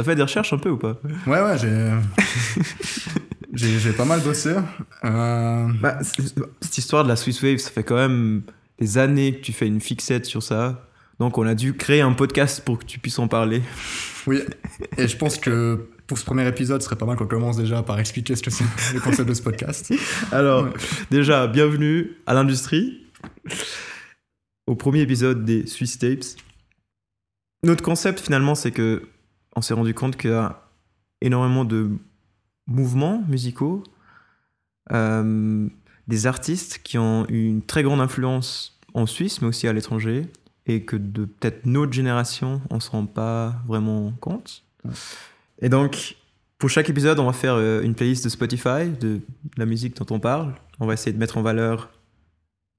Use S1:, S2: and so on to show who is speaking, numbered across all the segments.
S1: T'as fait des recherches un peu ou pas
S2: Ouais, ouais, j'ai. j'ai j'ai pas mal bossé. Euh,
S1: Bah, cette histoire de la Swiss Wave, ça fait quand même des années que tu fais une fixette sur ça. Donc on a dû créer un podcast pour que tu puisses en parler.
S2: Oui, et je pense que pour ce premier épisode, ce serait pas mal qu'on commence déjà par expliquer ce que c'est le concept de ce podcast.
S1: Alors,
S2: Ouais.
S1: déjà, bienvenue à l'industrie, au premier épisode des Swiss Tapes. Notre concept, finalement, c'est que on s'est rendu compte qu'il y a énormément de mouvements musicaux, euh, des artistes qui ont eu une très grande influence en Suisse, mais aussi à l'étranger, et que de peut-être notre génération, on se rend pas vraiment compte. Et donc, pour chaque épisode, on va faire euh, une playlist de Spotify de la musique dont on parle. On va essayer de mettre en valeur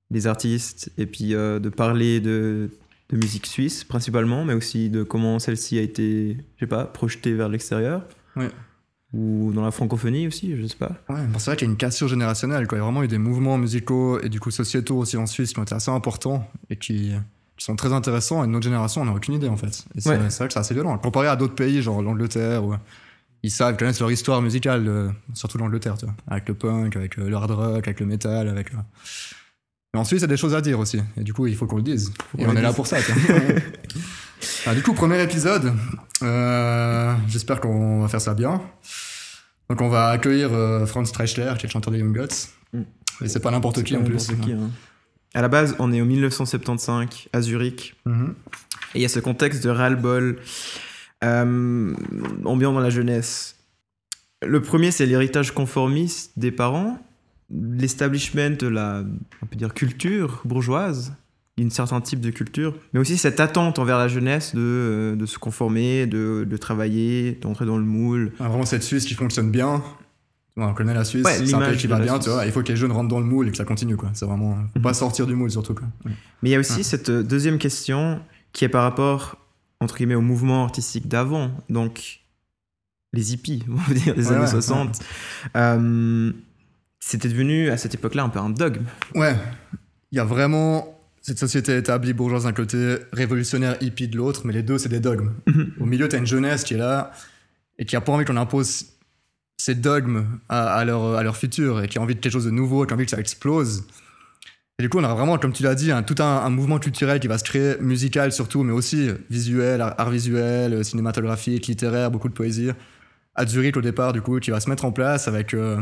S1: les artistes et puis euh, de parler de, de musique suisse principalement, mais aussi de comment celle-ci a été, je sais pas, projetée vers l'extérieur.
S2: Ouais.
S1: Ou dans la francophonie aussi, je sais pas.
S2: Ouais, c'est vrai qu'il y a une cassure générationnelle. Quoi. Il y a vraiment eu des mouvements musicaux et du coup sociétaux aussi en Suisse qui ont été assez importants et qui, qui sont très intéressants. Et notre génération, on n'a aucune idée en fait. Et c'est
S1: Ouais.
S2: vrai que c'est assez violent. Comparé à d'autres pays, genre l'Angleterre, où ils savent, ils connaissent leur histoire musicale, euh, surtout l'Angleterre, tu vois, avec le punk, avec euh, le hard rock, avec le metal. Avec, euh. Mais en Suisse, il y a des choses à dire aussi. Et du coup, il faut qu'on le dise. Et on est là pour ça. Ah, du coup, premier épisode. Euh, J'espère qu'on va faire ça bien. Donc, on va accueillir euh, Franz Treichler, qui est le chanteur des Young Guts.
S1: Mm.
S2: Et c'est pas n'importe qui en plus.
S1: Qui, hein. À la base, on est en 1975 à Zurich.
S2: Mhm.
S1: Et il y a ce contexte de ras-le-bol euh, ambiant dans la jeunesse. Le premier, c'est l'héritage conformiste des parents, l'establishment de la on peut dire, culture bourgeoise, d'un certain type de culture, mais aussi cette attente envers la jeunesse de, euh, de se conformer, de, de travailler, d'entrer dans le moule.
S2: Ah, vraiment, cette Suisse qui fonctionne bien. On connaît la Suisse,
S1: Ouais,
S2: c'est un pays qui va bien,
S1: Suisse.
S2: tu vois. Il faut que les jeunes rentrent dans le moule et que ça continue, quoi. C'est vraiment. Faut
S1: Mhm.
S2: pas sortir du moule, surtout, quoi.
S1: Mais il y a aussi
S2: Ouais.
S1: cette euh, deuxième question qui est par rapport, entre guillemets, au mouvement artistique d'avant, donc les hippies, on va dire, des années
S2: ouais,
S1: 60. Euh, C'était devenu à cette époque-là un peu un dogme.
S2: Ouais, il y a vraiment cette société établie bourgeoise d'un côté, révolutionnaire hippie de l'autre, mais les deux, c'est des dogmes. Au milieu, tu as une jeunesse qui est là et qui a pas envie qu'on impose ces dogmes à, à leur, à leur futur et qui a envie de quelque chose de nouveau, qui a envie que ça explose. Et du coup, on a vraiment, comme tu l'as dit, un- tout un, un mouvement culturel qui va se créer, musical surtout, mais aussi visuel, art, art visuel, cinématographique, littéraire, beaucoup de poésie. À Zurich, au départ, du coup, qui va se mettre en place avec, euh,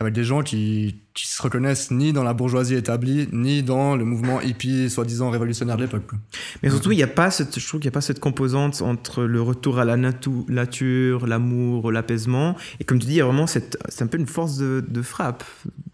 S2: avec des gens qui, qui se reconnaissent ni dans la bourgeoisie établie, ni dans le mouvement hippie, soi-disant révolutionnaire de l'époque.
S1: Mais surtout, il n'y a pas cette, je trouve qu'il n'y a pas cette composante entre le retour à la natu- nature, l'amour, l'apaisement. Et comme tu dis, il y a vraiment cette, c'est un peu une force de, de frappe.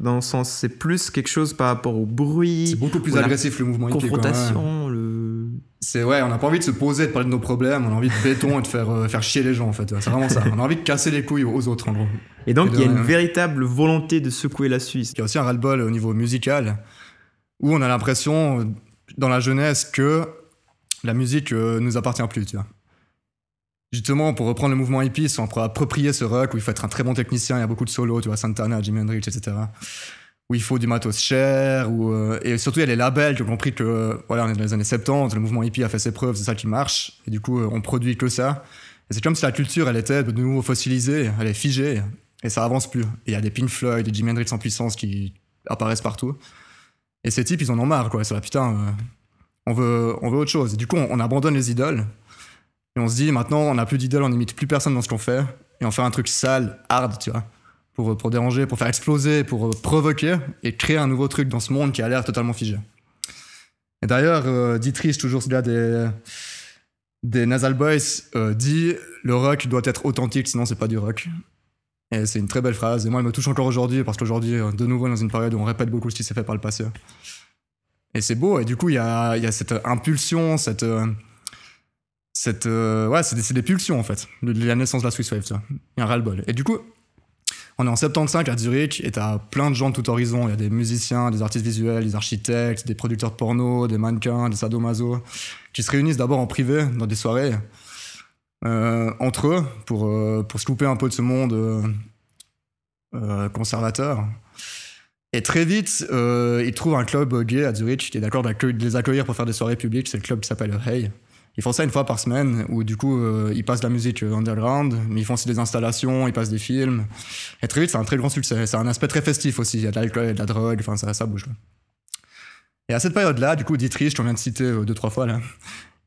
S1: Dans le sens, c'est plus quelque chose par rapport au bruit,
S2: C'est beaucoup plus agressif le mouvement hippie.
S1: confrontation, le...
S2: C'est ouais, on n'a pas envie de se poser, de parler de nos problèmes, on a envie de béton et de faire, euh, faire chier les gens en fait. C'est vraiment ça. On a envie de casser les couilles aux autres en gros.
S1: Et donc, il y a une véritable volonté de secouer la Suisse.
S2: Il y a aussi un ras-le-bol au niveau musical où on a l'impression dans la jeunesse que la musique euh, nous appartient plus, tu vois. Justement, pour reprendre le mouvement hippie, on pourrait approprier ce rock où il faut être un très bon technicien, il y a beaucoup de solos, tu vois, Santana, Jimi Hendrix, etc. Où il faut du matos cher, où, euh, et surtout il y a les labels qui ont compris que, euh, voilà, on est dans les années 70, le mouvement hippie a fait ses preuves, c'est ça qui marche, et du coup, euh, on produit que ça. Et c'est comme si la culture, elle était de nouveau fossilisée, elle est figée, et ça avance plus. Et il y a des Pink Floyd, des Jimi Hendrix en puissance qui apparaissent partout. Et ces types, ils en ont marre, quoi. C'est là, putain, on, veut, on veut autre chose. Et du coup, on, on abandonne les idoles. Et on se dit, maintenant, on n'a plus d'idoles, on n'imite plus personne dans ce qu'on fait. Et on fait un truc sale, hard, tu vois. Pour, pour déranger, pour faire exploser, pour euh, provoquer et créer un nouveau truc dans ce monde qui a l'air totalement figé. Et d'ailleurs, euh, Dietrich, toujours celui-là des, des Nasal Boys, euh, dit le rock doit être authentique, sinon c'est pas du rock. Et c'est une très belle phrase. Et moi, elle me touche encore aujourd'hui parce qu'aujourd'hui, euh, de nouveau, dans une période où on répète beaucoup ce qui s'est fait par le passé. Et c'est beau. Et du coup, il y a, y a cette impulsion, cette. euh, cette euh, ouais, c'est des, des pulsions en fait. de la naissance de la Swiss Wave, tu vois. Il y a un ras-le-bol. Et du coup, on est en 75 à Zurich et t'as plein de gens de tout horizon. Il y a des musiciens, des artistes visuels, des architectes, des producteurs de porno, des mannequins, des sadomaso qui se réunissent d'abord en privé dans des soirées euh, entre eux pour, euh, pour se couper un peu de ce monde euh, euh, conservateur. Et très vite, ils trouvent un club gay à Zurich qui est d'accord de les accueillir pour faire des soirées publiques. C'est le club qui s'appelle Hey. Ils font ça une fois par semaine, où du coup, euh, ils passent de la musique underground, mais ils font aussi des installations, ils passent des films. Et très vite, c'est un très grand succès. C'est un aspect très festif aussi. Il y a de l'alcool, il y a de la drogue, enfin, ça, ça bouge. Quoi. Et à cette période-là, du coup, Dietrich, qu'on vient de citer euh, deux, trois fois, là,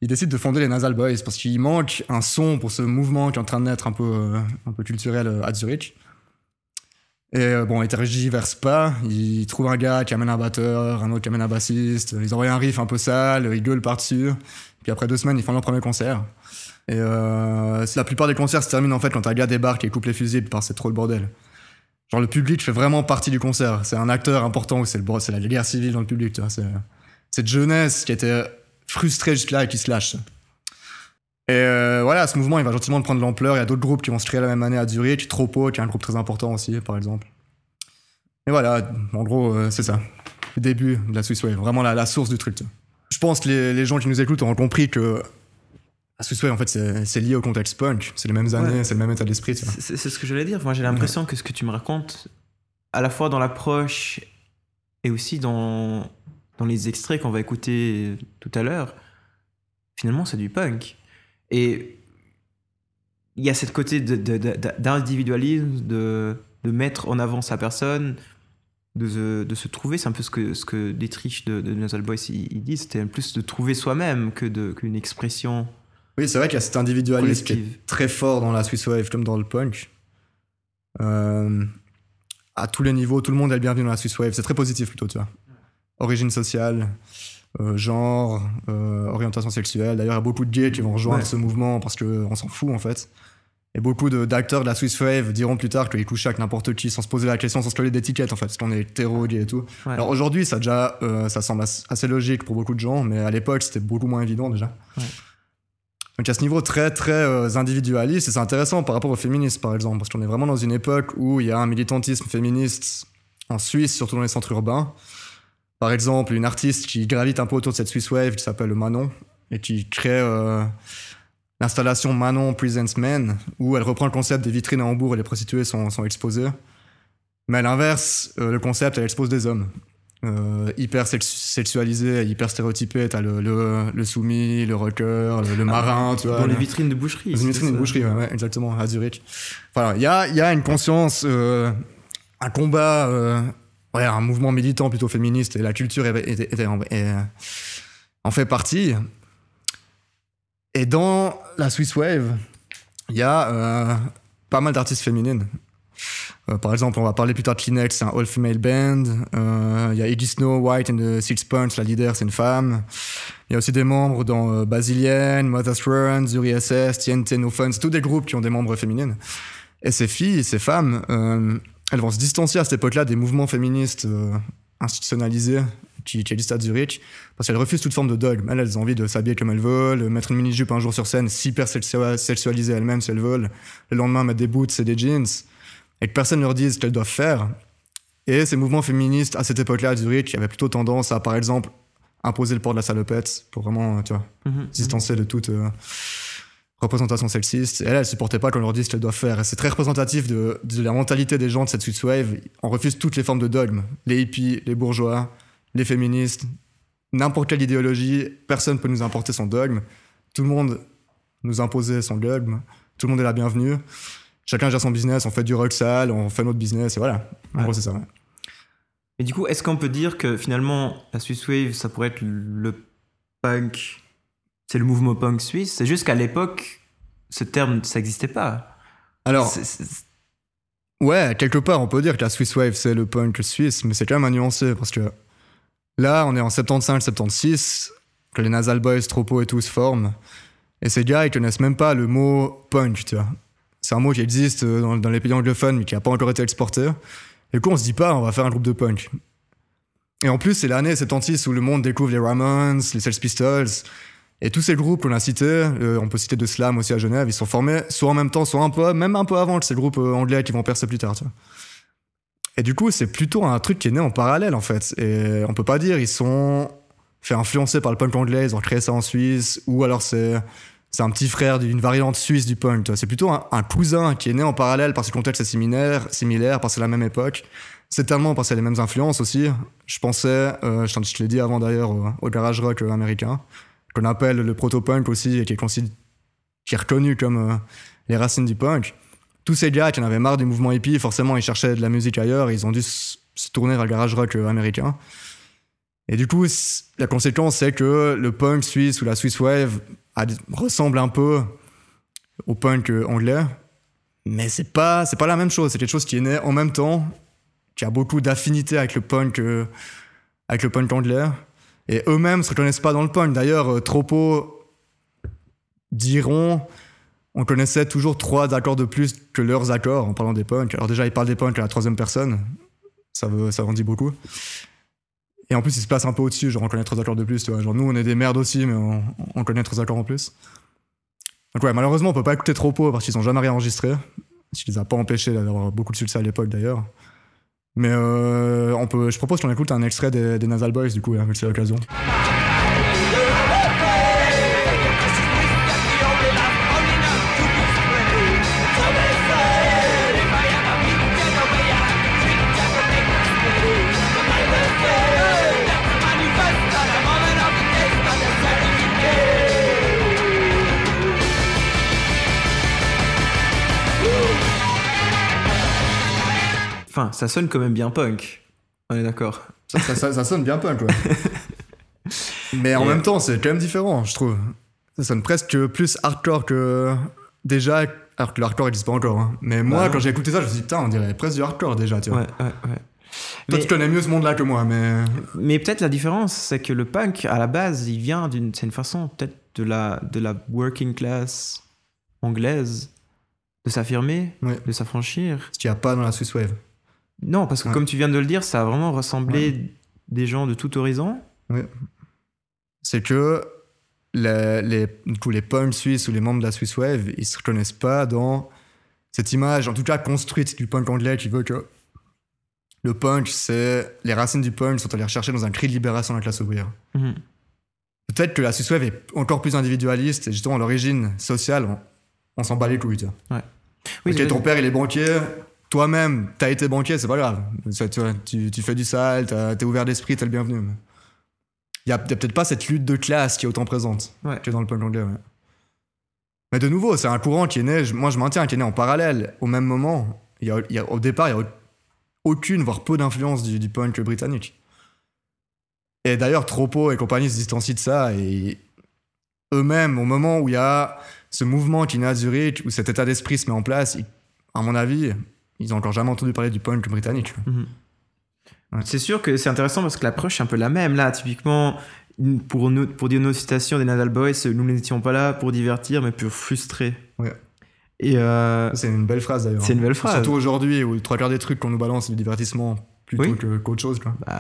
S2: il décide de fonder les Nasal Boys parce qu'il manque un son pour ce mouvement qui est en train de naître un peu, euh, un peu culturel à Zurich. Et euh, bon, il tergiverse pas. Il trouve un gars qui amène un batteur, un autre qui amène un bassiste. Ils envoient un riff un peu sale, ils gueulent par-dessus. Puis après deux semaines, ils font leur premier concert. Et euh, la plupart des concerts se terminent en fait quand un gars débarque et coupe les fusibles parce que c'est trop le bordel. Genre le public fait vraiment partie du concert. C'est un acteur important, c'est la guerre civile dans le public. Tu vois. Cette jeunesse qui était frustrée jusque-là et qui se lâche. Et euh, voilà, ce mouvement, il va gentiment prendre de l'ampleur. Il y a d'autres groupes qui vont se créer la même année à Zurich. Tropo, qui est un groupe très important aussi, par exemple. Et voilà, en gros, euh, c'est ça. Le début de la Swiss Wave, vraiment la, la source du truc. Je pense que les, les gens qui nous écoutent auront compris que la Swiss Wave, en fait, c'est lié au contexte punk. C'est les mêmes années,
S1: Ouais.
S2: c'est le même état d'esprit.
S1: c'est ce que j'allais dire. Moi, j'ai l'impression que ce que tu me racontes, à la fois dans l'approche et aussi dans, dans les extraits qu'on va écouter tout à l'heure, finalement, c'est du punk. Et il y a cette côté de- de- de- d'individualisme, de, de mettre en avant sa personne, de se, trouver. C'est un peu ce que, ce que Dietrich de, de Nasal Boys dit. C'était plus de trouver soi-même que qu'une expression
S2: Oui, c'est vrai qu'il y a cet individualisme qui est très fort dans la Swiss Wave comme dans le punk. Euh, à tous les niveaux, tout le monde est le bienvenu dans la Swiss Wave. C'est très positif plutôt, tu vois. Origine sociale, genre, euh, orientation sexuelle. D'ailleurs, il y a beaucoup de gays qui vont rejoindre
S1: Ouais.
S2: ce mouvement parce qu'on s'en fout en fait. Et beaucoup de- d'acteurs de, la Swiss Wave diront plus tard qu'ils couchent avec n'importe qui sans se poser la question, sans se coller d'étiquette en fait, parce qu'on est hétéro, gay et tout.
S1: Ouais.
S2: Alors aujourd'hui, ça, déjà, euh, ça semble as- assez logique pour beaucoup de gens, mais à l'époque, c'était beaucoup moins évident déjà.
S1: Ouais.
S2: Donc à ce niveau très très euh, individualiste, et c'est intéressant par rapport aux féministes par exemple, parce qu'on est vraiment dans une époque où il y a un militantisme féministe en Suisse, surtout dans les centres urbains. Par exemple, une artiste qui gravite un peu autour de cette Swiss Wave qui s'appelle Manon, et qui crée euh, l'installation Manon Presents Men, où elle reprend le concept des vitrines à Hambourg et les prostituées sont, sont exposées. Mais à l'inverse, euh, le concept, elle expose des hommes. Euh, hyper sex- sexualisés, hyper stéréotypés. T'as le, le, le soumis, le rocker, le, le marin, tu vois.
S1: Dans les
S2: le-
S1: vitrines de boucherie.
S2: dans une
S1: c'est
S2: vitrine, une
S1: ça.
S2: boucherie, ouais, ouais, exactement, à Zurich. Voilà, il y a, il y a une conscience, un combat, ouais, un mouvement militant plutôt féministe, et la culture est- en fait partie. Et dans la Swiss Wave, il y a euh, pas mal d'artistes féminines. Euh, par exemple, on va parler plus tard de Kleenex, c'est un all-female band. Euh, Il y a Iggy Snow, White and the Six Punch, la leader, c'est une femme. Il y a aussi des membres dans Basilienne, Mother's Run, Zuri SS, TNT No Fun, c'est tous des groupes qui ont des membres féminines. Et ces filles, ces femmes, elles vont se distancier à cette époque-là des mouvements féministes euh, institutionnalisés qui, qui existent à Zurich, parce qu'elles refusent toute forme de dogme. Elles, elles ont envie de s'habiller comme elles veulent, mettre une mini-jupe un jour sur scène, hyper sexua- sexualisées elles-mêmes si elles veulent, le lendemain mettre des boots et des jeans, et que personne ne leur dise ce qu'elles doivent faire. Et ces mouvements féministes, à cette époque-là à Zurich, avaient plutôt tendance à, par exemple, imposer le port de la salopette pour vraiment, tu vois,
S1: Mhm.
S2: se distancer de toute euh, représentation sexiste. Et elle, elle supportait pas qu'on leur dise ce qu'elle doit faire. Et c'est très représentatif de, de la mentalité des gens de cette Swiss Wave. On refuse toutes les formes de dogme. Les hippies, les bourgeois, les féministes, n'importe quelle idéologie, personne peut nous importer son dogme. Tout le monde nous imposait son dogme. Tout le monde est la bienvenue. Chacun gère son business, on fait du rock sale, on fait notre business, et voilà. En
S1: Ouais.
S2: gros, c'est ça. ouais.
S1: Et du coup, est-ce qu'on peut dire que finalement, la Swiss Wave, ça pourrait être le punk C'est le mouvement punk suisse C'est juste qu'à l'époque, ce terme, ça n'existait pas.
S2: Alors, Ouais, quelque part, on peut dire que la Swiss Wave, c'est le punk suisse, mais c'est quand même à nuancer parce que là, on est en 75, 76, que les Nasal Boys, Tropo et tout se forment. Et ces gars, ils connaissent même pas le mot punk, tu vois. C'est un mot qui existe dans, dans les pays anglophones, mais qui n'a pas encore été exporté. Et du coup, on se dit pas, on va faire un groupe de punk. Et en plus, c'est l'année 76 où le monde découvre les Ramones, les Sex Pistols. Et tous ces groupes qu'on a cités, euh, on peut citer de Slam aussi à Genève, ils sont formés soit en même temps, soit un peu, même un peu avant que ces groupes euh, anglais qui vont percer plus tard. Et du coup, c'est plutôt un truc qui est né en parallèle en fait. Et on peut pas dire ils sont fait influencer par le punk anglais, ils ont créé ça en Suisse, ou alors c'est c'est un petit frère d'une variante suisse du punk. C'est plutôt un, cousin qui est né en parallèle parce que le contexte est similaire, parce que c'est la même époque. C'est tellement parce a les mêmes influences aussi. Je pensais, euh, je te l'ai dit avant d'ailleurs, au, au garage rock euh, américain. Qu'on appelle le proto-punk aussi, et qui est, reconnu comme euh, les racines du punk. Tous ces gars qui en avaient marre du mouvement hippie, forcément, ils cherchaient de la musique ailleurs, ils ont dû se tourner vers le garage rock euh, américain. Et du coup, la conséquence, c'est que le punk suisse ou la Swiss Wave ressemble un peu au punk euh, anglais, mais c'est pas, c'est pas la même chose. C'est quelque chose qui est né en même temps, qui a beaucoup d'affinité avec le punk, avec le punk anglais. Et eux-mêmes se reconnaissent pas dans le punk. D'ailleurs, euh, Tropo diront on connaissait toujours trois accords de plus que leurs accords en parlant des punks. Alors déjà, ils parlent des punks à la troisième personne. Ça, veut, ça en dit beaucoup. Et en plus, ils se placent un peu au-dessus, genre on connaît trois accords de plus. Genre nous, on est des merdes aussi, mais on, on connaît trois accords en plus. Donc ouais, malheureusement, on peut pas écouter Tropo parce qu'ils ont jamais rien enregistré. Ce qui les a pas empêchés d'avoir beaucoup de succès à l'époque d'ailleurs. Mais euh, on peut, je propose qu'on écoute un extrait des, des Nasal Boys, du coup, hein, c'est l'occasion.
S1: Enfin, ça sonne quand même bien punk. On est d'accord.
S2: Ça, ça- ça- ça sonne bien punk, quoi. Mais en
S1: Et-
S2: même temps, c'est quand même différent, je trouve. Ça sonne presque plus hardcore que déjà, alors que le hardcore n'existe pas encore. hein. Mais moi,
S1: Bah
S2: quand j'ai écouté ça, je me suis dit, putain, on dirait presque du hardcore déjà, tu vois.
S1: Ouais, ouais, ouais.
S2: Toi,
S1: Mais-
S2: tu connais mieux ce monde-là que moi, mais.
S1: Mais peut-être la différence, c'est que le punk, à la base, il vient d'une c'est une façon peut-être de la, de la working class anglaise de s'affirmer,
S2: Ouais.
S1: de s'affranchir.
S2: Ce qu'il n'y a pas dans la Swiss Wave.
S1: Non, parce que
S2: Ouais.
S1: comme tu viens de le dire, ça a vraiment ressemblé des gens de tout horizon.
S2: C'est que les, les, tous les punks suisses ou les membres de la Swiss Wave, ils se reconnaissent pas dans cette image, en tout cas construite du punk anglais qui veut que le punk, c'est. Les racines du punk sont allées rechercher dans un cri de libération de la classe ouvrière.
S1: Mhm.
S2: Peut-être que la Swiss Wave est encore plus individualiste et justement à l'origine sociale, on, on s'en bat les couilles. Tu vois.
S1: Oui,
S2: ok, ton père il est banquier, toi-même t'as été banquier, c'est pas grave. Tu, fais du sale, t'es ouvert d'esprit, t'es le bienvenu. Il y a, peut-être pas cette lutte de classe qui est autant présente
S1: Ouais.
S2: que dans le punk anglais. ouais. Mais de nouveau, c'est un courant qui est né, moi je maintiens, qui est né en parallèle, au même moment. Il y a, il y a- au départ, il n'y a aucune, voire peu d'influence du, du punk britannique. Et d'ailleurs, Tropo et compagnie se distancient de ça et eux-mêmes, au moment où il y a ce mouvement qui naît à Zurich, où cet état d'esprit se met en place, ils- à mon avis, ils ont encore jamais entendu parler du punk britannique.
S1: Mhm.
S2: Ouais.
S1: C'est sûr que c'est intéressant parce que l'approche est un peu la même. Là, typiquement, pour, nous, pour dire nos citations des Nadal Boys, nous n'étions pas là pour divertir, mais pour frustrer.
S2: Ouais.
S1: Et euh,
S2: C'est une belle phrase d'ailleurs.
S1: c'est une belle phrase.
S2: Surtout aujourd'hui, où trois quarts des trucs qu'on nous balance, c'est du divertissement plutôt
S1: Oui.
S2: qu'autre chose. Quoi.
S1: Bah,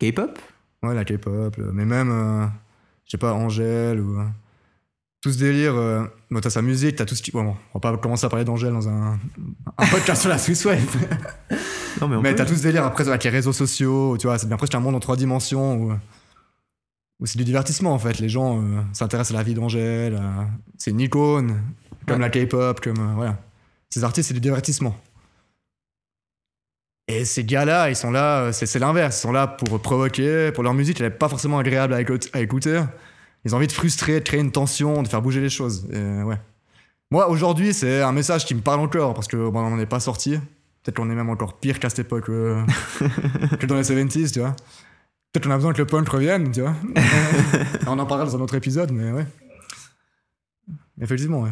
S1: K-pop
S2: Ouais, la K-pop, euh, mais même, euh, je sais pas, Angèle ou. Tout ce délire. Euh, bon, t'as sa musique, t'as tout ce qui. Bon, on va pas commencer à parler d'Angèle dans un, un podcast sur la Swiss Wave.
S1: Non, mais
S2: mais t'as tout ce délire après avec les réseaux sociaux, tu vois, c'est bien presque un monde en trois dimensions où, où c'est du divertissement en fait. Les gens euh, s'intéressent à la vie d'Angèle, à- c'est une icône, comme
S1: Ouais.
S2: la K-pop, comme. euh, voilà. Ces artistes, c'est du divertissement. Et ces gars-là, ils sont là, euh, c'est c'est l'inverse. Ils sont là pour provoquer, pour leur musique, elle n'est pas forcément agréable à, écoute- à écouter. Ils ont envie de frustrer, de créer une tension, de faire bouger les choses. Et, ouais. Moi, aujourd'hui, c'est un message qui me parle encore parce que bon, on n'en est pas sorti. Peut-être qu'on est même encore pire qu'à cette époque euh, que dans les 70s, tu vois. Peut-être qu'on a besoin que le punk revienne, tu vois. on en parlera dans un autre épisode, mais ouais. Effectivement, ouais.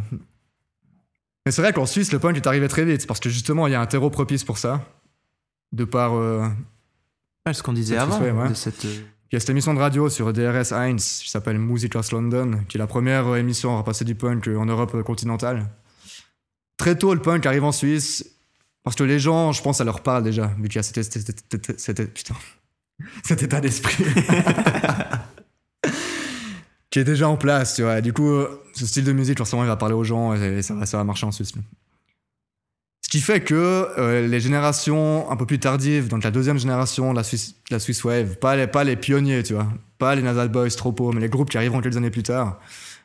S2: Mais c'est vrai qu'en Suisse, le punk est arrivé très vite parce que justement, il y a un terreau propice pour ça. De par. euh,
S1: Ouais, ce qu'on disait avant.
S2: se fait, ouais.
S1: de cette, euh,
S2: il y a cette émission de radio sur DRS 1 qui s'appelle Music London, qui est la première euh, émission à repasser du punk euh, en Europe euh, continentale. Très tôt, le punk arrive en Suisse, parce que les gens, je pense, ça leur parle déjà, vu qu'il y a cet, putain, cet état d'esprit qui est déjà en place, tu vois. Du coup, ce style de musique, forcément, il va parler aux gens et ça va, ça va marcher en Suisse. Ce qui fait que euh, les générations un peu plus tardives, donc la deuxième génération, la Swiss, la Swiss Wave, pas les, pas les pionniers, tu vois, pas les Nasal Boys, Tropo, mais les groupes qui arriveront quelques années plus tard,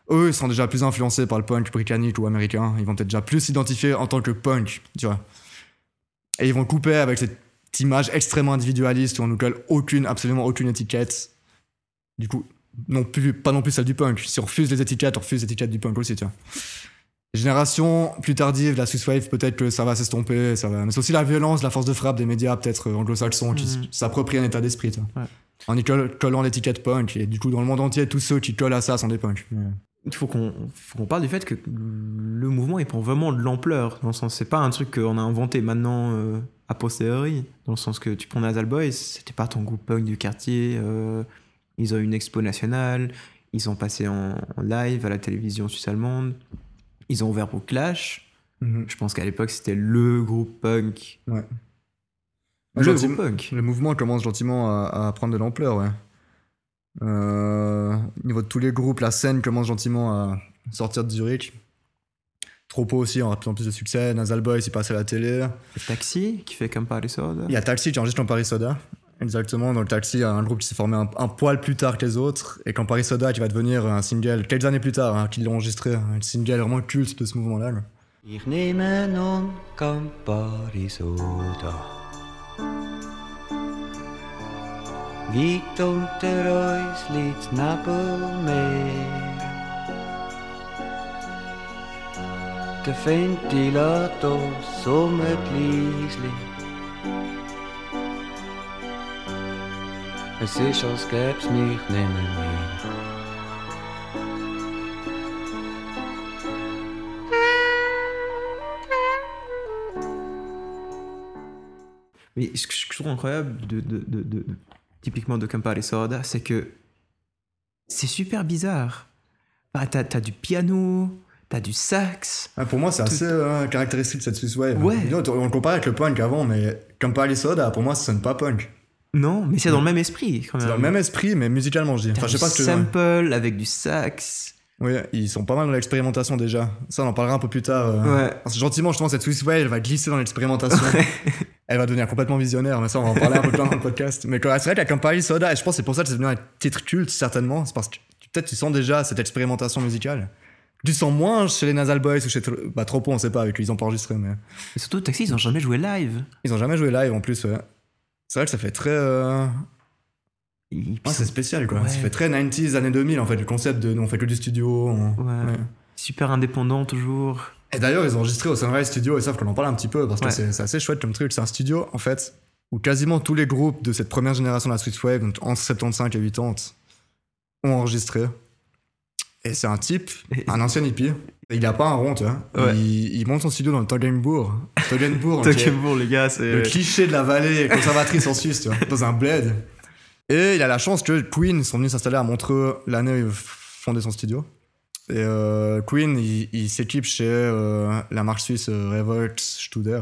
S2: eux, ils sont déjà plus influencés par le punk britannique ou américain. Ils vont peut-être déjà plus s'identifier en tant que punk, tu vois. Et ils vont couper avec cette image extrêmement individualiste où on nous colle aucune, absolument aucune étiquette. Du coup, non plus, pas non plus celle du punk. Si on refuse les étiquettes, on refuse les étiquettes du punk aussi, tu vois. Génération plus tardive, la Swiss Wave, peut-être que ça va s'estomper, ça va. Mais c'est aussi la violence, la force de frappe des médias, peut-être euh, anglo-saxons, qui
S1: Mhm.
S2: s'approprient un état d'esprit.
S1: Ouais.
S2: En y coll- collant l'étiquette punk, et du coup, dans le monde entier, tous ceux qui collent à ça sont des punks.
S1: Il faut qu'on parle du fait que le mouvement il prend vraiment de l'ampleur. Dans le sens, c'est pas un truc qu'on a inventé maintenant euh, a posteriori. Dans le sens que tu prends Nasal Boys, c'était pas ton groupe punk du quartier. euh, ils ont eu une expo nationale. Ils sont passés en, en live à la télévision suisse-allemande. Ils ont ouvert pour Clash.
S2: Mhm.
S1: Je pense qu'à l'époque, c'était le groupe punk.
S2: Ouais.
S1: Le groupe punk.
S2: Le mouvement commence gentiment à, à prendre de l'ampleur, ouais. Euh, au niveau de tous les groupes, la scène commence gentiment à sortir de Zurich. Tropo aussi, en plus de succès. Nasal Boys, il passe à la télé.
S1: Le Taxi, qui fait comme Paris Soda.
S2: Il y a Taxi qui enregistre en Paris Soda. Exactement, le Taxi, un groupe qui s'est formé un, poil plus tard que les autres. Et quand Paris Soda, qui va devenir un single quelques années plus tard, hein, qu'ils l'ont enregistré, un single vraiment culte de ce mouvement-là.
S3: Ich nehme nun unter. Es ist, als gäb's mich nimmer mehr.
S1: Mais ce que je trouve incroyable, de, de- de- de- de- typiquement de Campari Soda, c'est que c'est super bizarre. Bah, t'as, du piano, t'as du sax.
S2: Ah, pour moi, c'est assez euh, caractéristique de cette Swiss Wave.
S1: Ouais.
S2: On le compare avec le punk avant, mais comme Paris Soda, pour moi, ça sonne pas punk.
S1: Non, mais c'est dans le même esprit. Quand
S2: C'est
S1: même.
S2: dans le même esprit, mais musicalement, je dis.
S1: T'as
S2: Enfin, je sais pas ce que.
S1: sample avec du sax.
S2: Oui, ils sont pas mal dans l'expérimentation déjà. Ça, on en parlera un peu plus tard. euh.
S1: Ouais.
S2: Parce que gentiment, justement, cette Swiss Wave, elle va glisser dans l'expérimentation. elle va devenir complètement visionnaire, mais ça, on va en parler un peu plus tard dans le podcast. Mais c'est vrai qu'à Campari Soda, et je pense que c'est pour ça que c'est devenu un titre culte, certainement. C'est parce que peut-être tu sens déjà cette expérimentation musicale. Tu sens moins chez les Nasal Boys ou chez bah, Tropo, on sait pas, avec qui ils ont pas enregistré, mais
S1: Et surtout, Taxi, ils ont jamais joué live.
S2: ils ont jamais joué live en plus. ouais. C'est vrai que ça fait très. euh, Ouais, c'est spécial quoi.
S1: Ouais.
S2: Ça fait très 90s, années 2000 en fait, le concept de nous on fait que du studio. on-
S1: Ouais. Super indépendant toujours.
S2: Et d'ailleurs, ils ont enregistré au Sunrise Studio, et faut qu'on en parle un petit peu, parce que c'est assez chouette comme truc. C'est un studio, en fait, où quasiment tous les groupes de cette première génération de la Swiss Wave, donc entre 75 et 80, ont enregistré. Et c'est un type, un ancien hippie. Il a pas un rond, tu vois.
S1: Ouais.
S2: Il, il monte son studio dans le qui est
S1: Toggenburg, les gars,
S2: le
S1: c'est.
S2: cliché de la vallée conservatrice en Suisse, tu vois, dans un bled. Et il a la chance que Queen sont venus s'installer à Montreux l'année où il fondait son studio. Et euh, Queen, il, il s'équipe chez euh, la marque suisse euh, Revolt Studer.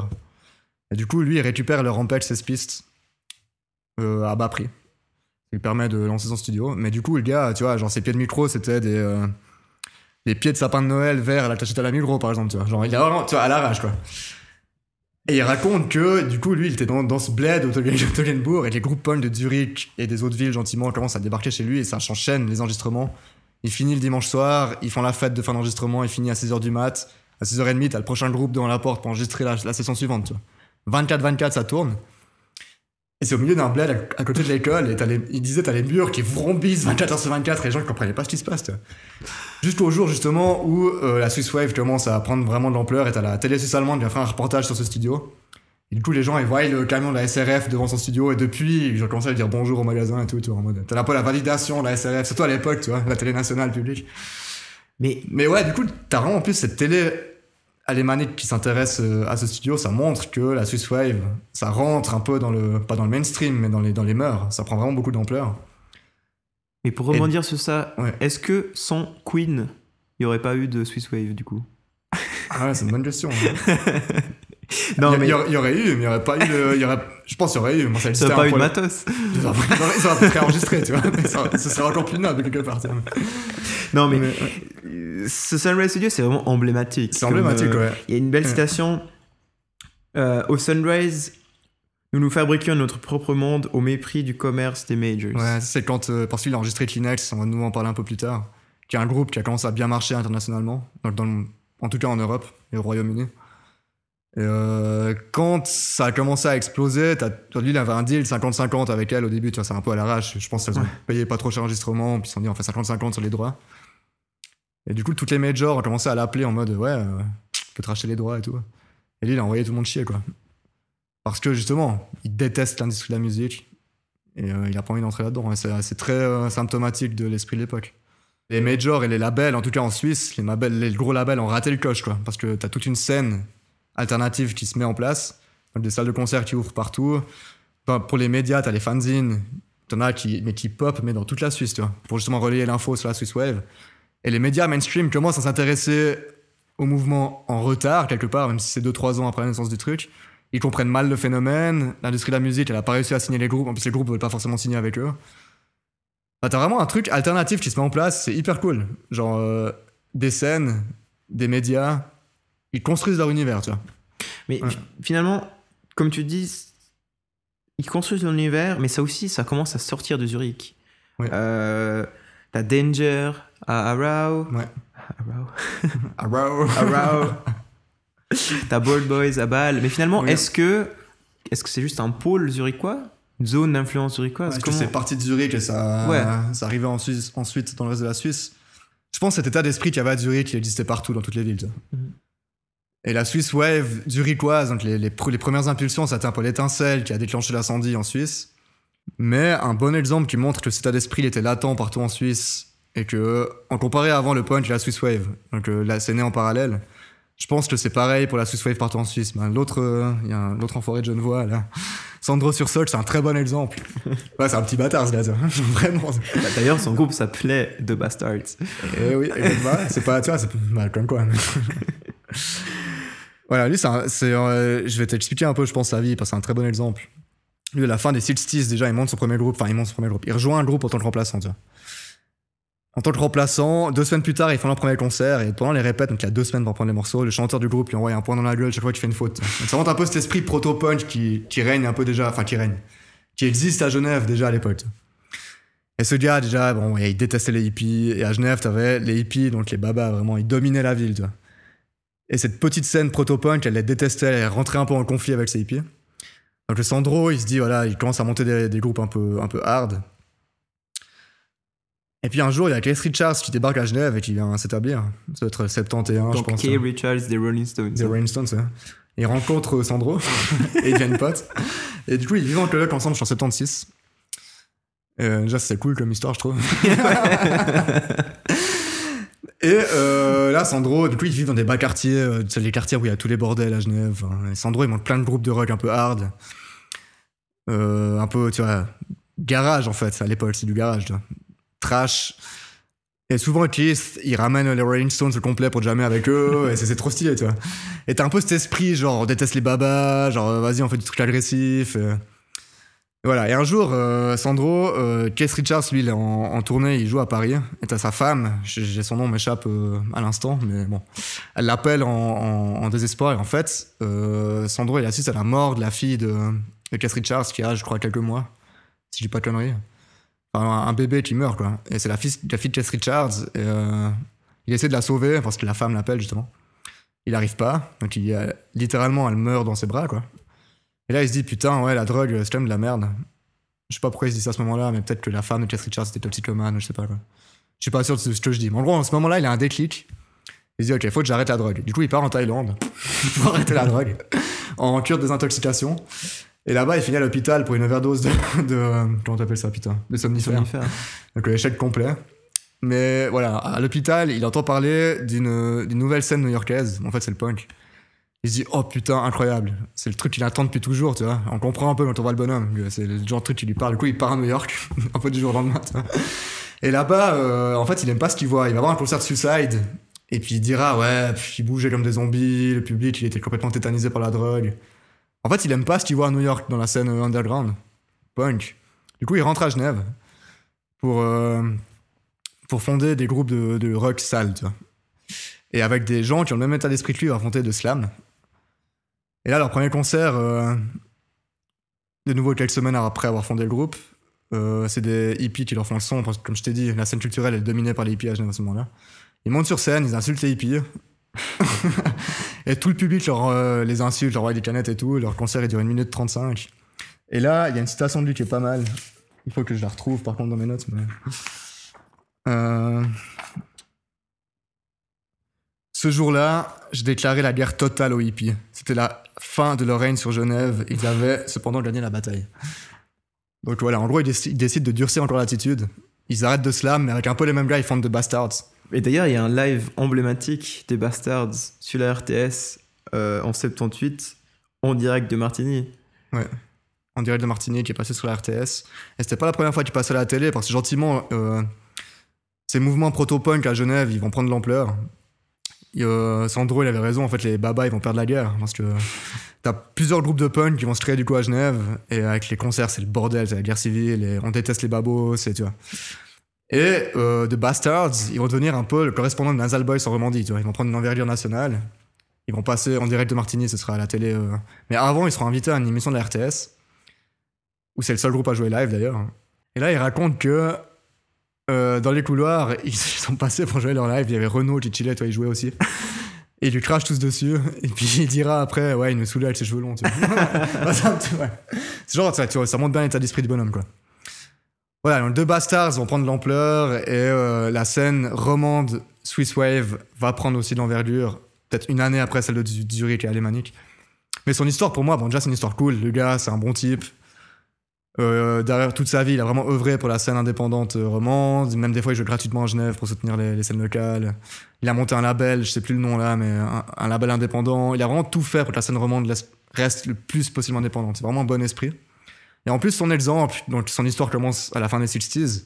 S2: Et du coup, lui, il récupère le Rampage 16 pistes euh, à bas prix. Il permet de lancer son studio. Mais du coup, le gars, tu vois, genre ses pieds de micro, c'était des, des pieds de sapin de Noël verts à la tachette à la Migros, par exemple. Tu vois, genre, il a vraiment, tu vois, à l'arrache, quoi. Et il raconte que, du coup, lui, il était dans, dans ce bled au Toggenburg et les groupes de Zurich et des autres villes, gentiment, commencent à débarquer chez lui et ça s'enchaîne, les enregistrements. Il finit le dimanche soir, ils font la fête de fin d'enregistrement, il finit à 6h du mat. À 6h30, t'as le prochain groupe devant la porte pour enregistrer la, la session suivante, tu vois. 24-24, ça tourne. Et c'est au milieu d'un bled à, à côté de l'école, et les- il disait, t'as les murs qui vrombissent 24h sur 24, et les gens ne comprenaient pas ce qui se passe. Jusqu'au jour, justement, où euh, la Swiss Wave commence à prendre vraiment de l'ampleur, et t'as la télé suisse allemande qui a fait un reportage sur ce studio. Et du coup, les gens, ils voient le camion de la SRF devant son studio, et depuis, ils ont commencé à dire bonjour au magasin et tout, tu vois, en mode. T'as un peu la validation de la SRF, surtout à l'époque, tu vois, la télé nationale publique.
S1: Mais
S2: Mais ouais, du coup, t'as vraiment en plus cette télé alémanique qui s'intéresse euh, à ce studio, ça montre que la Swiss Wave, ça rentre un peu dans le, pas dans le mainstream, mais dans les, dans les mœurs. Ça prend vraiment beaucoup d'ampleur.
S1: Mais pour rebondir sur ça,
S2: Ouais.
S1: est-ce que sans Queen, il n'y aurait pas eu de Swiss Wave du coup?
S2: Ah ouais, c'est une bonne question. hein.
S1: Non,
S2: il, y,
S1: mais
S2: il y aurait- y aurait eu, mais il y aurait pas eu il y aurait, je pense qu'il y aurait eu. Moi, ça
S1: ça
S2: existait
S1: n'a pas eu de matos.
S2: Ils auraient peut-être enregistré, tu vois. Ça, ce serait encore plus noble quelque part. tu vois.
S1: Non, mais,
S2: Mais, ouais.
S1: ce Sunrise Studio, c'est vraiment emblématique.
S2: C'est emblématique,
S1: euh,
S2: ouais.
S1: Il y a une belle
S2: Ouais.
S1: citation. euh, au Sunrise, nous nous fabriquions notre propre monde au mépris du commerce des majors.
S2: Ouais, c'est quand, euh, parce qu'il a enregistré Kleenex, on va nous en parler un peu plus tard, qui est un groupe qui a commencé à bien marcher internationalement, donc dans le- en tout cas en Europe et au Royaume-Uni. Et, euh, quand ça a commencé à exploser, t'as- lui, il avait un deal 50-50 avec elle au début, tu vois, c'est un peu à l'arrache. Je pense qu'elles ont
S1: Ouais.
S2: payé pas trop cher l'enregistrement, puis ils se sont dit on fait 50-50 sur les droits. Et du coup, toutes les majors ont commencé à l'appeler en mode ouais, euh, peux te racheter les droits et tout. Et lui, il a envoyé tout le monde chier, quoi. Parce que justement, il déteste l'industrie de la musique et euh, il a pas envie d'entrer là-dedans. Et c'est c'est très euh, symptomatique de l'esprit de l'époque. Les majors et les labels, en tout cas en Suisse, les, labels- les gros labels ont raté le coche, quoi. Parce que t'as toute une scène alternative qui se met en place. Des salles de concert qui ouvrent partout. Pour les médias, t'as les fanzines. T'en as qui, mais qui pop, mais dans toute la Suisse, tu vois. Pour justement relayer l'info sur la Swiss Wave. Et les médias mainstream commencent à s'intéresser au mouvement en retard, quelque part, même si c'est 2-3 ans après la naissance du truc. Ils comprennent mal le phénomène. L'industrie de la musique, elle a pas réussi à signer les groupes. En plus, les groupes veulent pas forcément signer avec eux. Enfin, t'as vraiment un truc alternatif qui se met en place. C'est hyper cool. Genre, euh, des scènes, des médias. Ils construisent leur univers, tu vois.
S1: Mais
S2: Ouais.
S1: fi- finalement, comme tu dis, ils construisent l'univers, mais ça aussi, ça commence à sortir de Zurich.
S2: Ouais.
S1: Euh, T'as Danger à Arau.
S2: Ouais.
S1: Arau.
S2: Arrow.
S1: Arau. T'as Bold Boys à Bâle. Mais finalement, est-ce que est-ce que c'est juste un pôle zurichois? Une zone d'influence zurichoise?
S2: Que
S1: Comment-
S2: c'est parti de Zurich et ça,
S1: Ouais.
S2: ça arrivait en Suisse, ensuite dans le reste de la Suisse. Je pense que cet état d'esprit qu'il y avait à Zurich, il existait partout dans toutes les villes. tu vois. Et la Suisse Wave zurichoise, donc les, les, pr- les premières impulsions, ça un peu l'étincelle qui a déclenché l'incendie en Suisse. Mais un bon exemple qui montre que cet état d'esprit était latent partout en Suisse et que, en comparé avant le punk et la Swiss Wave, donc euh, là c'est né en parallèle, je pense que c'est pareil pour la Swiss Wave partout en Suisse. Ben, l'autre, euh, il y a un- l'autre enfoiré de Genevois là. Sandro Sursock, c'est un très bon exemple. Ouais, c'est un petit bâtard ce gars, vraiment.
S1: Bah, D'ailleurs, son groupe s'appelait The Bastards.
S2: Eh oui, bah, c'est pas, tu vois, c'est mal comme quoi. mais- voilà, lui, c'est, euh, je vais t'expliquer un peu, je pense, sa vie, parce que c'est un très bon exemple. Lui, à la fin des 60s, déjà, il monte son premier groupe, enfin, il monte son premier groupe. Il rejoint un groupe en tant que remplaçant, tu vois. En tant que remplaçant, deux semaines plus tard, ils font leur premier concert, et pendant les répètes, donc il y a deux semaines pour prendre les morceaux, le chanteur du groupe lui envoie un point dans la gueule chaque fois qu'il fait une faute. Donc ça montre un peu cet esprit proto-punk qui, qui règne un peu déjà, enfin, qui règne, qui existe à Genève déjà à l'époque. Et ce gars, déjà, bon, il détestait les hippies. Et à Genève, t'avais les hippies, donc les babas, vraiment, ils dominaient la ville, tu vois. Et cette petite scène proto-punk, elle les détestait, elle rentrait un peu en conflit avec ces hippies. Donc le Sandro, il se dit, voilà, il commence à monter des, des groupes un peu, un peu hard. Et puis un jour, il y a Keith Richards qui débarque à Genève et qui vient s'établir. Ça doit être 71, je pense.
S1: Kay
S2: hein.
S1: Richards des Rolling Stones.
S2: Des Rolling Stones, ouais. Il rencontre Sandro et ils deviennent potes. Et du coup, ils vivent en coloc ensemble, je suis en 76. Euh, déjà, c'est cool comme histoire, je trouve. et euh, là, Sandro, du coup, ils vivent dans des bas quartiers, euh, c'est les quartiers où il y a tous les bordels à Genève. hein. Et Sandro, il monte plein de groupes de rock un peu hard. Euh, un peu, tu vois, garage en fait, à l'époque, c'est du garage, tu vois. Trash. Et souvent, Keith, il ramène les Rolling Stones au complet pour jamais avec eux, et c'est trop stylé, tu vois. Et t'as un peu cet esprit, genre, on déteste les babas, genre, vas-y, on fait du truc agressif. Et voilà. Et un jour, euh, Sandro, euh, Keith Richards, lui, il est en, tournée, il joue à Paris, et t'as sa femme, j'ai son nom m'échappe euh, à l'instant, mais bon. Elle l'appelle en, désespoir, et en fait, euh, Sandro, il assiste à la mort de la fille de, de Keith Richards, qui a, je crois, quelques mois, si je dis pas de conneries. Un bébé qui meurt, quoi. Et c'est la fille, la fille de Keith Richards, et il essaie de la sauver, parce que la femme l'appelle, justement. Il arrive pas, donc il, littéralement, elle meurt dans ses bras, quoi. Et là, il se dit, putain, ouais, la drogue, c'est quand même de la merde. Je sais pas pourquoi il se dit ça à ce moment-là, mais peut-être que la femme de Keith Richards était toxicomane, je sais pas, quoi. Je suis pas sûr de ce que je dis. Mais en gros, en ce moment-là, il a un déclic. Il se dit, ok, faut que j'arrête la drogue. Du coup, il part en Thaïlande pour arrêter la drogue, en cure de désintoxication. Et là-bas, il finit à l'hôpital pour une overdose de. de comment t'appelles ça, putain? De somnifères. Donc, l'échec complet. Mais voilà, à l'hôpital, il entend parler d'une d'une nouvelle scène new-yorkaise. En fait, c'est le punk. Il se dit, oh putain, incroyable. C'est le truc qu'il attend depuis toujours, tu vois. On comprend un peu quand on voit le bonhomme. C'est le genre de truc qui lui parle. Du coup, il part à New York, un peu du jour au lendemain. Et là-bas, euh, en fait, il aime pas ce qu'il voit. Il va voir un concert de Suicide. Et puis il dira, ouais, pff, il bougeait comme des zombies. Le public, il était complètement tétanisé par la drogue. En fait, il aime pas ce qu'il voit à New York dans la scène euh, underground. Punk. Du coup, il rentre à Genève pour, euh, pour fonder des groupes de, rock sale, tu. Et avec des gens qui ont le même état d'esprit que lui, affronter de slam. Et là, leur premier concert, euh, de nouveau quelques semaines après avoir fondé le groupe, euh, c'est des hippies qui leur font le son, parce que comme je t'ai dit, la scène culturelle est dominée par les hippies à ce moment-là. Ils montent sur scène, ils insultent les hippies. Et tout le public leur, euh, les insulte, leur envoie des canettes et tout. Leur concert, il dure 1 minute 35. Et là, il y a une citation de lui qui est pas mal. Il faut que je la retrouve, par contre, dans mes notes. Ce jour-là, je déclarais la guerre totale aux hippies. C'était la fin de leur règne sur Genève. Ils avaient cependant gagné la bataille. Donc voilà, en gros, ils, déci- ils décident de durcir encore l'attitude. Ils arrêtent de slam, mais avec un peu les mêmes gars, ils font de Bastards.
S1: Et d'ailleurs, il y a un live emblématique des Bastards sur la RTS euh, en 78 en direct de Martigny.
S2: en direct de Martinique qui est passé sur la RTS. Et c'était pas la première fois qu'il passait à la télé parce que gentiment, euh, ces mouvements proto-punk à Genève, ils vont prendre de l'ampleur. Euh, Sandro, il avait raison, en fait, les babas, ils vont perdre la guerre parce que t'as plusieurs groupes de punk qui vont se créer du coup à Genève et avec les concerts, c'est le bordel, c'est la guerre civile et on déteste les babos, c'est tu vois. Et euh, The Bastards, ils vont devenir un peu le correspondant de Nasal Boys en Romandie, tu vois. Ils vont prendre une envergure nationale. Ils vont passer en direct de Martigny, ce sera à la télé. euh. Mais avant, ils seront invités à une émission de la RTS où c'est le seul groupe à jouer live d'ailleurs. Et là, il raconte que euh, dans les couloirs, ils sont passés pour jouer leur live. Il y avait Renault qui chillait, toi, il jouait aussi. Et ils lui crachent tous dessus. Et puis il dira après, ouais, il me saoulait avec ses cheveux longs. tu vois. Ouais, c'est genre, ça, tu vois, ça montre bien l'état d'esprit du bonhomme, quoi. Voilà, donc deux bastards vont prendre l'ampleur et euh, la scène romande Swiss Wave va prendre aussi de l'envergure, peut-être une année après celle de Zu- Zurich et Alémanique. Mais son histoire, pour moi, bon, déjà, c'est une histoire cool. Le gars, c'est un bon type. Euh, derrière toute sa vie, il a vraiment œuvré pour la scène indépendante euh, romande. Même des fois, il joue gratuitement à Genève pour soutenir les, scènes locales. Il a monté un label, je sais plus le nom là, mais un, label indépendant. Il a vraiment tout fait pour que la scène romande reste le plus possible indépendante. C'est vraiment un bon esprit. Et en plus, son exemple, donc son histoire commence à la fin des 60s,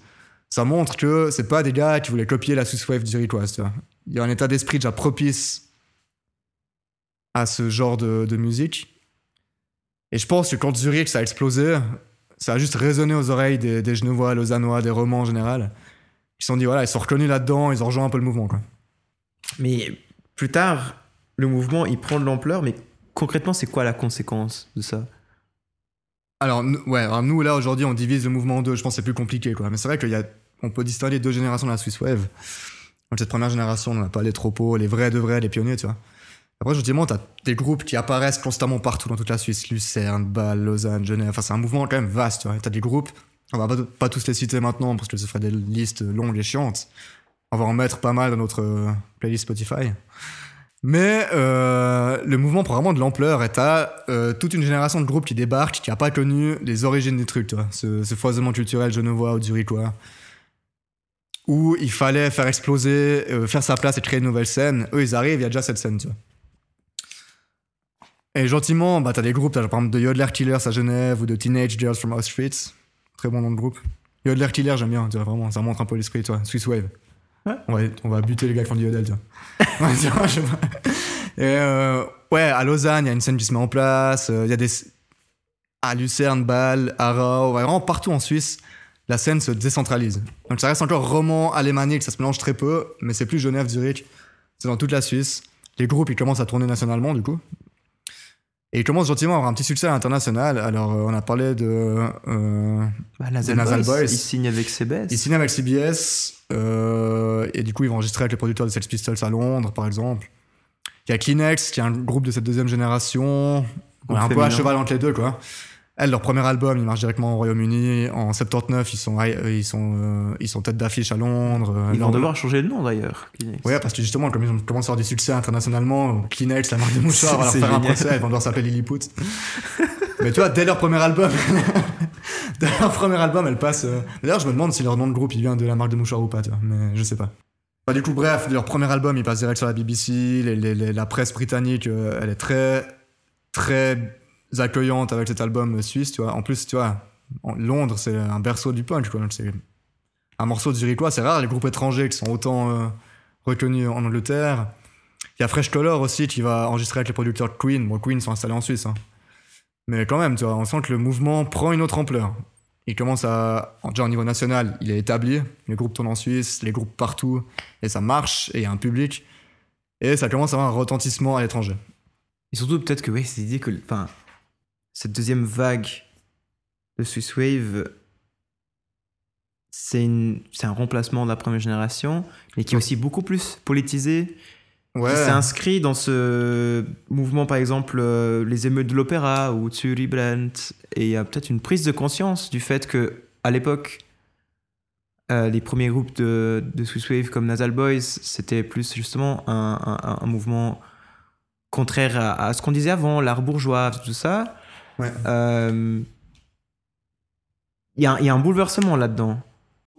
S2: ça montre que c'est pas des gars qui voulaient copier la Swiss Wave zurichoise. tu vois. Il y a un état d'esprit déjà propice à ce genre de, de musique. Et je pense que quand Zurich, ça a explosé, ça a juste résonné aux oreilles des, des Genevois, Lausannois, des Romans en général. Ils se sont dit, voilà, ils sont reconnus là-dedans, ils ont rejoint un peu le mouvement. Quoi.
S1: Mais plus tard, le mouvement, il prend de l'ampleur, mais concrètement, c'est quoi la conséquence de ça?
S2: Alors, ouais, alors nous, là, aujourd'hui, on divise le mouvement en deux. Je pense que c'est plus compliqué, quoi. Mais c'est vrai qu'on peut distinguer deux générations de la Swiss Wave. Donc, cette première génération, on n'a pas les tropos, les vrais de vrais, les pionniers, tu vois. Après, gentiment, t'as des groupes qui apparaissent constamment partout dans toute la Suisse. Lucerne, Bâle, Lausanne, Genève. Enfin, c'est un mouvement quand même vaste, tu vois. T'as des groupes, on va pas, tous les citer maintenant parce que ça ferait des listes longues et chiantes. On va en mettre pas mal dans notre euh, playlist Spotify. Mais euh, le mouvement prend vraiment de l'ampleur et t'as euh, toute une génération de groupes qui débarquent qui n'a pas connu les origines du truc, tu vois, ce, ce foisonnement culturel genevois ou zurichois, où il fallait faire exploser, faire sa place et créer une nouvelle scène. Eux, ils arrivent, il y a déjà cette scène, tu vois. Et gentiment, bah, t'as des groupes, t'as par exemple de Yodler Killers à Genève ou de Teenage Girls from Auschwitz. Très bon nom de groupe. Yodler Killer, j'aime bien, vraiment, ça montre un peu l'esprit, tu vois. Swiss Wave.
S1: Ouais.
S2: On, va, on va buter les gars qui font du Yodel, tu vois. Et euh, ouais, à Lausanne, il y a une scène qui se met en place. euh, Il y a des. À Lucerne, Bâle, Arau, vraiment partout en Suisse, la scène se décentralise. Donc ça reste encore roman, alémanique, ça se mélange très peu, mais c'est plus Genève, Zurich. C'est dans toute la Suisse. Les groupes, ils commencent à tourner nationalement, du coup. Et ils commencent gentiment à avoir un petit succès à l'international. Alors, euh, on a parlé de. euh,
S1: bah, Nasal,
S2: Nasal
S1: Boys,
S2: Boys.
S1: Ils signent avec CBS.
S2: ils signent avec CBS, euh, et du coup, ils vont enregistrer avec les producteurs de Sex Pistols à Londres, par exemple. Il y a Kleenex, qui est un groupe de cette deuxième génération. On est un peu à cheval entre les deux, quoi. Elles, leur premier album, il marche directement au Royaume-Uni. En 79, ils sont, ils sont, euh, ils sont tête d'affiche à Londres.
S1: Ils vont devoir changer de nom d'ailleurs.
S2: Ouais, parce que justement, comme ils ont commencé à avoir du succès internationalement, Kleenex, la marque de mouchoirs, va leur faire un procès, ils vont devoir s'appeler Lilliput. Mais tu vois, dès leur premier album, dès leur premier album, elle passe. euh, D'ailleurs, je me demande si leur nom de groupe il vient de la marque de mouchoirs ou pas, tu vois, mais je sais pas. Du coup, bref, leur premier album, il passe direct sur la BBC, les- les- les- la presse britannique, euh, elle est très, très accueillante avec cet album suisse, tu vois. En plus, tu vois, Londres, c'est un berceau du punk, quoi. C'est un morceau Zurichois, c'est rare les groupes étrangers qui sont autant euh, reconnus en Angleterre. Il y a Fresh Color aussi qui va enregistrer avec les producteurs de Queen. Bon, Queen sont installés en Suisse. hein. Mais quand même, tu vois, on sent que le mouvement prend une autre ampleur. Il commence à. Déjà au niveau national, il est établi. Les groupes tournent en Suisse, les groupes partout. Et ça marche, et il y a un public. Et ça commence à avoir un retentissement à l'étranger.
S1: Et surtout, peut-être que ouais, c'est l'idée que enfin, cette deuxième vague de Swiss Wave, c'est un remplacement de la première génération, mais qui est aussi beaucoup plus politisé.
S2: Ouais.
S1: qui s'est inscrit dans ce mouvement, par exemple, euh, les émeutes de l'opéra ou Zuri Brent. Et il y a peut-être une prise de conscience du fait que, à l'époque, euh, les premiers groupes de, de Swiss Wave comme Nasal Boys, c'était plus justement un, un- un mouvement contraire à, à ce qu'on disait avant, l'art bourgeois, tout ça.
S2: Ouais.
S1: Euh, Il y, a un- il y a un bouleversement là-dedans.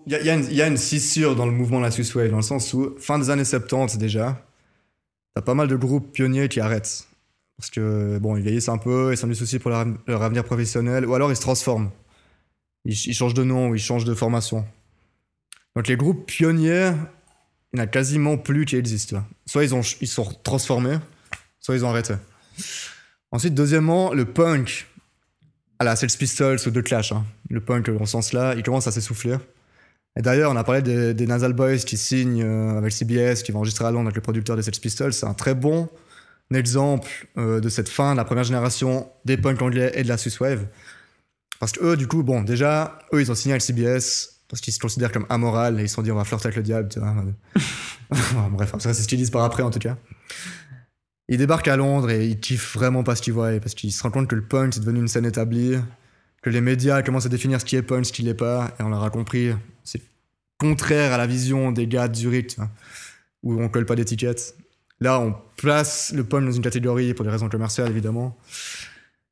S2: Il y a, il y a une- il y a une scissure dans le mouvement de la Swiss Wave, dans le sens où, fin des années 70 déjà, t'as pas mal de groupes pionniers qui arrêtent. Parce que, bon, ils vieillissent un peu, ils ont du souci pour leur, leur avenir professionnel, ou alors ils se transforment. Ils, ils changent de nom ou ils changent de formation. Donc les groupes pionniers, il n'y en a quasiment plus qui existent. Soit ils, ont, ils sont transformés, soit ils ont arrêté. Ensuite, deuxièmement, le punk. Ah là, c'est le Pistols ou The Clash. hein. Le punk, dans ce sens-là, il commence à s'essouffler. Et d'ailleurs, on a parlé des, des Nasal Boys qui signent euh, avec CBS, qui vont enregistrer à Londres avec le producteur des Sex Pistols. C'est un très bon exemple euh, de cette fin de la première génération des punks anglais et de la Swiss Wave. Parce que eux, du coup, bon, déjà, eux, ils ont signé avec CBS parce qu'ils se considèrent comme amoral et ils se sont dit on va flirter avec le diable, tu vois. Bref, c'est ce qu'ils disent par après en tout cas. Ils débarquent à Londres et ils kiffent vraiment pas ce qu'ils voient parce qu'ils se rendent compte que le punk c'est devenu une scène établie, que les médias commencent à définir ce qui est punk, ce qui l'est pas, et on leur a compris, c'est contraire à la vision des gars de Zurich, où on colle pas d'étiquette. Là, on place le punk dans une catégorie pour des raisons commerciales évidemment.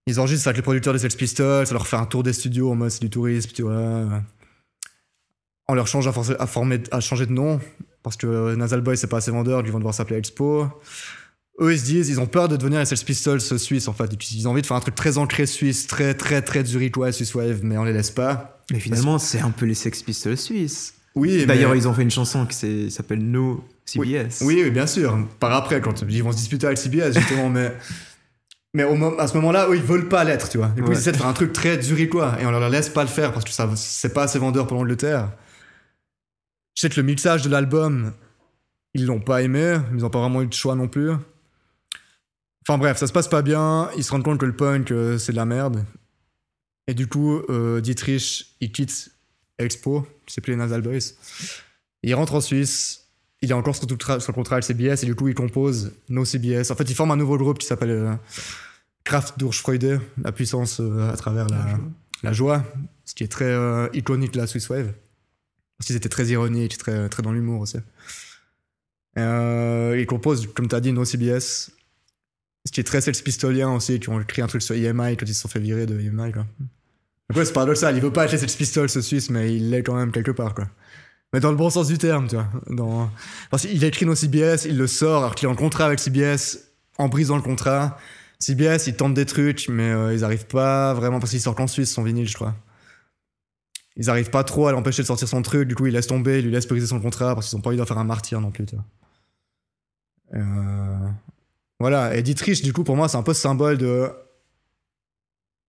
S2: Ils enregistrent avec les producteurs des Sex Pistols, ça leur fait un tour des studios en mode c'est du tourisme, tu vois. On leur change à, à, former, à changer de nom parce que Nasal Boy c'est pas assez vendeur, ils vont devoir s'appeler Expo. Eux ils se disent, ils ont peur de devenir les Sex Pistols suisses en fait. Ils ont envie de faire un truc très ancré suisse, très très très zurichois, Swiss Wave, mais on les laisse pas.
S1: Mais finalement, c'est un peu les Sex Pistols suisses.
S2: Oui,
S1: D'ailleurs,
S2: mais-
S1: ils ont fait une chanson qui s'appelle No CBS.
S2: Oui, oui, bien sûr. Par après, quand ils vont se disputer avec CBS, justement, mais. Mais au à ce moment-là, eux, ils veulent pas l'être, tu vois. Du coup,
S1: Ouais.
S2: ils essaient de faire un truc très zurichois et on leur laisse pas le faire parce que ça, c'est pas assez vendeur pour l'Angleterre. Je sais que le mixage de l'album, ils l'ont pas aimé, ils ont pas vraiment eu de choix non plus. Enfin bref, ça se passe pas bien, ils se rendent compte que le punk, euh, c'est de la merde. Et du coup, euh, Dietrich, il quitte Expo, qui s'appelait Nasal Boys. Il rentre en Suisse, il est encore sur, le contrat avec CBS et du coup il compose No CBS. En fait, il forme un nouveau groupe qui s'appelle euh, Kraft durch Freude, la puissance à travers la, la joie, ce qui est très iconique de la Swiss Wave. Parce qu'ils étaient très ironiques, très, très dans l'humour aussi. Il compose, comme tu as dit, No CBS, ce qui est très Sex Pistolien aussi, qui ont écrit un truc sur EMI quand ils se sont fait virer de EMI. Quoi. Donc c'est paradoxal, il veut pas les Sex Pistols ce Suisse, mais il l'est quand même quelque part. Quoi. Mais dans le bon sens du terme, tu vois. Dans... Parce qu'il écrit nos CBS, il le sort alors qu'il est en contrat avec CBS, en brisant le contrat. CBS, ils tentent des trucs, mais euh, ils arrivent pas vraiment, parce qu'ils sortent en Suisse son vinyle, je crois. Ils arrivent pas trop à l'empêcher de sortir son truc, du coup ils laissent tomber, ils lui laissent briser son contrat parce qu'ils ont pas envie d'en faire un martyr non plus, tu vois. Euh, Voilà, et Dietrich, du coup, pour moi, c'est un peu ce symbole de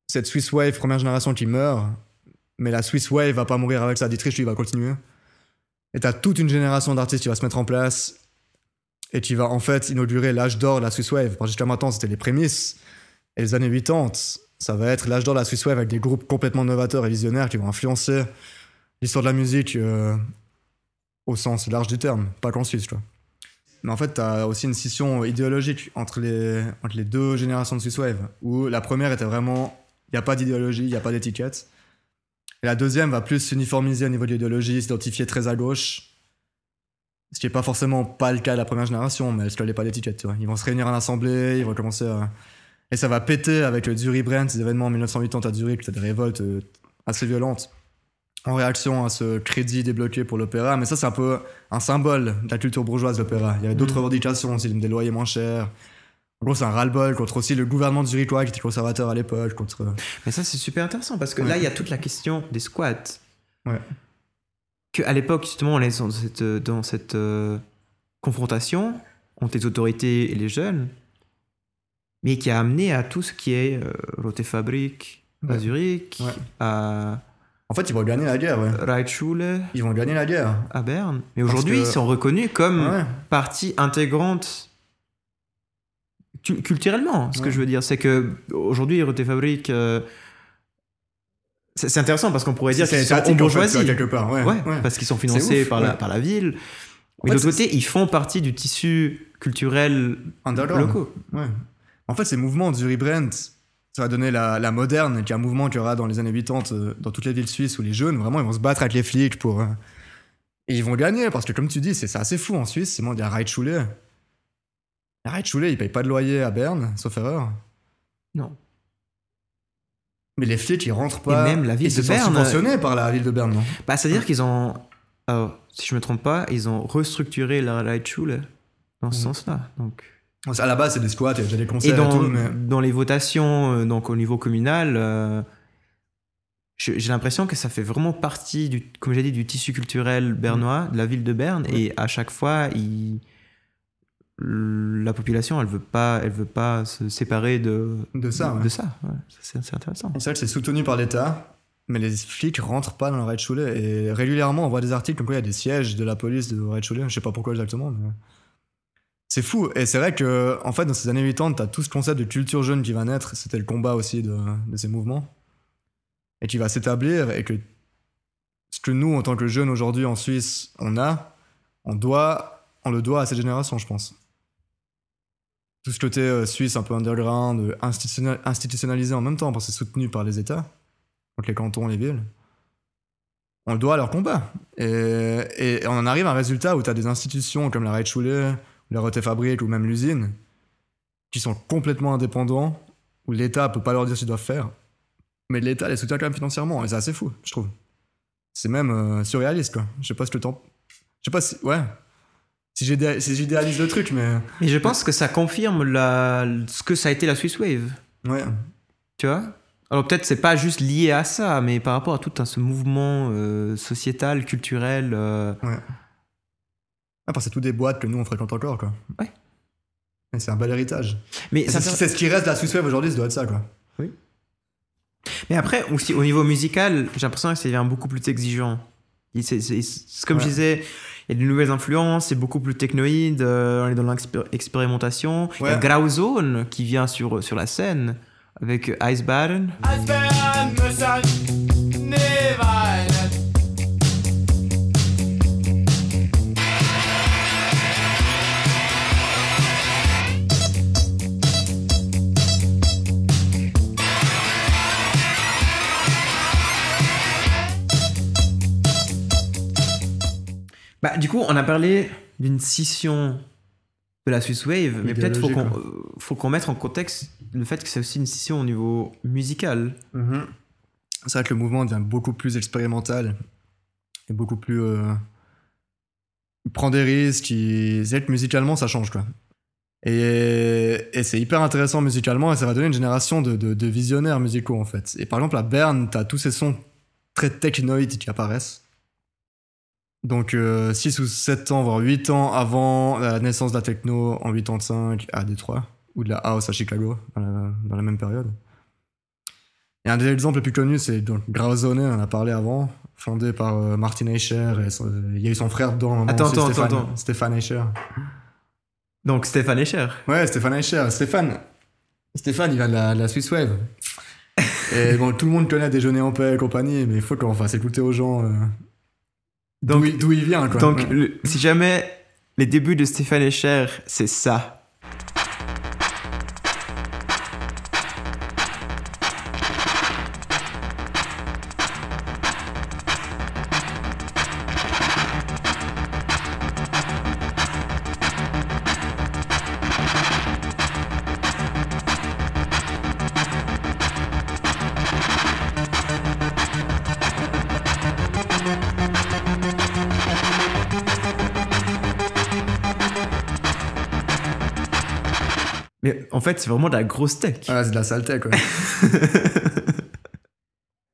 S2: cette Swiss Wave première génération qui meurt, mais la Swiss Wave va pas mourir avec ça. Dietrich, lui, va continuer. Et t'as toute une génération d'artistes qui va se mettre en place et qui va en fait inaugurer l'âge d'or de la Swiss Wave. Jusqu'à maintenant, c'était les prémices. Et les années 80, ça va être l'âge d'or de la Swiss Wave avec des groupes complètement novateurs et visionnaires qui vont influencer l'histoire de la musique euh, au sens large du terme, pas qu'en Suisse, quoi. Mais en fait, t'as aussi une scission idéologique entre les, entre les deux générations de Swiss Wave, où la première était vraiment, il n'y a pas d'idéologie, il n'y a pas d'étiquette. Et la deuxième va plus s'uniformiser au niveau de l'idéologie, s'identifier très à gauche. Ce qui n'est pas forcément pas le cas de la première génération, mais elle ne pas d'étiquette, tu. Ils vont se réunir en assemblée, ils vont commencer à... Et ça va péter avec le Zurich Brand, ces événements en 1980 à Zurich, c'est des révoltes euh, assez violentes en réaction à ce crédit débloqué pour l'opéra. Mais ça, c'est un peu un symbole de la culture bourgeoise, l'opéra. Il y avait d'autres
S1: Mhm.
S2: revendications aussi, des loyers moins chers. En gros, c'est un ras-le-bol contre aussi le gouvernement de Zurichois qui était conservateur à l'époque, contre...
S1: Mais ça, c'est super intéressant parce que
S2: Ouais.
S1: là, il y a toute la question des squats.
S2: Ouais.
S1: Que à l'époque, justement, on est dans cette, euh, dans cette euh, confrontation entre les autorités et les jeunes, mais qui a amené à tout ce qui est euh, Rote Fabrik à. Zurich, à
S2: En fait, ils vont gagner la guerre, ouais.
S1: Reitschule,
S2: Ils vont gagner la guerre.
S1: à Berne. Mais aujourd'hui,
S2: que-
S1: ils sont reconnus comme
S2: Ouais.
S1: partie intégrante cu- culturellement. Ce que je veux dire, c'est que aujourd'hui, Rote Fabrik. euh, c'est intéressant parce qu'on pourrait dire
S2: C'est
S1: qu'ils sont
S2: étatique, en fait,
S1: bourgeoisie.
S2: quelque part. Ouais,
S1: parce qu'ils sont financés
S2: ouf,
S1: par, la, par la ville. Mais de l'autre côté, ils font partie du tissu culturel locaux.
S2: En fait, ces mouvements du rebrand, ça va donner la, la moderne, qui est un mouvement qu'il y aura dans les années 80 euh, dans toutes les villes suisses où les jeunes, vraiment, ils vont se battre avec les flics pour. euh, et ils vont gagner, parce que comme tu dis, c'est assez fou en Suisse. C'est moi, il y a Reitschule. Reitschule, ils payent pas de loyer à Berne, sauf erreur.
S1: Non.
S2: Mais les flics, ils rentrent pas.
S1: même la ville
S2: ils
S1: de
S2: sont
S1: Berne-
S2: subventionnés par la ville de Berne, non?
S1: Bah, c'est-à-dire qu'ils ont. alors, si je me trompe pas, ils ont restructuré la Reitschule dans ce sens-là. Donc.
S2: À la base, c'est des squats, il y a déjà des concerts et,
S1: dans,
S2: tout, mais.
S1: dans les votations, euh, donc au niveau communal, euh, j'ai l'impression que ça fait vraiment partie, du, comme j'ai dit, du tissu culturel bernois, de la ville de Berne.
S2: Mm.
S1: Et à chaque fois, il- la population, elle veut pas, elle veut pas se séparer de,
S2: De ça, ouais.
S1: De ça, ouais. c'est intéressant.
S2: C'est vrai que c'est soutenu par l'État, mais les flics rentrent pas dans le Reitschule. Et régulièrement, on voit des articles comme quoi il y a des sièges de la police de Reitschule. Je sais pas pourquoi exactement, mais. C'est fou. Et c'est vrai que, en fait, dans ces années 80, t'as tout ce concept de culture jeune qui va naître. C'était le combat aussi de, ces mouvements. Et qui va s'établir. Et que ce que nous, en tant que jeunes aujourd'hui en Suisse, on a, on, doit, on le doit à cette génération, je pense. Tout ce côté euh, suisse un peu underground, euh, institutionnalisé en même temps, parce que c'est soutenu par les États, donc les cantons, les villes. On le doit à leur combat. Et, et on en arrive à un résultat où tu as des institutions comme la Reitschule, la Rote Fabrik ou même l'usine, qui sont complètement indépendants, où l'État peut pas leur dire ce qu'ils doivent faire, mais l'État les soutient quand même financièrement, et c'est assez fou, je trouve. C'est même euh, surréaliste, quoi. Je sais pas ce que t'en... Je sais pas si... Ouais. Si j'idéalise le truc, mais...
S1: Et je pense que ça confirme la, ce que ça a été la Swiss Wave.
S2: Ouais.
S1: Tu vois? Alors peut-être c'est pas juste lié à ça, mais par rapport à tout ce mouvement euh, sociétal, culturel. euh,
S2: Ah, parce que c'est tout des boîtes que nous on fréquente encore, quoi.
S1: Ouais.
S2: C'est un bel héritage.
S1: Mais,
S2: C'est ce qui reste de la Wave aujourd'hui, ça doit être ça, quoi.
S1: mais après, aussi au niveau musical, j'ai l'impression que ça devient beaucoup plus exigeant. Et C'est c'est- c'est comme je disais, il y a de nouvelles influences, c'est beaucoup plus technoïde, euh, on est dans l'expérimentation. Il y a. Grauzone qui vient sur, sur la scène avec Icebaden.
S4: Als
S1: Bah, du coup, on a parlé d'une scission de la Swiss Wave, mais peut-être faut qu'on
S2: Idéologique,
S1: euh, faut qu'on mette en contexte le fait que c'est aussi une scission au niveau musical.
S2: C'est vrai que le mouvement devient beaucoup plus expérimental et beaucoup plus. euh, il prend des risques, il... musicalement ça change, quoi. Et, et c'est hyper intéressant musicalement et ça va donner une génération de, de- de visionnaires musicaux en fait. Et par exemple à Berne, t'as tous ces sons très technoïdes qui apparaissent. Donc 6 ou 7 ans, voire 8 ans avant la naissance de la techno en 85 à Détroit, ou de la house à Chicago, dans la, dans la même période. Et un des exemples les plus connus, c'est donc Grauzone, on en a parlé avant, fondé par euh, Martin Eicher, et son- il y a eu son frère dedans.
S1: Attends,
S2: aussi,
S1: attends,
S2: Stéphane,
S1: attends, attends.
S2: Stéphane Eicher.
S1: Donc Stéphane Escher.
S2: Ouais, Stéphane Eicher. Stéphane, Stéphane, il vient de la, de la Swiss Wave. et bon, tout le monde connaît Déjeuner en paix et compagnie, mais il faut qu'on fasse écouter aux gens euh, d'où
S1: Donc-
S2: il, d'où il vient, quoi.
S1: Donc,
S2: Ouais.
S1: le- si jamais les débuts de Stéphane Escher, c'est ça. Fait, c'est vraiment de la grosse tech.
S2: Ouais, c'est de la saleté, quoi.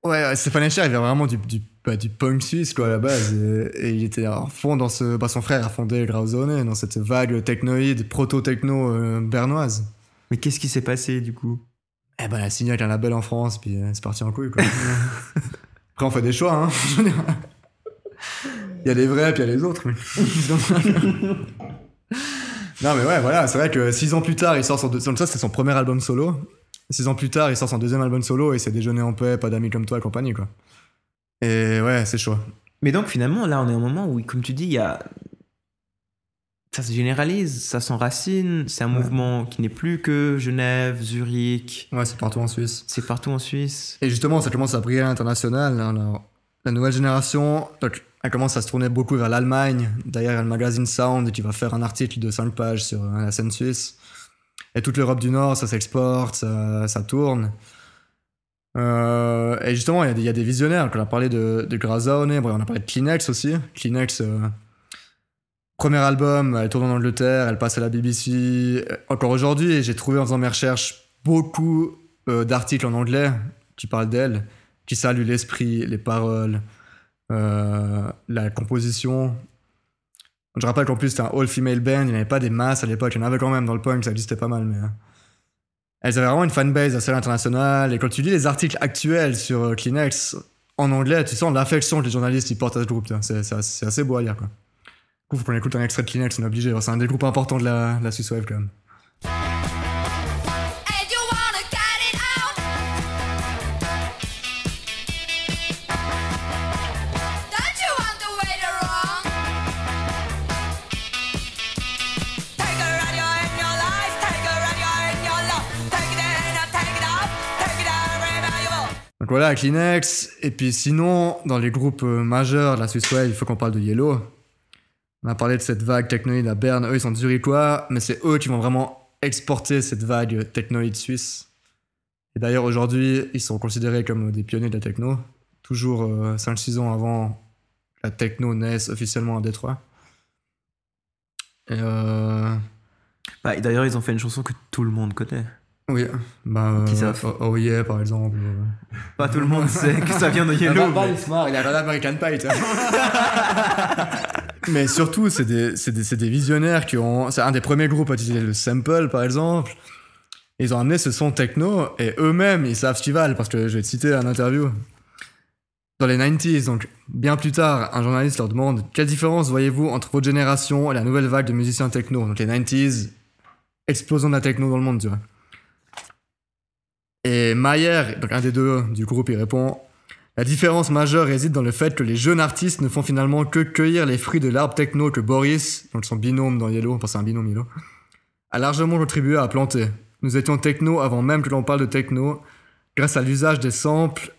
S2: ouais, ouais, Stéphane Eicher, il vient vraiment du, du, bah, du punk suisse, quoi, à la base. Et, et il était à fond dans ce. Bah, son frère a fondé Grauzone, dans cette vague technoïde, proto-techno euh, bernoise.
S1: Mais qu'est-ce qui s'est passé du coup?
S2: Eh ben, elle a signé avec un label en France, puis euh, c'est parti en couille, quoi. Après, on fait des choix, hein. Il y a les vrais, puis il y a les autres. mais- non, mais ouais, voilà, c'est vrai que six ans plus tard, il sort son. deux- Ça, c'est son premier album solo. Six ans plus tard, il sort son deuxième album solo et c'est Déjeuner en paix, pas d'amis comme toi et compagnie, quoi. Et ouais, c'est chaud.
S1: Mais donc finalement, là, on est un moment où, comme tu dis, il y a ça se généralise, ça s'enracine. C'est un
S2: Ouais.
S1: mouvement qui n'est plus que Genève, Zurich.
S2: Ouais, c'est partout en Suisse.
S1: C'est partout en Suisse.
S2: Et justement, ça commence à briller à l'international. hein, la nouvelle génération, donc, elle commence à se tourner beaucoup vers l'Allemagne. D'ailleurs, le magazine Sound qui va faire un article de 5 pages sur euh, la scène suisse. Et toute l'Europe du Nord, ça s'exporte, ça, tourne. Euh, et justement, il y, a des- visionnaires. On a parlé de, de Grazaone, bon, on a parlé de Kleenex aussi. Kleenex, euh, premier album, elle tourne en Angleterre, elle passe à la BBC. Encore aujourd'hui, j'ai trouvé en faisant mes recherches beaucoup d'articles en anglais qui parlent d'elle, qui saluent l'esprit, les paroles, la composition. Je rappelle qu'en plus c'était un all-female band, il n'y avait pas des masses à l'époque, il y en avait quand même dans le punk, ça existait pas mal, mais... euh, Elles avaient vraiment une fanbase assez internationale, et quand tu lis les articles actuels sur euh, Kleenex en anglais, tu sens l'affection que les journalistes ils portent à ce groupe, c'est assez, beau à lire. Quoi. Du coup, faut qu'on écoute un extrait de Kleenex, on est obligé, c'est un des groupes importants de la, de la Swiss Wave quand même. Donc voilà, Kleenex. Et puis sinon, dans les groupes euh, majeurs de la Swiss Wave, il faut qu'on parle de Yellow. On a parlé de cette vague technoïde à Berne. Eux, ils sont zurichois, mais c'est eux qui vont vraiment exporter cette vague technoïde suisse. Et d'ailleurs, aujourd'hui, ils sont considérés comme des pionniers de la techno. Toujours 5-6 ans avant la techno naisse officiellement à Détroit. Et euh...
S1: Bah, D'ailleurs, ils ont fait une chanson que tout le monde connaît.
S2: Oui, bah,
S1: Qui
S2: euh,
S1: savent.
S2: oh, oh yeah, par exemple. euh.
S1: Pas tout le monde sait que ça vient de Yellow.
S2: il se marre, il a regardé American Pie, tu vois. Mais surtout, c'est des, c'est des, c'est des visionnaires qui ont. C'est un des premiers groupes à utiliser le sample, par exemple. Ils ont amené ce son techno et eux-mêmes, ils savent ce qu'ils valent parce que je vais te citer un interview. Dans les 90s, donc bien plus tard, un journaliste leur demande Quelle différence voyez-vous entre votre génération et la nouvelle vague de musiciens techno? Donc les 90s, explosion de la techno dans le monde, tu vois. Et Mayer, donc un des deux du groupe, il répond La différence majeure réside dans le fait que les jeunes artistes ne font finalement que cueillir les fruits de l'arbre techno que Boris, donc son binôme dans Yellow, enfin c'est un binôme Yellow, a largement contribué à planter. Nous étions techno avant même que l'on parle de techno, grâce à l'usage des samples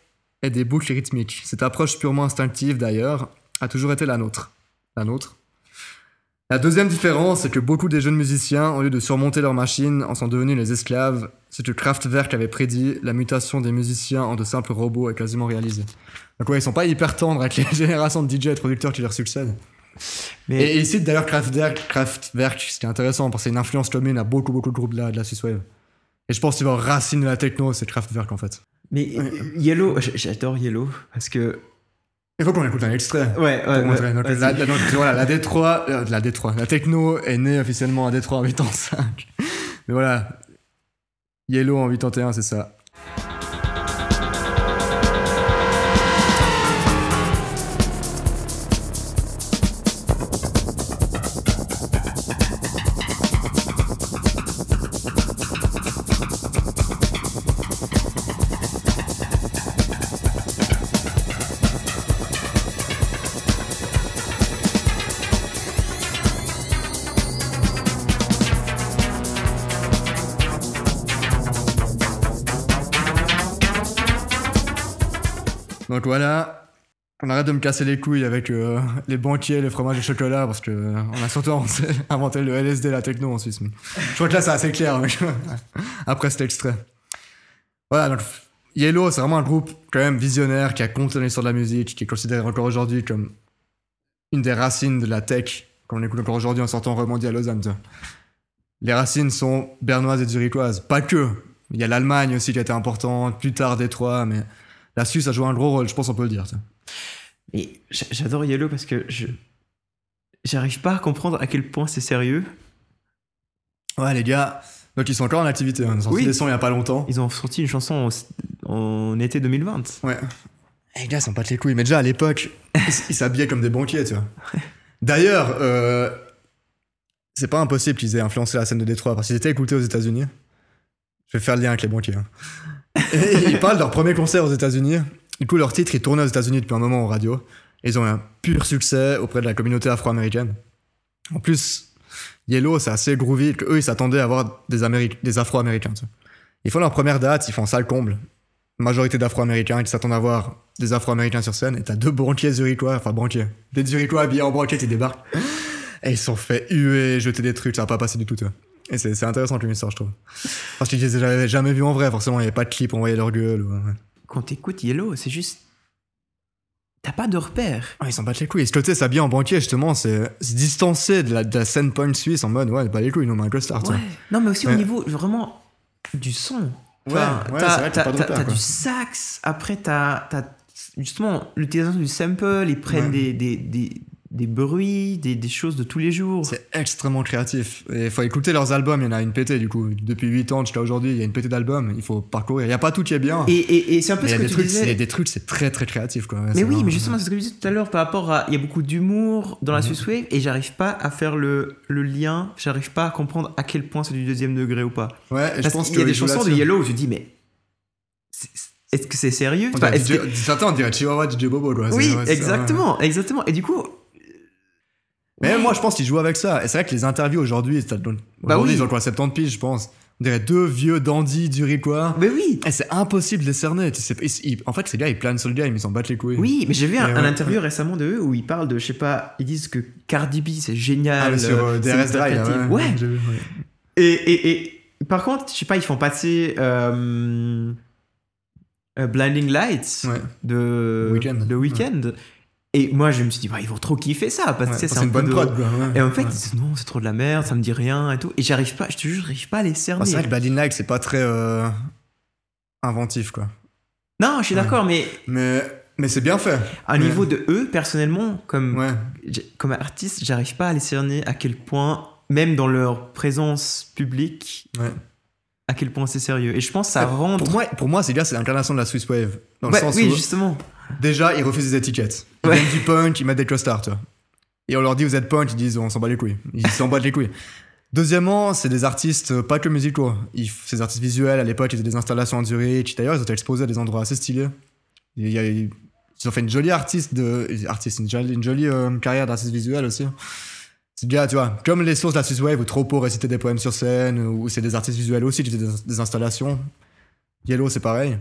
S2: et des boucles rythmiques. Cette approche purement instinctive d'ailleurs a toujours été la nôtre. La nôtre la deuxième différence, c'est que beaucoup des jeunes musiciens, au lieu de surmonter leurs machines, en sont devenus les esclaves. Ce que Kraftwerk avait prédit, la mutation des musiciens en de simples robots est quasiment réalisée. Donc ouais, ils sont pas hyper tendres avec les générations de DJ et de producteurs qui leur succèdent.
S1: Mais
S2: Et, et il cite d'ailleurs Kraftwerk, Kraftwerk, ce qui est intéressant, parce que c'est une influence commune à beaucoup beaucoup de groupes de la, de la Swiss Wave. Et je pense que la racine de la techno, c'est Kraftwerk en fait.
S1: Mais Yellow, j'adore Yellow parce que.
S2: Il faut qu'on écoute un extrait.
S1: Ouais, ouais,
S2: Donc, la, la- donc, voilà, la Détroit, euh, la Détroit, la techno est née officiellement à Détroit en 85. Mais voilà, Yellow en 81, c'est ça. De me casser les couilles avec euh, les banquiers, les fromages et chocolat, parce que euh, on a surtout inventé, le LSD, la techno en Suisse. Je crois que là, c'est assez clair après cet extrait. Voilà, donc Yellow, c'est vraiment un groupe quand même visionnaire qui a compté l'histoire de la musique, qui est considéré encore aujourd'hui comme une des racines de la tech, qu'on écoute encore aujourd'hui en sortant rebondir à Lausanne. Les racines sont bernoises et zurichoises. Pas que. Il y a l'Allemagne aussi qui a été importante, plus tard Détroit, mais la Suisse a joué un gros rôle, je pense qu'on peut le dire.
S1: J- j'adore Yellow parce que je. J'arrive pas à comprendre à quel point c'est sérieux.
S2: Ouais, les gars, donc ils sont encore en activité. hein. Ils ont sorti
S1: Oui.
S2: des sons il y a pas longtemps.
S1: Ils ont sorti une chanson en, en été 2020.
S2: Ouais. Eh, les gars, ils sont pas les couilles. Mais déjà à l'époque, ils ils s'habillaient comme des banquiers, tu vois. D'ailleurs, euh, c'est pas impossible qu'ils aient influencé la scène de Détroit parce qu'ils étaient écoutés aux États-Unis. Je vais faire le lien avec les banquiers. hein. Et ils parlent de leur premier concert aux États-Unis. Du coup, leur titre, ils tournaient aux États-Unis depuis un moment en radio. Ils ont eu un pur succès auprès de la communauté afro-américaine. En plus, Yellow, c'est assez groovy, que eux, ils s'attendaient à avoir des, des Afro-Américains. Ils font leur première date, ils font salle comble. Majorité d'Afro-Américains qui s'attendent à voir des Afro-Américains sur scène, et t'as deux banquiers zurichois, enfin banquiers, des zurichois habillés en banquier qui débarquent. Et ils sont fait huer, jeter des trucs, ça va pas passer du tout. Et c'est c'est intéressant comme histoire, je trouve. Parce qu'ils les avaient jamais vus en vrai, forcément, il y avait pas de clip, on voyait leur gueule.
S1: Quand t'écoutes Yellow, c'est juste. T'as pas de repère.
S2: Ah, ils s'en battent les couilles. Et ce côté s'habiller en banquier, justement, c'est se distancer de la, de la scène point suisse en mode, ouais, pas les couilles, nous, on a un costard, tu
S1: Ouais.
S2: vois.
S1: Non, mais aussi au
S2: Ouais.
S1: niveau vraiment du son.
S2: Ouais,
S1: Enfin,
S2: ouais,
S1: t'as-
S2: c'est vrai que t'as
S1: t'as-
S2: pas de
S1: t'as-
S2: repère,
S1: t'as
S2: quoi.
S1: du sax, après t'as t'as justement l'utilisation du sample, ils prennent
S2: Ouais.
S1: des, des, des, des bruits, des, des choses de tous les jours.
S2: C'est extrêmement créatif. Il faut écouter leurs albums, il y en a une pétée, du coup. Depuis 8 ans jusqu'à aujourd'hui, il y a une pétée d'albums, il faut parcourir. Il y a pas tout qui est bien.
S1: Et, et, et c'est un peu
S2: mais
S1: ce
S2: a
S1: que tu
S2: trucs,
S1: disais.
S2: il y a des trucs, c'est très très créatif, quoi.
S1: Mais oui,
S2: vraiment-
S1: mais justement, c'est ce que je disais tout à l'heure par rapport à. Il y a beaucoup d'humour dans la. Swiss Wave et j'arrive pas à faire le, le lien, j'arrive pas à comprendre à quel point c'est du deuxième degré ou pas.
S2: Ouais, je pense
S1: qu'il y a des chansons de. Yellow où je dis, mais. Est-ce que c'est sérieux? Enfin,
S2: Certains, on dirait Chihuahua, DJ Bobo, quoi.
S1: Oui, exactement, exactement. Et du coup.
S2: Mais même
S1: Ouais.
S2: moi, je pense qu'ils jouent avec ça. Et c'est vrai que les interviews aujourd'hui, c'est- aujourd'hui,
S1: Bah oui.
S2: ils ont quoi, 70 piges, je pense. On dirait deux vieux dandys du.
S1: Mais oui,
S2: Et c'est impossible de les cerner. Tu sais, pas- ils- ils- en fait, ces gars, ils planent sur le game, ils s'en battent les couilles.
S1: oui, mais j'ai vu un, interview récemment de eux où ils parlent de, je sais pas, ils disent que Cardi B c'est génial.
S2: Ah, sur euh, DRS Drive,
S1: créatif.
S2: ouais.
S1: Ouais.
S2: j'ai vu, ouais.
S1: Et, et, et par contre, je sais pas, ils font passer euh, euh, Blinding Lights de
S2: Weeknd.
S1: de Weeknd. Et moi, je me suis dit, bah, ils vont trop kiffer ça parce que
S2: Ouais, c'est
S1: un
S2: une bonne
S1: de-
S2: prod, quoi. ouais.
S1: Et en fait,
S2: Ouais.
S1: ils disent, non, c'est trop de la merde, ça me dit rien et tout. Et j'arrive pas, je te jure, j'arrive pas à les cerner.
S2: Bah, c'est vrai que Bad c'est pas très euh, inventif, quoi.
S1: non, je suis d'accord, mais
S2: Mais, mais c'est bien fait.
S1: à niveau de eux, personnellement, comme, comme artiste, j'arrive pas à les cerner à quel point, même dans leur présence publique, à quel point c'est sérieux. Et je pense que ça rend.
S2: Pour moi, pour moi ces gars, c'est l'incarnation de la Swiss Wave. Dans le
S1: Ouais,
S2: sens
S1: oui,
S2: où,
S1: justement.
S2: Déjà, ils refusent des étiquettes. Ils
S1: Ouais.
S2: du punk, ils mettent des costards, tu vois. Et on leur dit, vous êtes punk, ils disent, on s'en bat les couilles. Ils s'en battent les couilles. Deuxièmement, c'est des artistes euh, pas que musicaux. Ils, ces artistes visuels, à l'époque, ils faisaient des installations en Zurich. D'ailleurs, ils ont été exposés à des endroits assez stylés. Il y a- ils ont fait une jolie artiste de, artiste, une jolie, une jolie euh, carrière d'artiste visuel aussi. C'est bien, tu vois, comme les sources de la Swiss Wave où Tropo récitait des poèmes sur scène, où c'est des artistes visuels aussi qui faisaient des, des installations. Yellow, c'est pareil.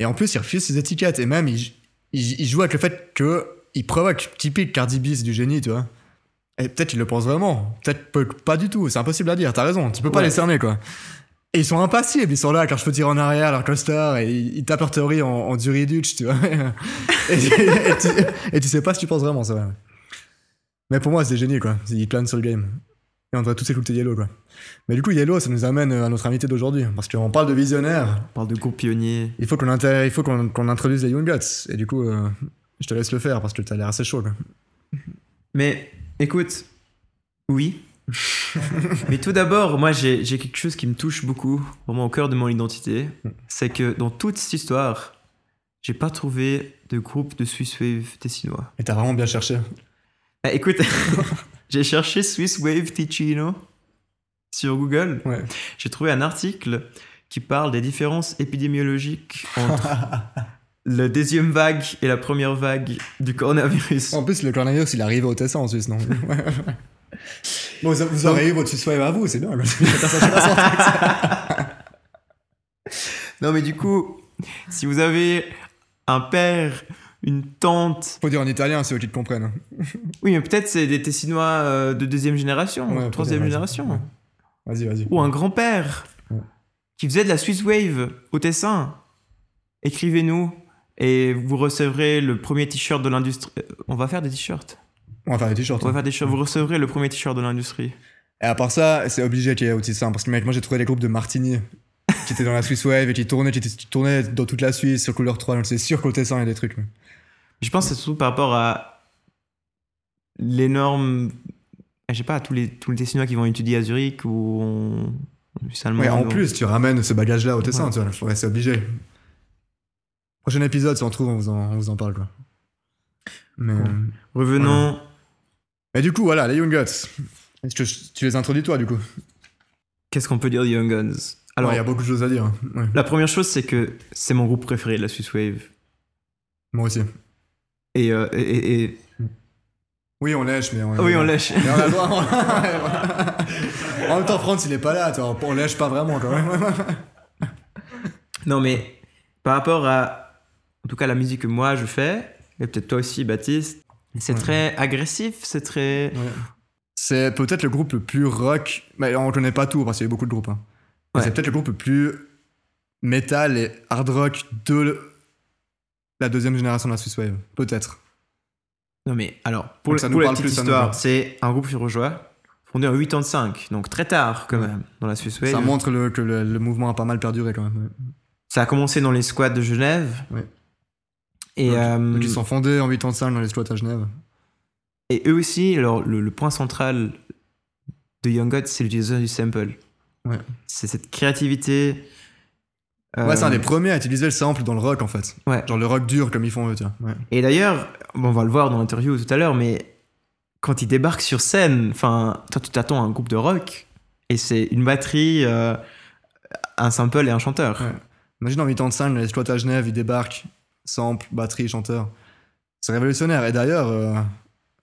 S2: Et en plus, ils refusent ces étiquettes. Et même, ils, ils jouent avec le fait que ils provoquent typique Cardi B, du génie, tu vois. Et peut-être ils le pensent vraiment. Peut-être peu- pas du tout. C'est impossible à dire. T'as raison. Tu peux pas les cerner, quoi. Et ils sont impassibles. Ils sont là, quand je peux tirer en arrière, leur costard, et ils, tapent leur théorie en, en tu vois. et, et tu, et tu sais pas si tu penses vraiment, c'est vrai. Mais pour moi, c'est des génies, quoi. Ils planent sur le game. Et on devrait tous écouter Yellow, quoi. Mais du coup, Yellow, ça nous amène à notre invité d'aujourd'hui. Parce qu'on parle de visionnaire.
S1: On parle de groupe pionnier.
S2: Il faut qu'on qu'on qu'on introduise les Young Guts. Et du coup, euh, je te laisse le faire parce que t'as l'air assez chaud. Quoi.
S1: Mais écoute, oui. Mais tout d'abord, moi j'ai quelque chose qui me touche beaucoup, vraiment au cœur de mon identité. C'est que dans toute cette histoire, j'ai pas trouvé de groupe de Swiss Wave tessinois.
S2: Et t'as vraiment bien cherché.
S1: Ah, écoute, j'ai cherché Swiss Wave Ticino sur Google.
S2: Ouais.
S1: J'ai trouvé un article qui parle des différences épidémiologiques entre la deuxième vague et la première vague du coronavirus.
S2: En plus, le coronavirus, il arrive au Tessin en Suisse, non Bon, vous, vous aurez eu votre Swiss Wave à vous, c'est bien.
S1: Non, mais du coup, si vous avez un père, une tante,
S2: Faut dire en italien, c'est eux qui te comprennent. hein.
S1: oui, mais peut-être c'est des Tessinois euh, de deuxième génération,
S2: Ouais,
S1: troisième génération,
S2: vas-y. Vas-y, vas-y.
S1: ou un grand-père
S2: Ouais.
S1: qui faisait de la Swiss Wave au Tessin. Écrivez-nous et vous recevrez le premier t-shirt de l'industrie. Euh, On va faire des t-shirts.
S2: On va faire des t-shirts.
S1: On va faire des t-shirts. Vous recevrez le premier t-shirt de l'industrie.
S2: Et à part ça, c'est obligé qu'il y ait aussi ça. Parce que mec, moi j'ai trouvé des groupes de Martini qui étaient dans la Swiss Wave et qui tournaient, qui, qui tournaient dans toute la Suisse sur couleur 3. Donc c'est sûr qu'au Tessin, il y a des trucs. mais-
S1: Je pense que c'est surtout par rapport à l'énorme. Je sais pas, tous les, tous les Tessinois qui vont étudier à Zurich ou
S2: Ouais, en plus, tu ramènes ce bagage-là au Tessin,
S1: Ouais.
S2: tu vois. C'est obligé. Prochain épisode, si on trouve, on vous en, on vous en parle, quoi. Mais,
S1: Ouais. Revenons.
S2: mais du coup, voilà, les Young Guts. Est-ce que tu les introduis, toi, du coup?
S1: Qu'est-ce qu'on peut dire de Young Guns?
S2: Alors, il y a beaucoup de choses à dire. hein. Ouais.
S1: la première chose, c'est que c'est mon groupe préféré de la Swiss Wave.
S2: Moi aussi.
S1: Et, euh, et, et- et
S2: Oui, on lèche, mais on,
S1: Oui, on lèche.
S2: Mais on a droit. En même temps, Franz, il est pas là, toi. On lèche pas vraiment quand même.
S1: Non, mais par rapport à, en tout cas, la musique que moi je fais, et peut-être toi aussi, Baptiste, c'est
S2: Ouais.
S1: très agressif, c'est très.
S2: C'est peut-être le groupe le plus rock. Mais on connaît pas tout parce qu'il y a beaucoup de groupes. hein.
S1: Ouais.
S2: C'est peut-être le groupe le plus metal et hard rock de le- la deuxième génération de la Swiss Wave. Peut-être.
S1: Non, mais alors, pour,
S2: Donc ça nous
S1: pour la
S2: parle
S1: petite
S2: plus,
S1: histoire, c'est un groupe surogeois, fondé en 85, donc très tard quand
S2: Ouais.
S1: même, dans la Suisse Wave.
S2: Ça montre le- que le, le mouvement a pas mal perduré quand même. ouais.
S1: Ça a commencé dans les squats de Genève.
S2: Ouais.
S1: Et,
S2: Donc,
S1: euh,
S2: donc ils sont fondés en 85 dans les squats à Genève.
S1: et eux aussi, alors, le, le point central de Young Gods, c'est l'utilisation du sample.
S2: Ouais.
S1: C'est cette créativité.
S2: Ouais, c'est un
S1: euh,
S2: des premiers à utiliser le sample dans le rock en fait.
S1: Ouais.
S2: Genre le rock dur comme ils font eux, tiens. Ouais.
S1: Et d'ailleurs, bon, on va le voir dans l'interview tout à l'heure, mais quand ils débarquent sur scène, enfin, toi tu t'attends à un groupe de rock et c'est une batterie, euh, un sample et un chanteur.
S2: Ouais. Imagine en 85, les squats à Genève, ils débarquent, sample, batterie, chanteur. C'est révolutionnaire. Et d'ailleurs, euh,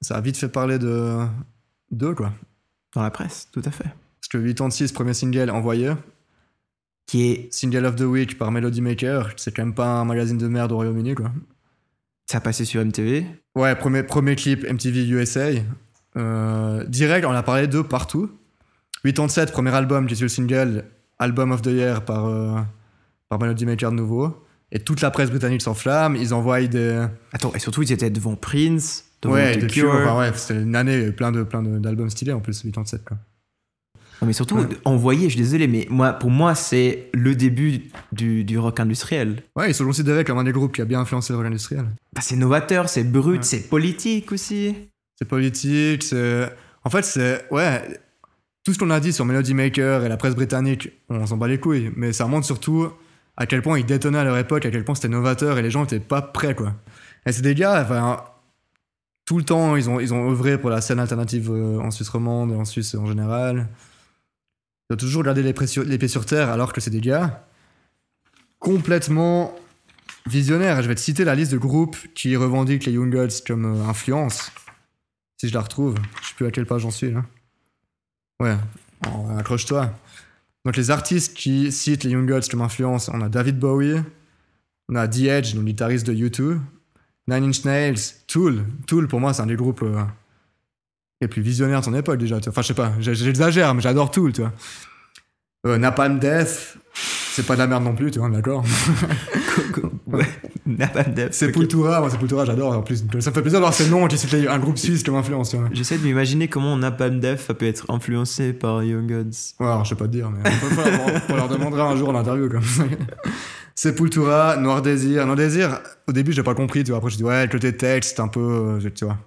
S2: ça a vite fait parler de d'eux, quoi.
S1: Dans la presse, tout à fait.
S2: Parce que 86, premier single envoyé,
S1: Qui est,
S2: single of the week par Melody Maker, c'est quand même pas un magazine de merde au Royaume-Uni, quoi.
S1: ça a passé sur MTV.
S2: Ouais, premier, premier clip MTV USA. Euh, direct, on a parlé d'eux partout. 87, premier album qui est sur le single, Album of the Year par, euh, par Melody Maker de nouveau. Et toute la presse britannique s'enflamme, ils envoient des.
S1: Attends, et surtout ils étaient devant Prince, devant
S2: Ouais,
S1: The Cure.
S2: Cure. Enfin, ouais, c'était une année, plein de plein de- d'albums stylés en plus, 87 quoi.
S1: Non, mais surtout,
S2: Ouais.
S1: envoyer, je suis désolé, mais moi, pour moi, c'est le début du, du rock industriel.
S2: Ouais, ils sont considérés comme un des groupes qui a bien influencé le rock industriel.
S1: Bah, c'est novateur, c'est brut,
S2: Ouais.
S1: c'est politique aussi.
S2: C'est politique, c'est. En fait, c'est. Ouais. Tout ce qu'on a dit sur Melody Maker et la presse britannique, on s'en bat les couilles. Mais ça montre surtout à quel point ils détonnaient à leur époque, à quel point c'était novateur et les gens étaient pas prêts, quoi. Et c'est des gars, enfin. Tout le temps, ils ont, ils ont œuvré pour la scène alternative euh, en Suisse romande et en Suisse en général. Toujours gardé les, pieds sur- terre alors que c'est des gars complètement visionnaires. Je vais te citer la liste de groupes qui revendiquent les Young Gods comme euh, influence. Si je la retrouve, je sais plus à quelle page j'en suis. Ouais, accroche-toi. Donc les artistes qui citent les Young Gods comme influence, on a David Bowie, on a The Edge, le guitariste de U2, Nine Inch Nails, Tool. Tool pour moi c'est un des groupes euh, les plus visionnaires de son époque déjà. Enfin je sais pas, j'exagère mais j'adore Tool, tu vois. Euh, Napalm Death, c'est pas de la merde non plus, tu vois, d'accord.
S1: ouais, Napalm Death, ok.
S2: Sepultura, moi Sepultura j'adore en plus. Ça me fait plaisir d'avoir ces noms qui citent les- un groupe suisse comme influence, tu vois.
S1: J'essaie de m'imaginer comment Napalm Death ça peut être influencé par Young Gods.
S2: Ouais, alors, je sais pas te dire, mais on, leur demandera un jour en interview. Comme ça. Sepultura, Noir Désir. Noir Désir, au début, j'ai pas compris, tu vois. Après, je dis, ouais, le côté texte, c'est un peu. euh, tu vois.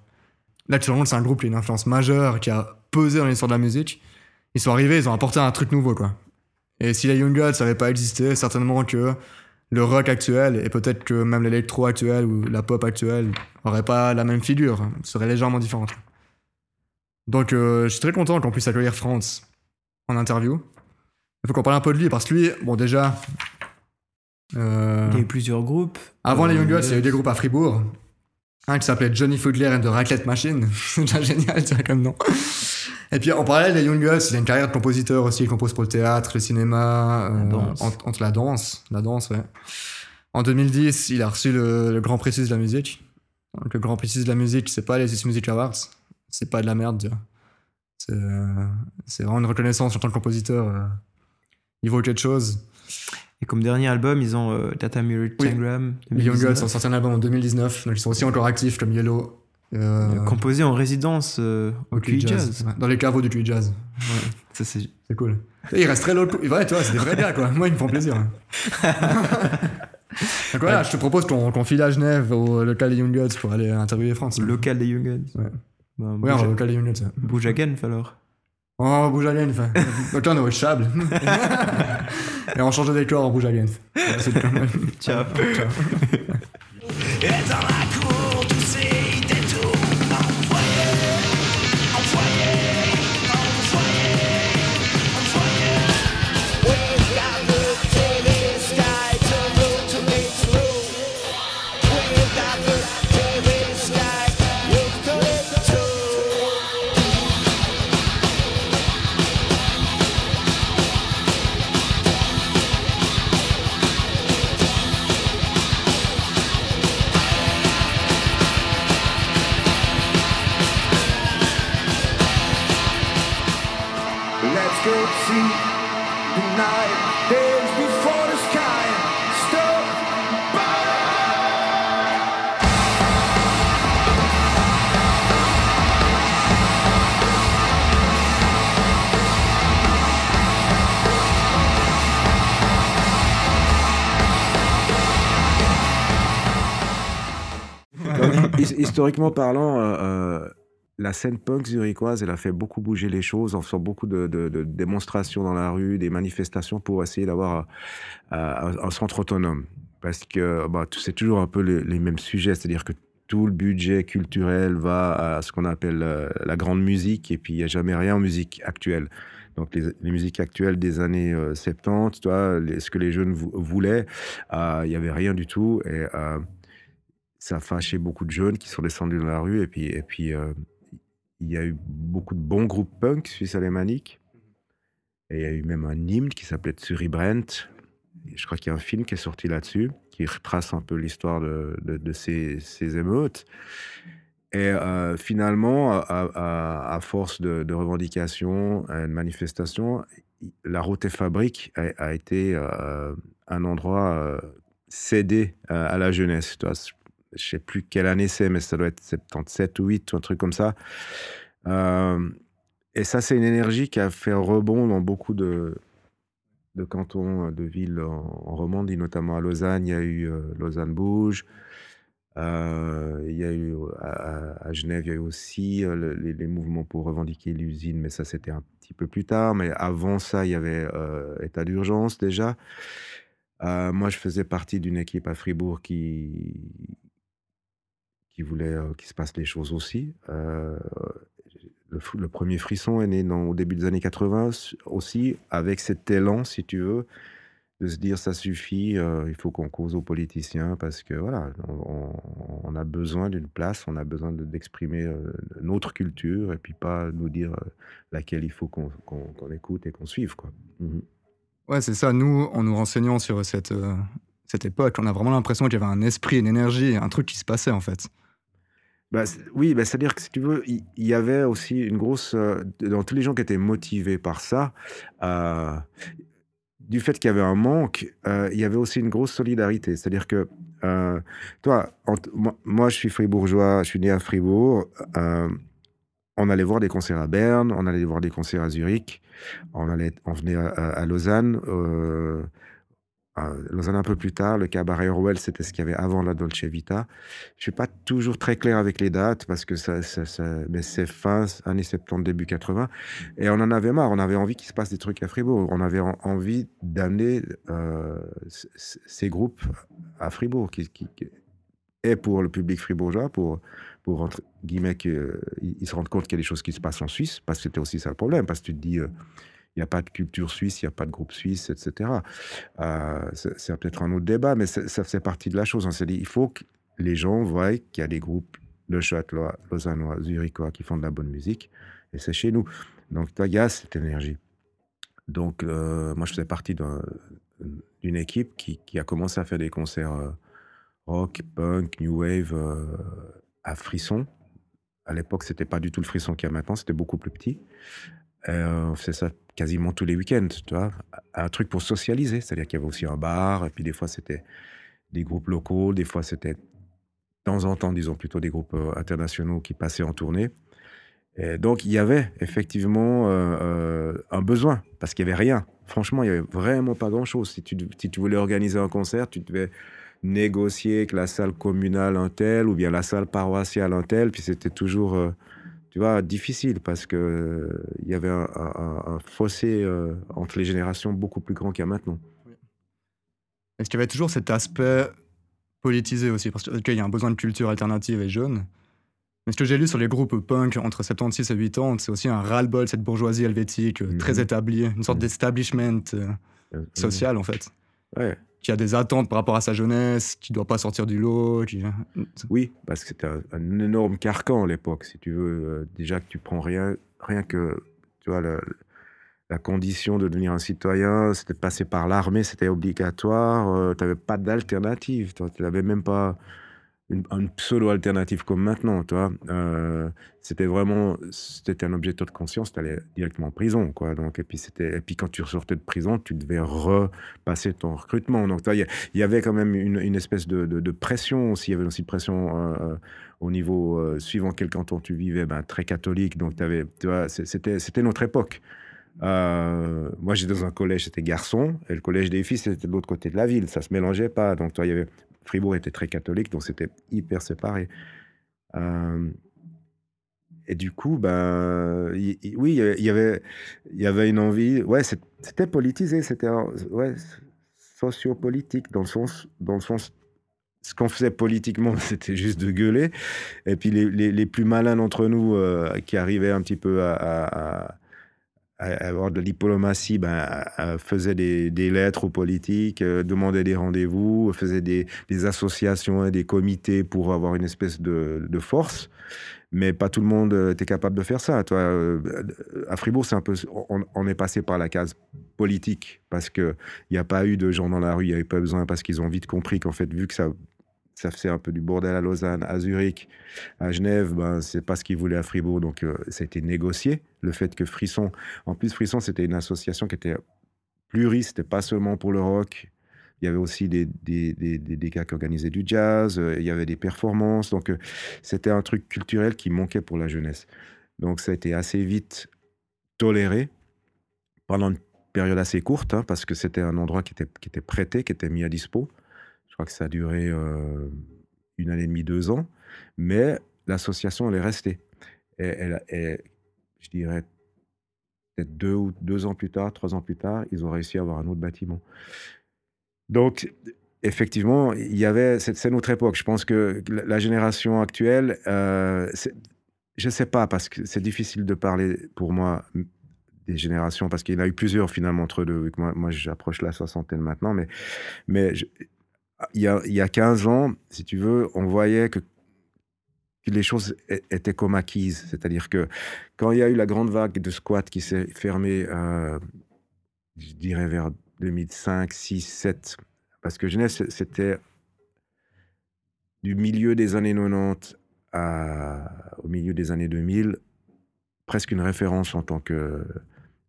S2: Compte, c'est un groupe qui a une influence majeure, qui a pesé dans l'histoire de la musique. Ils sont arrivés, ils ont apporté un truc nouveau, quoi. Et si les Young Gods n'avaient pas existé, certainement que le rock actuel, et peut-être que même l'électro actuel ou la pop actuelle, aurait pas la même figure, hein, serait légèrement différente. Donc, euh, je suis très content qu'on puisse accueillir France en interview. Il faut qu'on parle un peu de lui, parce que lui, bon, déjà. euh,
S1: Il y a eu plusieurs groupes.
S2: avant les
S1: Euh,
S2: Young Gods, il y a eu des groupes à Fribourg. Un qui s'appelait Johnny Fugler and the Raclette Machine. C'est déjà génial, ça, comme nom. Et puis, en parallèle des Young Gods, il a une carrière de compositeur aussi. Il compose pour le théâtre, le cinéma, euh, entre la danse. La danse, ouais. En 2010, il a reçu le, le Grand Prix de la musique. Donc, le Grand Prix de la musique, c'est pas les Swiss Music Awards. C'est pas de la merde, tu vois. C'est euh, c'est vraiment une reconnaissance en tant que compositeur. euh, il vaut quelque chose.
S1: Et comme dernier album, ils ont euh, Data Mirror
S2: Oui.
S1: Tangram.
S2: Les Young
S1: 2019,
S2: Gods ont sorti un album en 2019, donc ils sont aussi encore actifs comme Yellow. euh,
S1: Composé en résidence euh, au QI Jazz.
S2: Ouais, Dans les caveaux du QI Jazz.
S1: Ça, c'est
S2: C'est cool. Et ils restent très locaux. Ouais, tu vois, c'est des vrais gars, quoi. Moi, ils me font plaisir. Donc voilà, je te propose qu'on qu'on file à Genève au local des Young Gods pour aller interviewer France.
S1: le local des Young Gods.
S2: Ouais.
S1: Bah,
S2: Ouais,
S1: bouge,
S2: au local des Young Gods. ouais.
S1: bouge à Genf alors.
S2: Oh, bouge à Genf. Donc là, on est au Chable. Et on change de décor. Voilà, c'est le-
S1: Ciao.
S2: Ciao.
S5: Historiquement parlant, euh, euh, la scène punk zurichoise, elle a fait beaucoup bouger les choses en faisant beaucoup de, démonstrations dans la rue, des manifestations pour essayer d'avoir euh, un, centre autonome. Parce que bah, c'est toujours un peu les, mêmes sujets, c'est-à-dire que tout le budget culturel va à ce qu'on appelle la grande musique, et puis il n'y a jamais rien en musique actuelle. Donc les, musiques actuelles des années euh, 70, tu vois, les- ce que les jeunes vou- voulaient, il n'y avait rien du tout. Ça a fâché beaucoup de jeunes qui sont descendus dans la rue. Et puis, et puis euh, il y a eu beaucoup de bons groupes punk suisse alémanique. Et il y a eu même un hymne qui s'appelait Tsuri Brent. Je crois qu'il y a un film qui est sorti là-dessus, qui retrace un peu l'histoire de, ces, ces émeutes. Et euh, finalement, à, force de, revendications, de manifestations, la route et fabrique a, été euh, un endroit cédé à la jeunesse. Je sais plus quelle année c'est, mais ça doit être 77 ou 8 ou un truc comme ça. Euh, et ça, c'est une énergie qui a fait rebond dans beaucoup de, de cantons, de villes en, en Romandie, notamment à Lausanne. Il y a eu euh, Lausanne Bouge. Euh, il y a eu à, Genève, il y a eu aussi euh, le- les, mouvements pour revendiquer l'usine, mais ça c'était un petit peu plus tard. Mais avant ça, il y avait euh, état d'urgence déjà. Euh, moi, je faisais partie d'une équipe à Fribourg qui qui voulait euh, qu'il se passe les choses aussi. Euh, le, premier frisson est né dans, au début des années 80 s- aussi, avec cet élan, si tu veux, de se dire ça suffit, euh, il faut qu'on cause aux politiciens parce que voilà, on, a besoin d'une place, on a besoin de- d'exprimer notre culture et puis pas nous dire laquelle il faut qu'on écoute et qu'on suive. Quoi. Mhm.
S2: Ouais, c'est ça. Nous, en nous renseignant sur cette, cette époque, on a vraiment l'impression qu'il y avait un esprit, une énergie, un truc qui se passait en fait.
S5: Bah, oui, bah, c'est-à-dire que si tu veux, il y, avait aussi une grosse. euh, dans tous les gens qui étaient motivés par ça, euh, du fait qu'il y avait un manque, euh, il y avait aussi une grosse solidarité. C'est-à-dire que, toi, moi, je suis fribourgeois, je suis né à Fribourg. on allait voir des concerts à Berne, on allait voir des concerts à Zurich, on, allait, on venait à, Lausanne. À Lausanne un peu plus tard, le cabaret Orwell, c'était ce qu'il y avait avant la Dolce Vita. Je suis pas toujours très clair avec les dates parce que ça, mais c'est fin années 70, début 80. Et on en avait marre. On avait envie qu'il se passe des trucs à Fribourg. On avait en- envie d'amener euh, ces groupes à Fribourg, et pour le public fribourgeois, pour, pour entre guillemets qu'ils ils se rendent compte qu'il y a des choses qui se passent en Suisse, parce que c'était aussi ça le problème, parce que tu te dis, euh, il n'y a pas de culture suisse, il n'y a pas de groupe suisse, etc. Euh, c'est c'est peut-être un autre débat, mais ça faisait partie de la chose. On s'est dit, il faut que les gens voient qu'il y a des groupes de Châtelois, Lausannois, Zurichois qui font de la bonne musique, et c'est chez nous. Donc, il y a cette énergie. Donc, euh, moi, je faisais partie d'un- d'une équipe qui, a commencé à faire des concerts euh, rock, punk, new wave euh, à Frisson. À l'époque, c'était pas du tout le Frisson qu'il y a maintenant, c'était beaucoup plus petit. Euh, on faisait ça quasiment tous les week-ends, tu vois. Un truc pour socialiser, c'est-à-dire qu'il y avait aussi un bar, et puis des fois c'était des groupes locaux, des fois c'était de temps en temps, disons plutôt des groupes euh, internationaux qui passaient en tournée. Et donc il y avait effectivement euh, euh, un besoin, parce qu'il n'y avait rien. Franchement, il n'y avait vraiment pas grand-chose. Si tu, voulais organiser un concert, tu devais négocier avec la salle communale un tel, ou bien la salle paroissiale un tel, puis c'était toujours... tu vois, difficile parce que euh, il y avait un, un- un fossé euh, entre les générations beaucoup plus grand qu'il y a maintenant.
S2: Est-ce qu'il y avait toujours cet aspect politisé aussi? Parce qu'il y a un besoin de culture alternative et jeune. Mais ce que j'ai lu sur les groupes punk entre 76 et 80, c'est aussi un ras-le-bol, cette bourgeoisie helvétique euh, très
S5: Mhm.
S2: établie, une sorte
S5: Mhm.
S2: d'establishment social en fait,
S5: Ouais.
S2: Qui a des attentes par rapport à sa jeunesse, qui doit pas sortir du lot.
S5: Oui, parce que c'était un, énorme carcan à l'époque, si tu veux. Euh, déjà que tu prends rien, rien que, tu vois, la condition de devenir un citoyen, c'était passer par l'armée, c'était obligatoire. tu n'avais pas d'alternative. Tu n'avais même pas une, pseudo-alternative comme maintenant, tu vois. Euh, c'était vraiment, c'était un objecteur de conscience, tu allais directement en prison, quoi. Donc, et puis, c'était, et puis quand tu ressortais de prison, tu devais repasser ton recrutement. Donc, il y, avait quand même une, espèce de, de- pression aussi. Il y avait aussi de pression euh, au niveau, euh, suivant quel canton tu vivais, ben, très catholique. Donc, tu vois, c'était, c'était notre époque. Moi, j'étais dans un collège, c'était garçon, et le collège des filles, c'était de l'autre côté de la ville. Ça se mélangeait pas. Donc, toi, il y avait Fribourg était très catholique, donc c'était hyper séparé. Euh, et du coup, ben, il- oui, il y avait, y avait une envie. Ouais, c'était politisé, c'était ouais, sociopolitique dans le sens, dans le sens, ce qu'on faisait politiquement, c'était juste de gueuler. Et puis les, les, plus malins d'entre nous euh, qui arrivaient un petit peu à- avoir de la diplomatie, ben, faisaient des, lettres aux politiques, euh, demandaient des rendez-vous, faisaient des, associations et des comités pour avoir une espèce de, force. Mais pas tout le monde euh, était capable de faire ça. Toi, euh, à Fribourg, c'est un peu, on, on est passé par la case politique parce que il n'y a pas eu de gens dans la rue, il n'y avait pas besoin parce qu'ils ont vite compris qu'en fait, vu que ça, ça faisait un peu du bordel à Lausanne, à Zurich, à Genève, ben, c'est pas ce qu'ils voulaient à Fribourg, donc euh, ça a été négocié. Le fait que Frisson, en plus Frisson, c'était une association qui était pluri, c'était pas seulement pour le rock. Il y avait aussi des, des, des, des, des gars qui organisaient du jazz, euh, il y avait des performances, donc euh, c'était un truc culturel qui manquait pour la jeunesse. Donc ça a été assez vite toléré pendant une période assez courte, hein, parce que c'était un endroit qui était, qui était prêté, qui était mis à dispo. Que ça a duré euh, une année et demie, deux ans, mais l'association, elle est restée. Et, elle, je dirais, peut-être deux, ou deux ans plus tard, trois ans plus tard, ils ont réussi à avoir un autre bâtiment. Donc, effectivement, il y avait, c'est notre époque. Je pense que la, génération actuelle, euh, je ne sais pas, parce que c'est difficile de parler pour moi des générations, parce qu'il y en a eu plusieurs finalement entre deux, moi, moi j'approche la soixantaine maintenant, mais, mais je- il, y a, il y a 15 ans, si tu veux, on voyait que, les choses étaient comme acquises. C'est-à-dire que quand il y a eu la grande vague de squat qui s'est fermée, euh, je dirais vers 2005, 6, 7, parce que Genève, c'était du milieu des années 90 à, au milieu des années 2000, presque une référence en tant que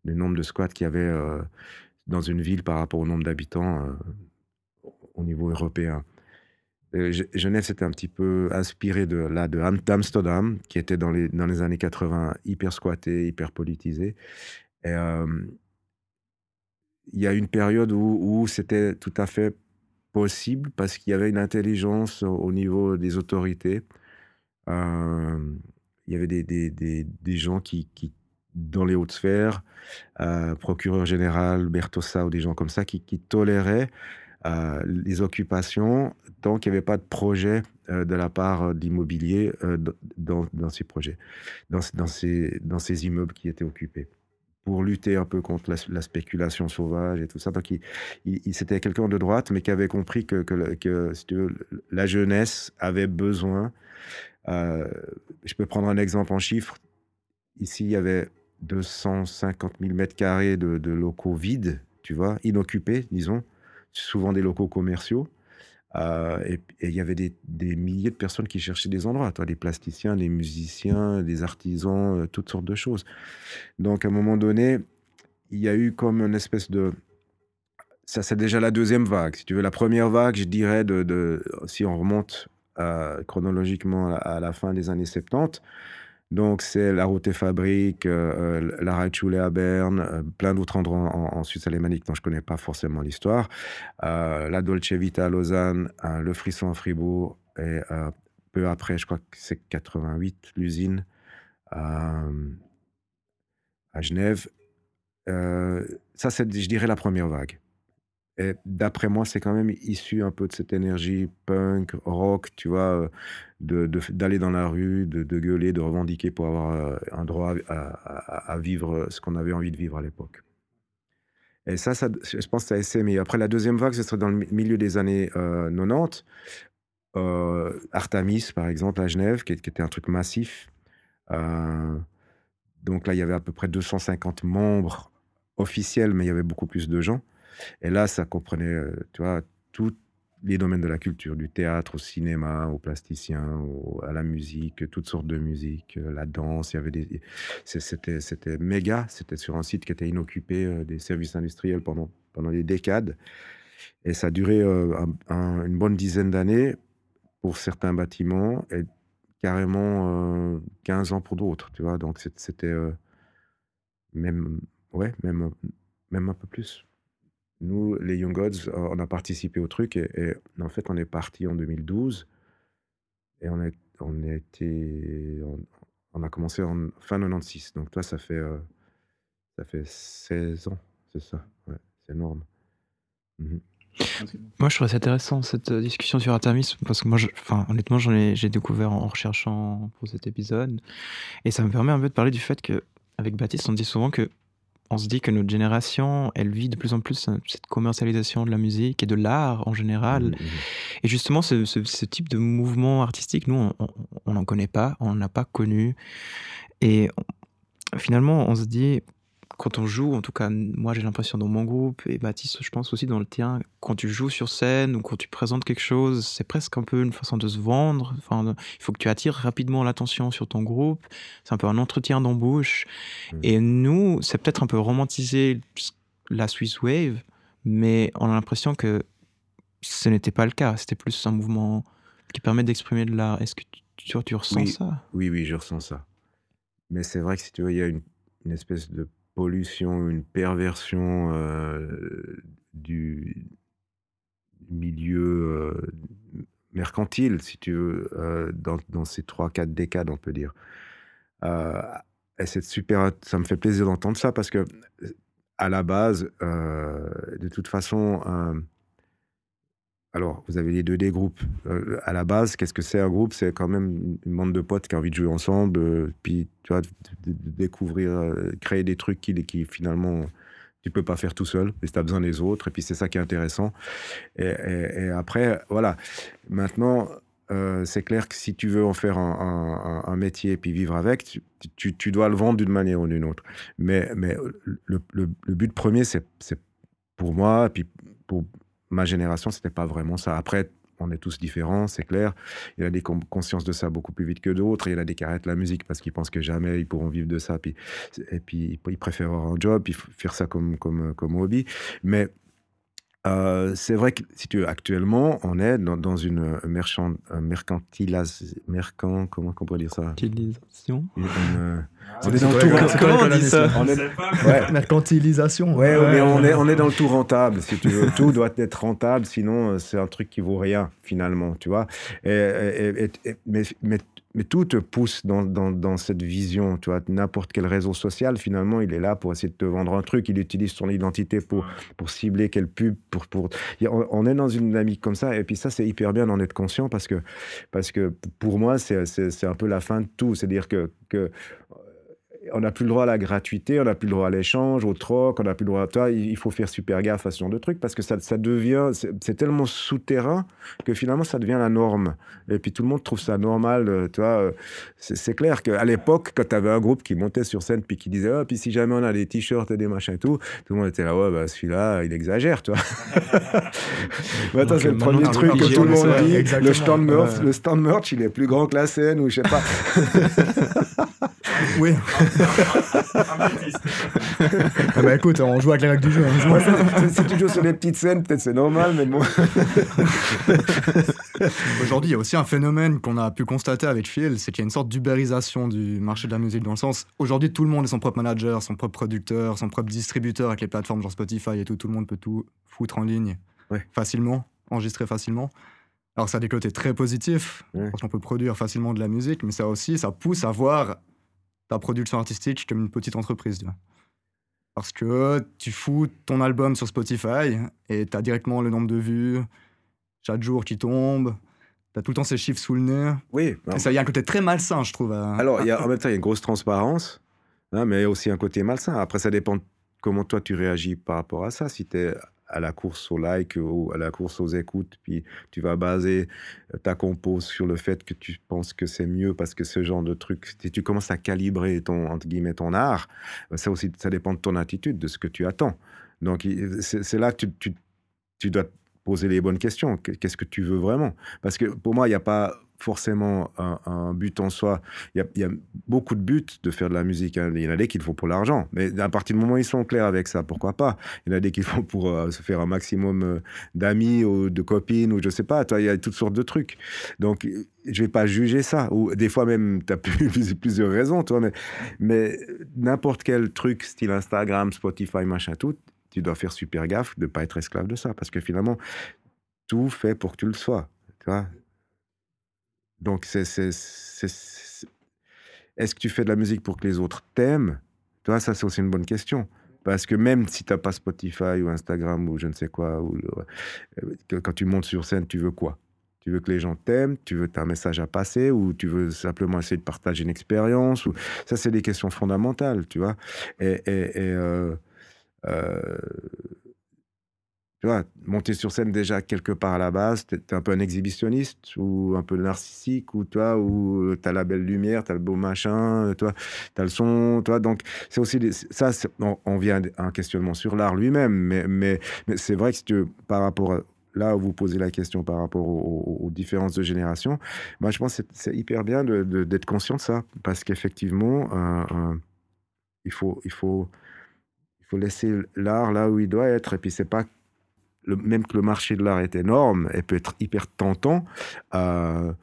S5: le nombre de squats qu'il y avait euh, dans une ville par rapport au nombre d'habitants euh, au niveau européen. Euh, Ge- Genève, c'était un petit peu inspiré de là de Am- d'Amsterdam, qui était dans les, dans les années 80 hyper squatté, hyper politisé. Euh, il y a une période où, c'était tout à fait possible parce qu'il y avait une intelligence au, au niveau des autorités. Euh, il y avait des, des, des, gens qui, qui, dans les hautes sphères, procureur général, Bertossa ou des gens comme ça, qui, qui toléraient euh, les occupations tant qu'il n'y avait pas de projet euh, de la part euh, de l'immobilier euh, dans, ces projets, dans, ces, immeubles qui étaient occupés pour lutter un peu contre la, la spéculation sauvage et tout ça. Donc, il, c'était quelqu'un de droite, mais qui avait compris que, la jeunesse avait besoin. je peux prendre un exemple en chiffres. Ici, il y avait 250 000 mètres carrés de, de locaux vides, tu vois, inoccupés, disons, souvent des locaux commerciaux. Euh, et il y avait des, milliers de personnes qui cherchaient des endroits, toi, des plasticiens, des musiciens, des artisans, euh, toutes sortes de choses. Donc, à un moment donné, il y a eu comme une espèce de... Ça, c'est déjà la deuxième vague. Si tu veux, la première vague, je dirais, si on remonte euh, chronologiquement à la fin des années 70, donc c'est la Route Fabrique, euh, euh, la Reitschule à Berne, euh, plein d'autres endroits en, Suisse alémanique dont je connais pas forcément l'histoire, euh, la Dolce Vita à Lausanne, le Frisson à Fribourg, et peu après, je crois que c'est 88, l'usine à Genève. Ça, c'est, je dirais, la première vague. Et d'après moi, c'est quand même issu un peu de cette énergie punk, rock, tu vois, euh, de, d'aller dans la rue, de, gueuler, de revendiquer pour avoir euh, un droit à, vivre ce qu'on avait envie de vivre à l'époque. Et ça, je pense que ça a essaimé. Après, la deuxième vague, ce serait dans le mi- milieu des années euh, 90. Euh, Artemis, par exemple, à Genève, qui, était un truc massif. Donc là, il y avait à peu près 250 membres officiels, mais il y avait beaucoup plus de gens. Et là, ça comprenait, euh, tu vois, tous les domaines de la culture, du théâtre au cinéma, au plasticien, à la musique, toutes sortes de musique, euh, la danse. Il y avait des, c'était, c'était méga. C'était sur un site qui était inoccupé euh, des services industriels pendant pendant des décades. Et ça a duré un- un- une bonne dizaine d'années pour certains bâtiments et carrément euh, 15 ans pour d'autres, tu vois. Donc c'était même, ouais, même, même un peu plus. Nous, les Young Gods, euh, on a participé au truc et, en fait, on est parti en 2012 et on est, on on, a commencé en fin 96. Donc toi, ça fait, euh, ça fait 16 ans, c'est ça? Ouais, c'est énorme. Mhm.
S1: Moi, je trouve ça intéressant cette euh, discussion sur Artemis parce que moi, enfin, honnêtement, j'en ai, j'ai découvert en recherchant pour cet épisode et ça me permet un peu de parler du fait que, avec Baptiste, on dit souvent que on se dit que notre génération, elle vit de plus en plus euh, cette commercialisation de la musique et de l'art en général.
S5: Mhm,
S1: Et justement, ce, ce- ce type de mouvement artistique, nous, on n'en connaît pas, on n'a pas connu. Et finalement, on se dit, quand on joue, en tout cas, moi j'ai l'impression dans mon groupe, et Baptiste, je pense aussi dans le tien, quand tu joues sur scène ou quand tu présentes quelque chose, c'est presque un peu une façon de se vendre. Enfin, il faut que tu attires rapidement l'attention sur ton groupe. C'est un peu un entretien d'embauche.
S5: Mhm.
S1: Et nous, c'est peut-être un peu romantisé la Swiss Wave, mais on a l'impression que ce n'était pas le cas. C'était plus un mouvement qui permet d'exprimer de l'art. Est-ce que tu, tu, tu ressens
S5: Oui.
S1: ça?
S5: Oui, oui, je ressens ça. Mais c'est vrai que si tu veux, il y a une, une espèce de pollution, une perversion du milieu mercantile, si tu veux, dans, dans ces trois, quatre décades, on peut dire. Et c'est super, ça me fait plaisir d'entendre ça parce que, à la base, de toute façon, alors, vous avez les deux des groupes. Euh, à la base, qu'est-ce que c'est un groupe? C'est quand même une bande de potes qui a envie de jouer ensemble, euh, puis tu vois, de, découvrir, euh, créer des trucs qui, qui finalement tu peux pas faire tout seul, mais tu as besoin des autres, et puis c'est ça qui est intéressant. Et, et- et après, voilà. Maintenant, c'est clair que si tu veux en faire un, métier puis vivre avec, tu, dois le vendre d'une manière ou d'une autre. Mais, mais le, le- but premier, c'est pour moi, puis pour ma génération, c'était pas vraiment ça. Après, on est tous différents, c'est clair. Il a des qui ont conscience de ça beaucoup plus vite que d'autres. Il a des qui arrêtent la musique parce qu'ils pensent que jamais ils pourront vivre de ça. Puis, et puis, ils préfèrent avoir un job, puis faire ça comme, comme, comme hobby. Mais euh, c'est vrai que si tu veux, actuellement, on est dans, dans une merchant, mercantilisation, mercant, comment on pourrait dire ça?
S1: Utilisation
S5: Une, euh,
S2: C'est
S5: on est dans le
S2: quoi,
S5: tout
S2: quoi,
S5: rentable.
S2: c'est quoi
S1: Comment on
S2: l'école
S1: dit ça?
S2: année,
S5: On est- ouais.
S2: Mercantilisation.
S5: Ouais, mais on est, on est dans le tout rentable, si tu veux. Tout doit être rentable, sinon euh, c'est un truc qui vaut rien, finalement, tu vois. Et, et- et- et- mais, mais, mais tout te pousse dans, dans, dans cette vision, tu vois. N'importe quel réseau social, finalement, il est là pour essayer de te vendre un truc. Il utilise son identité pour, pour cibler quelle pub. Pour, pour... On, on est dans une dynamique comme ça, et puis ça, c'est hyper bien d'en être conscient parce que, parce que pour moi, c'est un peu la fin de tout. C'est-à-dire que, que on n'a plus le droit à la gratuité, on n'a plus le droit à l'échange, au troc, on n'a plus le droit à toi. Il faut faire super gaffe à ce genre de trucs parce que ça, ça devient, c'est tellement souterrain que finalement ça devient la norme. Et puis tout le monde trouve ça normal, euh, tu vois. euh, C'est clair qu'à l'époque, quand tu avais un groupe qui montait sur scène puis qui disait, ah, puis si jamais on a des t-shirts et des machins et tout, tout le monde était là, ouais, bah celui-là, il exagère, tu vois. Mais attends,
S2: Donc,
S5: c'est le premier
S2: maintenant,
S5: truc que tout le monde dit. Le stand, merch,
S2: Ouais.
S5: le stand merch, il est plus grand que la scène ou je sais pas.
S2: Oui. ah bah écoute, on joue avec les règles du jeu. hein.
S5: si tu joues sur des petites scènes, peut-être c'est normal, mais bon.
S2: Aujourd'hui, il y a aussi un phénomène qu'on a pu constater avec Phil, c'est qu'il y a une sorte d'ubérisation du marché de la musique dans le sens, aujourd'hui, tout le monde est son propre manager, son propre producteur, son propre distributeur avec les plateformes genre Spotify et tout, tout le monde peut tout foutre en ligne
S5: Ouais.
S2: facilement, enregistrer facilement. Alors ça a des côtés très positifs,
S5: Ouais.
S2: parce qu'on peut produire facilement de la musique, mais ça aussi, ça pousse à voir ta production artistique comme une petite entreprise. tu vois. Parce que tu fous ton album sur Spotify et tu as directement le nombre de vues chaque jour qui tombe. Tu as tout le temps ces chiffres sous le nez.
S5: Oui.
S2: Et ça, il y a un côté très malsain, je trouve. à-
S5: Alors, il y a, en même temps, il y a une grosse transparence, hein, mais aussi un côté malsain. Après, ça dépend comment toi tu réagis par rapport à ça. Si tu es à la course au like ou à la course aux écoutes, puis tu vas baser ta compo sur le fait que tu penses que c'est mieux parce que ce genre de truc, si tu commences à calibrer ton, entre guillemets, ton art, ça aussi, ça dépend de ton attitude, de ce que tu attends. Donc, c'est là que tu, tu, tu dois poser les bonnes questions. Qu'est-ce que tu veux vraiment? Parce que pour moi, il n'y a pas forcément un, but en soi. Il y, a, beaucoup de buts de faire de la musique. hein. Il y en a des qui le font pour l'argent. Mais à partir du moment où ils sont clairs avec ça, pourquoi pas? Il y en a des qui le font pour euh, se faire un maximum euh, d'amis ou de copines ou je sais pas. Il y a toutes sortes de trucs. Donc, je vais pas juger ça. Ou des fois même, tu as plusieurs raisons, toi. Mais, mais n'importe quel truc, style Instagram, Spotify, machin, tout, tu dois faire super gaffe de pas être esclave de ça. Parce que finalement, tout fait pour que tu le sois. Tu vois Donc, c'est, est-ce que tu fais de la musique pour que les autres t'aiment? Tu vois, ça, c'est aussi une bonne question. Parce que même si tu n'as pas Spotify ou Instagram ou je ne sais quoi, ou euh, quand tu montes sur scène, tu veux quoi? Tu veux que les gens t'aiment? Tu veux un message à passer? Ou tu veux simplement essayer de partager une expérience? Ça, c'est des questions fondamentales, tu vois? Et, euh, euh, tu vois, monter sur scène déjà quelque part à la base, t'es es un peu un exhibitionniste ou un peu narcissique ou toi, ou t'as la belle lumière, t'as le beau machin, toi, t'as le son, toi. Donc c'est aussi ça, on, vient à un questionnement sur l'art lui-même, mais, mais, mais c'est vrai que si tu, par rapport à, là où vous posez la question par rapport aux, différences de génération, moi je pense que c'est- hyper bien d'être conscient de ça, parce qu'effectivement, euh, euh, il faut, il faut, il faut laisser l'art là où il doit être, et puis c'est pas le, même que le marché de l'art est énorme et peut être hyper tentant, euh,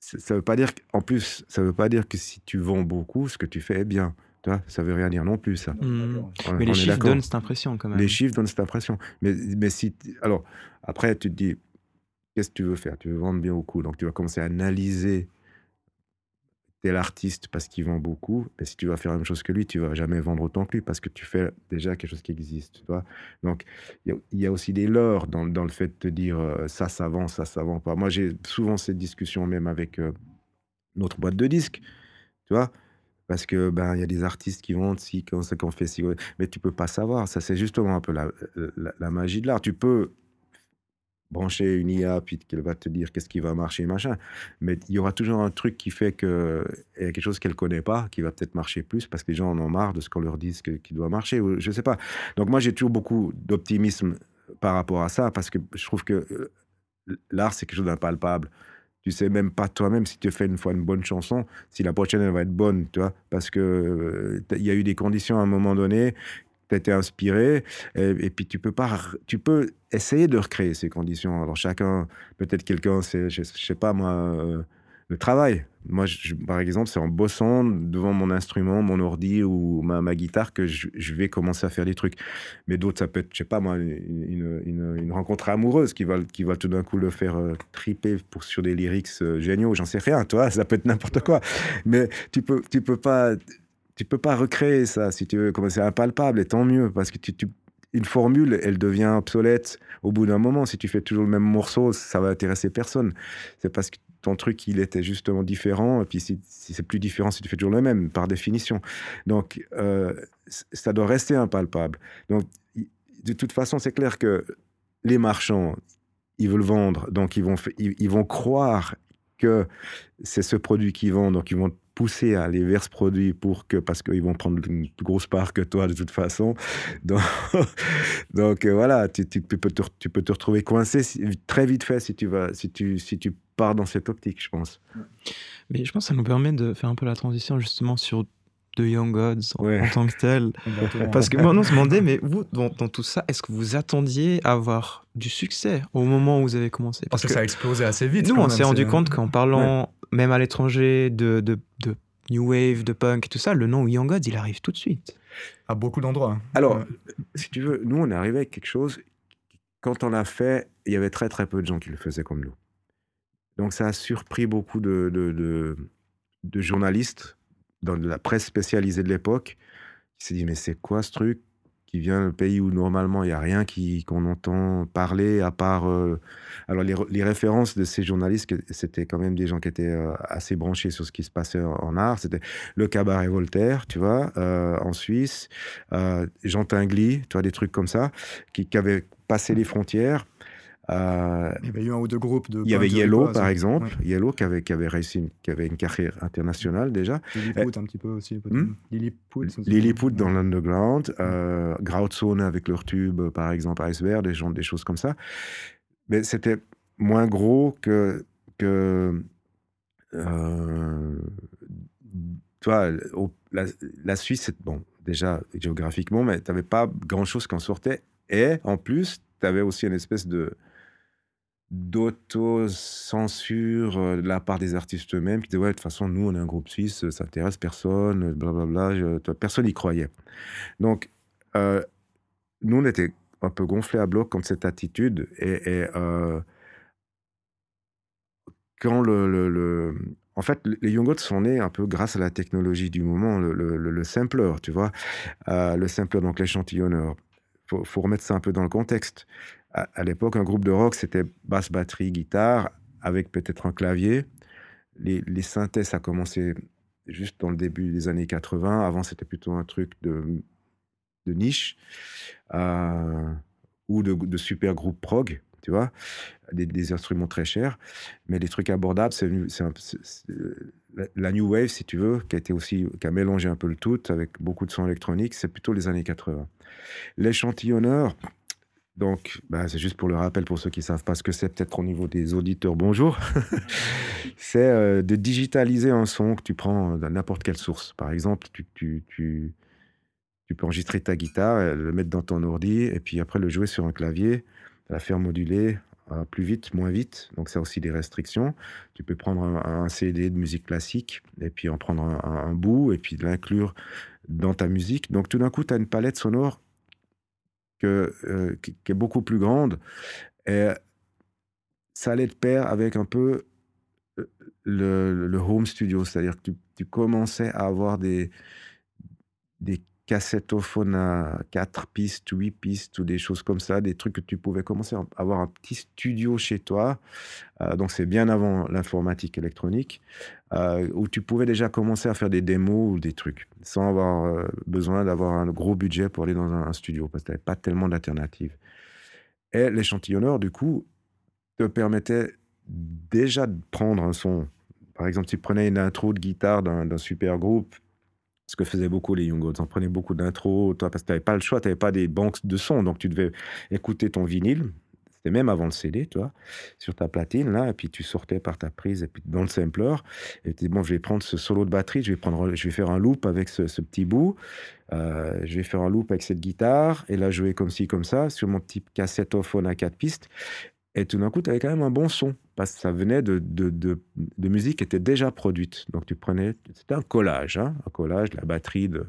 S5: ça veut pas dire en plus ça veut pas dire que si tu vends beaucoup ce que tu fais est bien. Tu vois ça veut rien dire non plus ça. On-
S1: Mais
S5: on
S1: les chiffres donnent cette impression quand même.
S5: les chiffres donnent cette impression. Mais mais si alors après tu te dis qu'est-ce que tu veux faire? Tu veux vendre bien beaucoup donc tu vas commencer à analyser tel artiste parce qu'il vend beaucoup et si tu vas faire la même chose que lui tu vas jamais vendre autant que lui parce que tu fais déjà quelque chose qui existe donc il y, a- aussi des leurres dans, dans le fait de te dire euh, ça ça vend ça ça vend pas. Moi j'ai souvent cette discussion même avec euh, notre boîte de disques tu vois parce que ben il y a des artistes qui vendent si qu'on sait qu'on fait si mais tu peux pas savoir. Ça c'est justement un peu la, la, la magie de l'art. Tu peux brancher une IA puis qu'elle va te dire qu'est-ce qui va marcher machin. Mais il y aura toujours un truc qui fait que il y a quelque chose qu'elle connaît pas qui va peut-être marcher plus parce que les gens en ont marre de ce qu'on leur dit qui doit marcher ou je sais pas. Donc moi j'ai toujours beaucoup d'optimisme par rapport à ça parce que je trouve que euh, l'art c'est quelque chose d'impalpable. Tu sais même pas toi-même si tu fais une fois une bonne chanson si la prochaine elle va être bonne tu vois. Parce que euh, il y a eu des conditions à un moment donné tu été inspiré et, puis tu peux pas tu peux essayer de recréer ces conditions. Alors chacun peut-être quelqu'un c'est je, je sais pas moi euh, le travail. Moi je- par exemple c'est en bossant devant mon instrument mon ordi ou ma, guitare que je, vais commencer à faire des trucs. Mais d'autres ça peut être je sais pas moi une- une rencontre amoureuse qui va qui va tout d'un coup le faire euh, triper pour sur des lyrics euh, géniaux. J'en sais rien toi ça peut être n'importe quoi. Mais tu peux tu peux pas tu peux pas recréer ça si tu veux comme c'est impalpable et tant mieux parce que une formule elle devient obsolète au bout d'un moment. Si tu fais toujours le même morceau ça va intéresser personne. C'est parce que ton truc il était justement différent et puis si, c'est plus différent si tu fais toujours le même par définition. Donc euh, ça doit rester impalpable. Donc de toute façon c'est clair que les marchands ils veulent vendre donc ils vont ils vont croire que c'est ce produit qu'ils vendent donc ils vont à aller vers ce produit pour que parce qu'ils vont prendre une plus grosse part que toi de toute façon donc, donc euh, voilà tu, tu peux te, tu peux te retrouver coincé si- très vite fait si tu vas si tu si tu pars dans cette optique je pense
S1: Mais je pense que ça nous permet de faire un peu la transition justement sur The Young Gods en,
S5: Ouais.
S1: en tant que tel. Parce que moi, on se demandait, mais vous, dans, dans tout ça, est-ce que vous attendiez avoir du succès au moment où vous avez commencé?
S2: Parce que, ça a explosé assez vite.
S1: nous, on s'est rendu compte qu'en parlant, même à l'étranger, de, de, de New Wave, de punk et tout ça, le nom Young Gods, il arrive tout de suite.
S2: À beaucoup d'endroits.
S5: Alors,
S2: Ouais.
S5: si tu veux, nous, on est arrivé avec quelque chose. Quand on l'a fait, il y avait très très peu de gens qui le faisaient comme nous. Donc, ça a surpris beaucoup de, de, de- de journalistes dans la presse spécialisée de l'époque qui s'est dit mais c'est quoi ce truc? Qui vient d'un pays où normalement il n'y a rien qui qu'on entend parler à part euh, alors les, re- les références de ces journalistes c'était quand même des gens qui étaient euh, assez branchés sur ce qui se passait en, art. C'était le cabaret Voltaire tu vois euh, en Suisse Jean Tinguely tu vois des trucs comme ça qui, qui avaient passé les frontières Euh,
S2: Il y avait eu un ou deux groupes de.
S5: il y avait
S2: punk
S5: Yellow par exemple
S2: Ouais.
S5: Yellow qui avait qui avait réussi une, qui avait une carrière internationale déjà
S2: Lilliput un petit peu aussi.
S5: Hmm?
S2: Lilliput.
S5: dans l'underground, euh, Grauzone avec leur tube, euh, par exemple, Iceberg, des, gens, des choses comme ça. Mais c'était moins gros que. que euh, au- la, la Suisse, c'est bon, déjà géographiquement, mais tu n'avais pas grand-chose qui en sortait. Et en plus, tu avais aussi une espèce de d'auto-censure euh, de la part des artistes eux-mêmes qui disaient ouais de toute façon nous on est un groupe suisse ça intéresse personne blablabla je- toi, personne n'y croyait donc euh, nous on était un peu gonflés à bloc contre cette attitude et, euh, quand le, le- En fait, les Young Gods sont nés un peu grâce à la technologie du moment, le, le- le- le sampler, tu vois. Le sampler, donc l'échantillonneur. Faut, faut remettre ça un peu dans le contexte. À, l'époque, un groupe de rock, c'était basse, batterie, guitare, avec peut-être un clavier. Les, les synthés, ça a commencé juste dans le début des années 80. Avant, c'était plutôt un truc de, niche euh, ou de, super groupe prog, tu vois, des, des instruments très chers. Mais les trucs abordables, c'est la New Wave, si tu veux, qui a, été aussi, qui a mélangé un peu le tout avec beaucoup de sons électroniques, c'est plutôt les années 80. L'échantillonneur, donc, bah, c'est juste pour le rappel pour ceux qui ne savent pas ce que c'est, peut-être au niveau des auditeurs, bonjour. c'est euh, de digitaliser un son que tu prends de n'importe quelle source. Par exemple, tu, peux enregistrer ta guitare, euh, le mettre dans ton ordi, et puis après le jouer sur un clavier, la faire moduler euh, plus vite, moins vite. Donc, ça aussi des restrictions. Tu peux prendre un, CD de musique classique, et puis en prendre un- un bout, et puis l'inclure dans ta musique. Donc, tout d'un coup, tu as une palette sonore que, euh, qui, est beaucoup plus grande. Et ça allait de pair avec un peu euh, le, home studio, c'est-à-dire que tu, tu commençais à avoir des, des cassettophones à 4 pistes, 8 pistes ou des choses comme ça, des trucs que tu pouvais commencer à avoir un petit studio chez toi. Euh, donc c'est bien avant l'informatique électronique, euh, où tu pouvais déjà commencer à faire des démos ou des trucs, sans avoir euh, besoin d'avoir un gros budget pour aller dans un, studio, parce que tu n'avais pas tellement d'alternatives. Et l'échantillonneur, du coup, te permettait déjà de prendre un son. Par exemple, tu prenais une intro de guitare d'un d'un super groupe, ce que faisaient beaucoup les Young Gods. On prenait beaucoup d'intros, toi, parce que tu n'avais pas le choix, tu n'avais pas des banques de sons, donc tu devais écouter ton vinyle. Même avant le CD, toi, sur ta platine, là, et puis tu sortais par ta prise, et puis dans le sampler, et tu dis, bon, je vais prendre ce solo de batterie, je vais, prendre, je vais faire un loop avec ce, petit bout, euh, je vais faire un loop avec cette guitare, et là, jouer comme ci, comme ça, sur mon petit cassettophone à quatre pistes, et tout d'un coup, tu avais quand même un bon son, parce que ça venait de, de, de, de musique qui était déjà produite. Donc tu prenais, c'était un collage, hein, un collage, de la batterie de,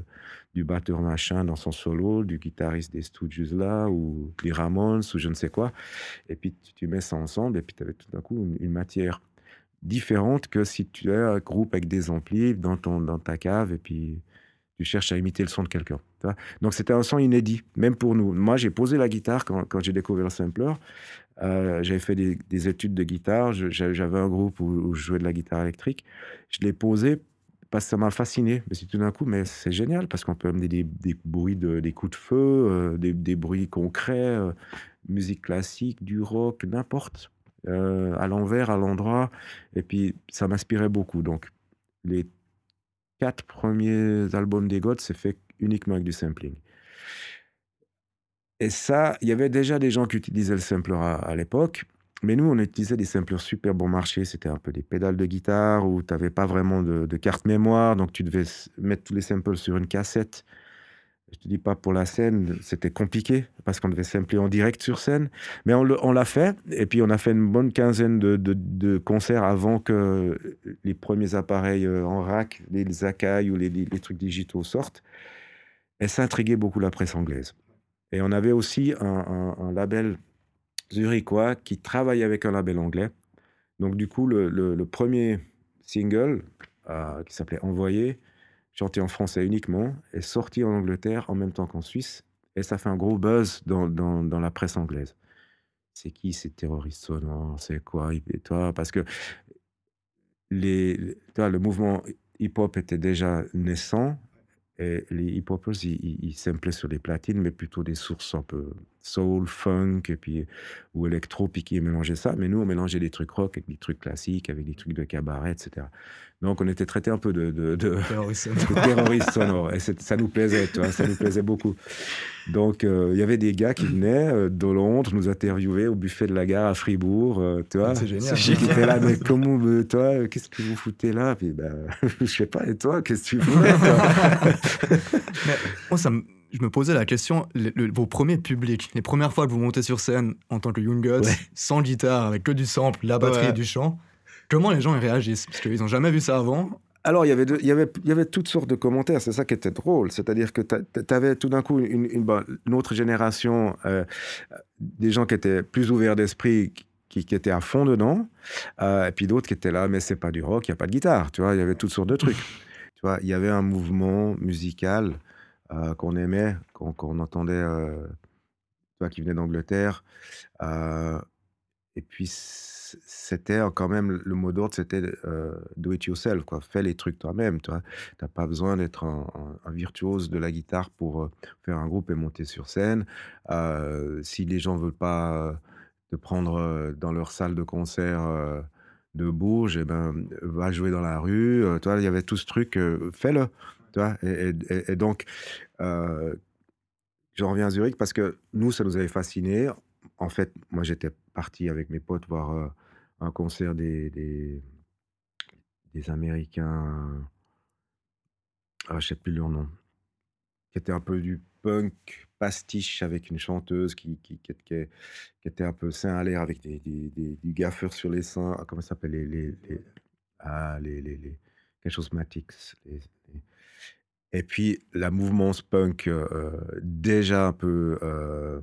S5: du batteur machin dans son solo, du guitariste des Stooges là, ou les Ramones, ou je ne sais quoi. Et puis tu, mets ça ensemble, et puis tu avais tout d'un coup une, matière différente que si tu as un groupe avec des amplis dans, ton, dans ta cave, et puis tu cherches à imiter le son de quelqu'un. Donc c'était un son inédit, même pour nous. Moi, j'ai posé la guitare quand, j'ai découvert le sampler. Euh, j'avais fait des, des études de guitare, j'avais un groupe où, où je jouais de la guitare électrique. Je l'ai posé parce ça m'a fasciné. Mais c'est tout d'un coup, mais c'est génial parce qu'on peut amener des, des bruits, de, des coups de feu, euh, des, des bruits concrets, euh, musique classique, du rock, n'importe, euh, à l'envers, à l'endroit. Et puis ça m'inspirait beaucoup. Donc les quatre premiers albums des Gods, c'est fait uniquement avec du sampling. Et ça, il y avait déjà des gens qui utilisaient le sampler à l'époque, mais nous, on utilisait des samplers super bon marché. C'était un peu des pédales de guitare où tu n'avais pas vraiment de, de carte mémoire, donc tu devais mettre tous les samples sur une cassette. Je te dis pas pour la scène, c'était compliqué parce qu'on devait sampler en direct sur scène, mais on l'a fait. Et puis on a fait une bonne quinzaine de, concerts avant que les premiers appareils euh, en rack, les Akai ou les, trucs digitaux sortent. Et ça intriguait beaucoup la presse anglaise. Et on avait aussi un label zurichois qui travaillait avec un label anglais. Donc du coup, le, premier single, euh, qui s'appelait Envoyé, chanté en français uniquement, est sorti en Angleterre en même temps qu'en Suisse. Et ça fait un gros buzz dans, dans- la presse anglaise. C'est qui ces terroristes sonores C'est quoi? Et toi? Parce que les, les- le mouvement hip-hop était déjà naissant. Et les hip-hoppers, ils, ils, sur des platines, mais plutôt des sources un peu soul, funk, et puis, ou électro, puis qui mélangeaient ça. Mais nous, on mélangeait des trucs rock avec des trucs classiques, avec des trucs de cabaret, etc. Donc, on était traité un peu de, de, de,
S2: Terroriste.
S5: de terroristes sonores. Et ça nous plaisait, tu vois, ça nous plaisait beaucoup. Donc, euh, il y avait des gars qui venaient euh, de Londres nous interviewer au buffet de la gare à Fribourg, euh, tu vois.
S2: C'est génial.
S5: Qui étaient là, mais comment, toi, qu'est-ce que vous foutez là? Puis, ben, je sais pas, et toi, qu'est-ce que tu fais toi?
S2: Mais moi, ça me- je me posais la question, le- le- vos premiers publics, les premières fois que vous montez sur scène en tant que Young Guts,
S5: Ouais.
S2: sans guitare, avec que du sample, la batterie
S1: Ouais.
S2: et du chant, comment les gens y réagissent? Parce qu'ils n'ont jamais vu ça avant.
S5: Alors, il y, avait de- il, y avait, il y avait toutes sortes de commentaires, c'est ça qui était drôle. C'est-à-dire que tu avais tout d'un coup une, une autre génération, euh, des gens qui étaient plus ouverts d'esprit, qui, qui étaient à fond dedans, euh, et puis d'autres qui étaient là, mais c'est pas du rock, il n'y a pas de guitare, tu vois, il y avait toutes sortes de trucs. tu vois, il y avait un mouvement musical euh, qu'on aimait, qu'on entendait, euh, tu vois, qui venait d'Angleterre. euh, et puis, c'était quand même, le mot d'ordre, c'était do it yourself, quoi. Fais les trucs toi-même, tu vois. T'as pas besoin d'être un, virtuose de la guitare pour faire un groupe et monter sur scène. Si les gens veulent pas te prendre dans leur salle de concert de Bourges, eh ben, va jouer dans la rue. Vois, il y avait tout ce truc, fais-le. Et, donc, euh, j'en reviens à Zurich parce que nous, ça nous avait fasciné. En fait, moi, j'étais parti avec mes potes voir euh, un concert des, Américains, ah, je sais plus leur nom, qui était un peu du punk pastiche avec une chanteuse qui, était un peu sein à l'air avec des, des, des- du gaffeur sur les seins. Ah, Comment ça s'appelle les, les, les- ah, quelque chose Matix. Et puis la mouvance punk euh, déjà un peu euh,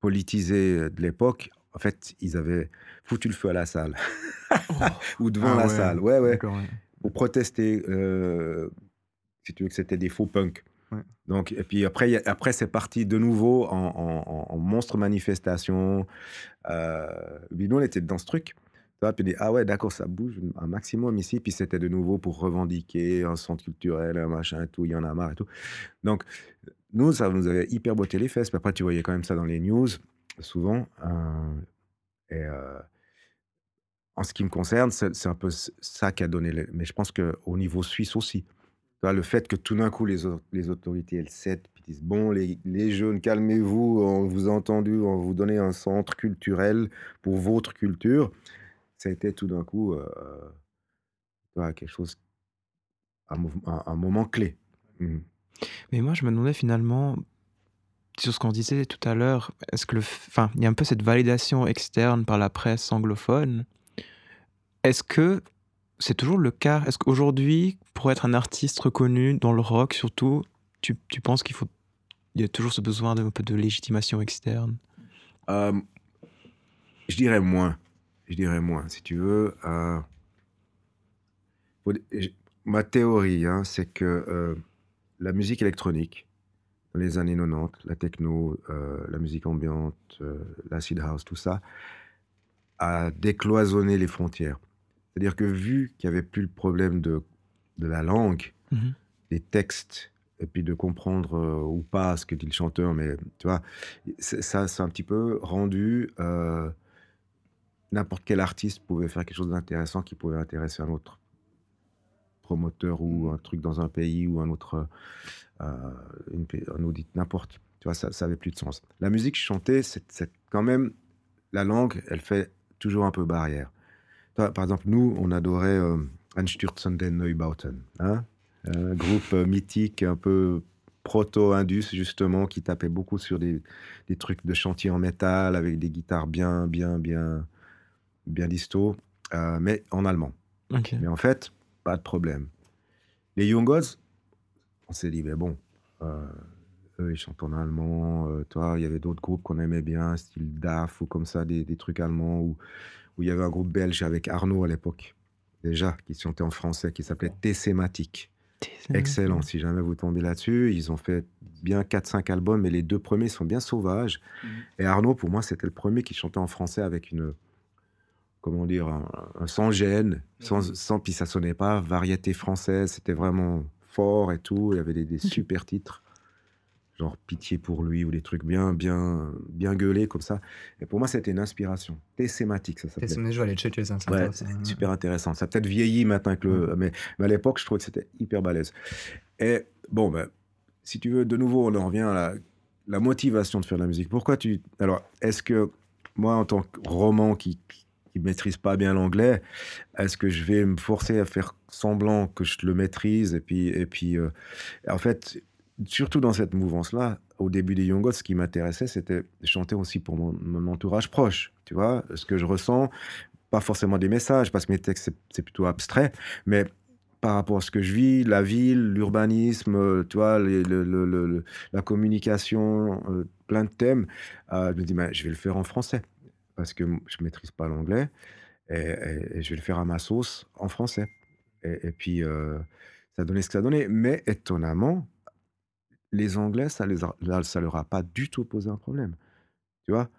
S5: politisée de l'époque. En fait, ils avaient foutu le feu à la salle ou devant
S2: Ah
S5: la
S2: ouais,
S5: salle. Ouais, ouais pour protester, euh, si tu veux, que c'était des faux punks.
S2: Ouais.
S5: Donc, et puis après, a- après c'est parti de nouveau en, en- monstre manifestation. Euh, nous, on était dans ce truc. Tu puis dit, ah ouais, d'accord, ça bouge un maximum ici. Puis c'était de nouveau pour revendiquer un centre culturel, un machin, tout, il y en a marre et tout. Donc, nous, ça nous avait hyper botté les fesses. Puis après, tu voyais quand même ça dans les news, souvent. Euh, et euh, en ce qui me concerne, c'est un peu ça qui a donné. le- Mais je pense qu'au niveau suisse aussi, le fait que tout d'un coup, les, au- les autorités, elles cèdent, puis disent Bon, les, les jeunes, calmez-vous, on vous a entendu, on vous donner un centre culturel pour votre culture. Ça a été tout d'un coup euh, quelque chose, un, mouve- un- un moment clé. Mhm.
S1: Mais moi, je me demandais finalement, sur ce qu'on disait tout à l'heure, est-ce que le. Enfin, il y a un peu cette validation externe par la presse anglophone. Est-ce que c'est toujours le cas? Est-ce qu'aujourd'hui, pour être un artiste reconnu dans le rock surtout, tu, tu penses qu'il faut. Il y a toujours ce besoin d'un peu de légitimation externe?
S5: Euh, je dirais moins. Je dirais moins, si tu veux. euh, ma théorie, hein, c'est que euh, la musique électronique, dans les années 90, la techno, euh, la musique ambiante, l'acid house, tout ça, a décloisonné les frontières. C'est-à-dire que vu qu'il n'y avait plus le problème de, de la langue,
S1: Mhm.
S5: des textes, et puis de comprendre euh, ou pas ce que dit le chanteur, mais tu vois, ça, c'est un petit peu rendu. euh, N'importe quel artiste pouvait faire quelque chose d'intéressant qui pouvait intéresser un autre promoteur ou un truc dans un pays ou un autre, euh, une un audit, n'importe. Tu vois, ça, ça avait plus de sens. La musique chantée, c'est quand même la langue, elle fait toujours un peu barrière. Par exemple, nous, on adorait euh, Neubauten, hein un groupe euh, mythique, un peu proto-indus, justement, qui tapait beaucoup sur des, des trucs de chantier en métal avec des guitares bien, bien, bien, bien disto, euh, mais en allemand. Mais en fait, pas de problème. Les Young Gods, on s'est dit, mais bon, euh, eux, ils chantent en allemand. euh, toi, il y avait d'autres groupes qu'on aimait bien, style DAF ou comme ça, des, des trucs allemands. Où, où il y avait un groupe belge avec Arnaud à l'époque, déjà, qui chantait en français, qui s'appelait Tessematic. Excellent, si jamais vous tombez là-dessus. Ils ont fait bien 4-5 albums, mais les deux premiers sont bien sauvages. Et Arnaud, pour moi, c'était le premier qui chantait en français avec une. Comment dire un, un sans gêne, sans, sans. Puis ça sonnait pas variété française, c'était vraiment fort et tout. Il y avait des, des super titres, genre Pitié pour lui ou des trucs bien, bien, bien gueulés comme ça. Et pour moi, c'était une inspiration. Thématique, ça s'appelait.
S2: Je vais aller checker ça. c'est
S5: Ouais, c'est super intéressant. Ça a peut-être vieilli maintenant avec le. Mais, mais à l'époque, je trouvais que c'était hyper balèze. Et bon, ben, si tu veux, de nouveau, on en revient à la, la motivation de faire de la musique. Pourquoi tu. Alors, est-ce que moi, en tant que roman qui qui maîtrise pas bien l'anglais, est-ce que je vais me forcer à faire semblant que je le maîtrise Et puis, et puis euh, en fait, surtout dans cette mouvance-là, au début des Young Gods, ce qui m'intéressait, c'était chanter aussi pour mon, entourage proche. Tu vois, ce que je ressens, pas forcément des messages, parce que mes textes, c'est- plutôt abstrait, mais par rapport à ce que je vis, la ville, l'urbanisme, euh, tu vois, la communication, euh, plein de thèmes, je me dis, je vais le faire en français. Parce que je maîtrise pas l'anglais et, je vais le faire à ma sauce en français. Et, puis, euh, ça donné ce que ça donné. Mais étonnamment, les Anglais, ça, ça leur a pas du tout posé un problème. Tu vois?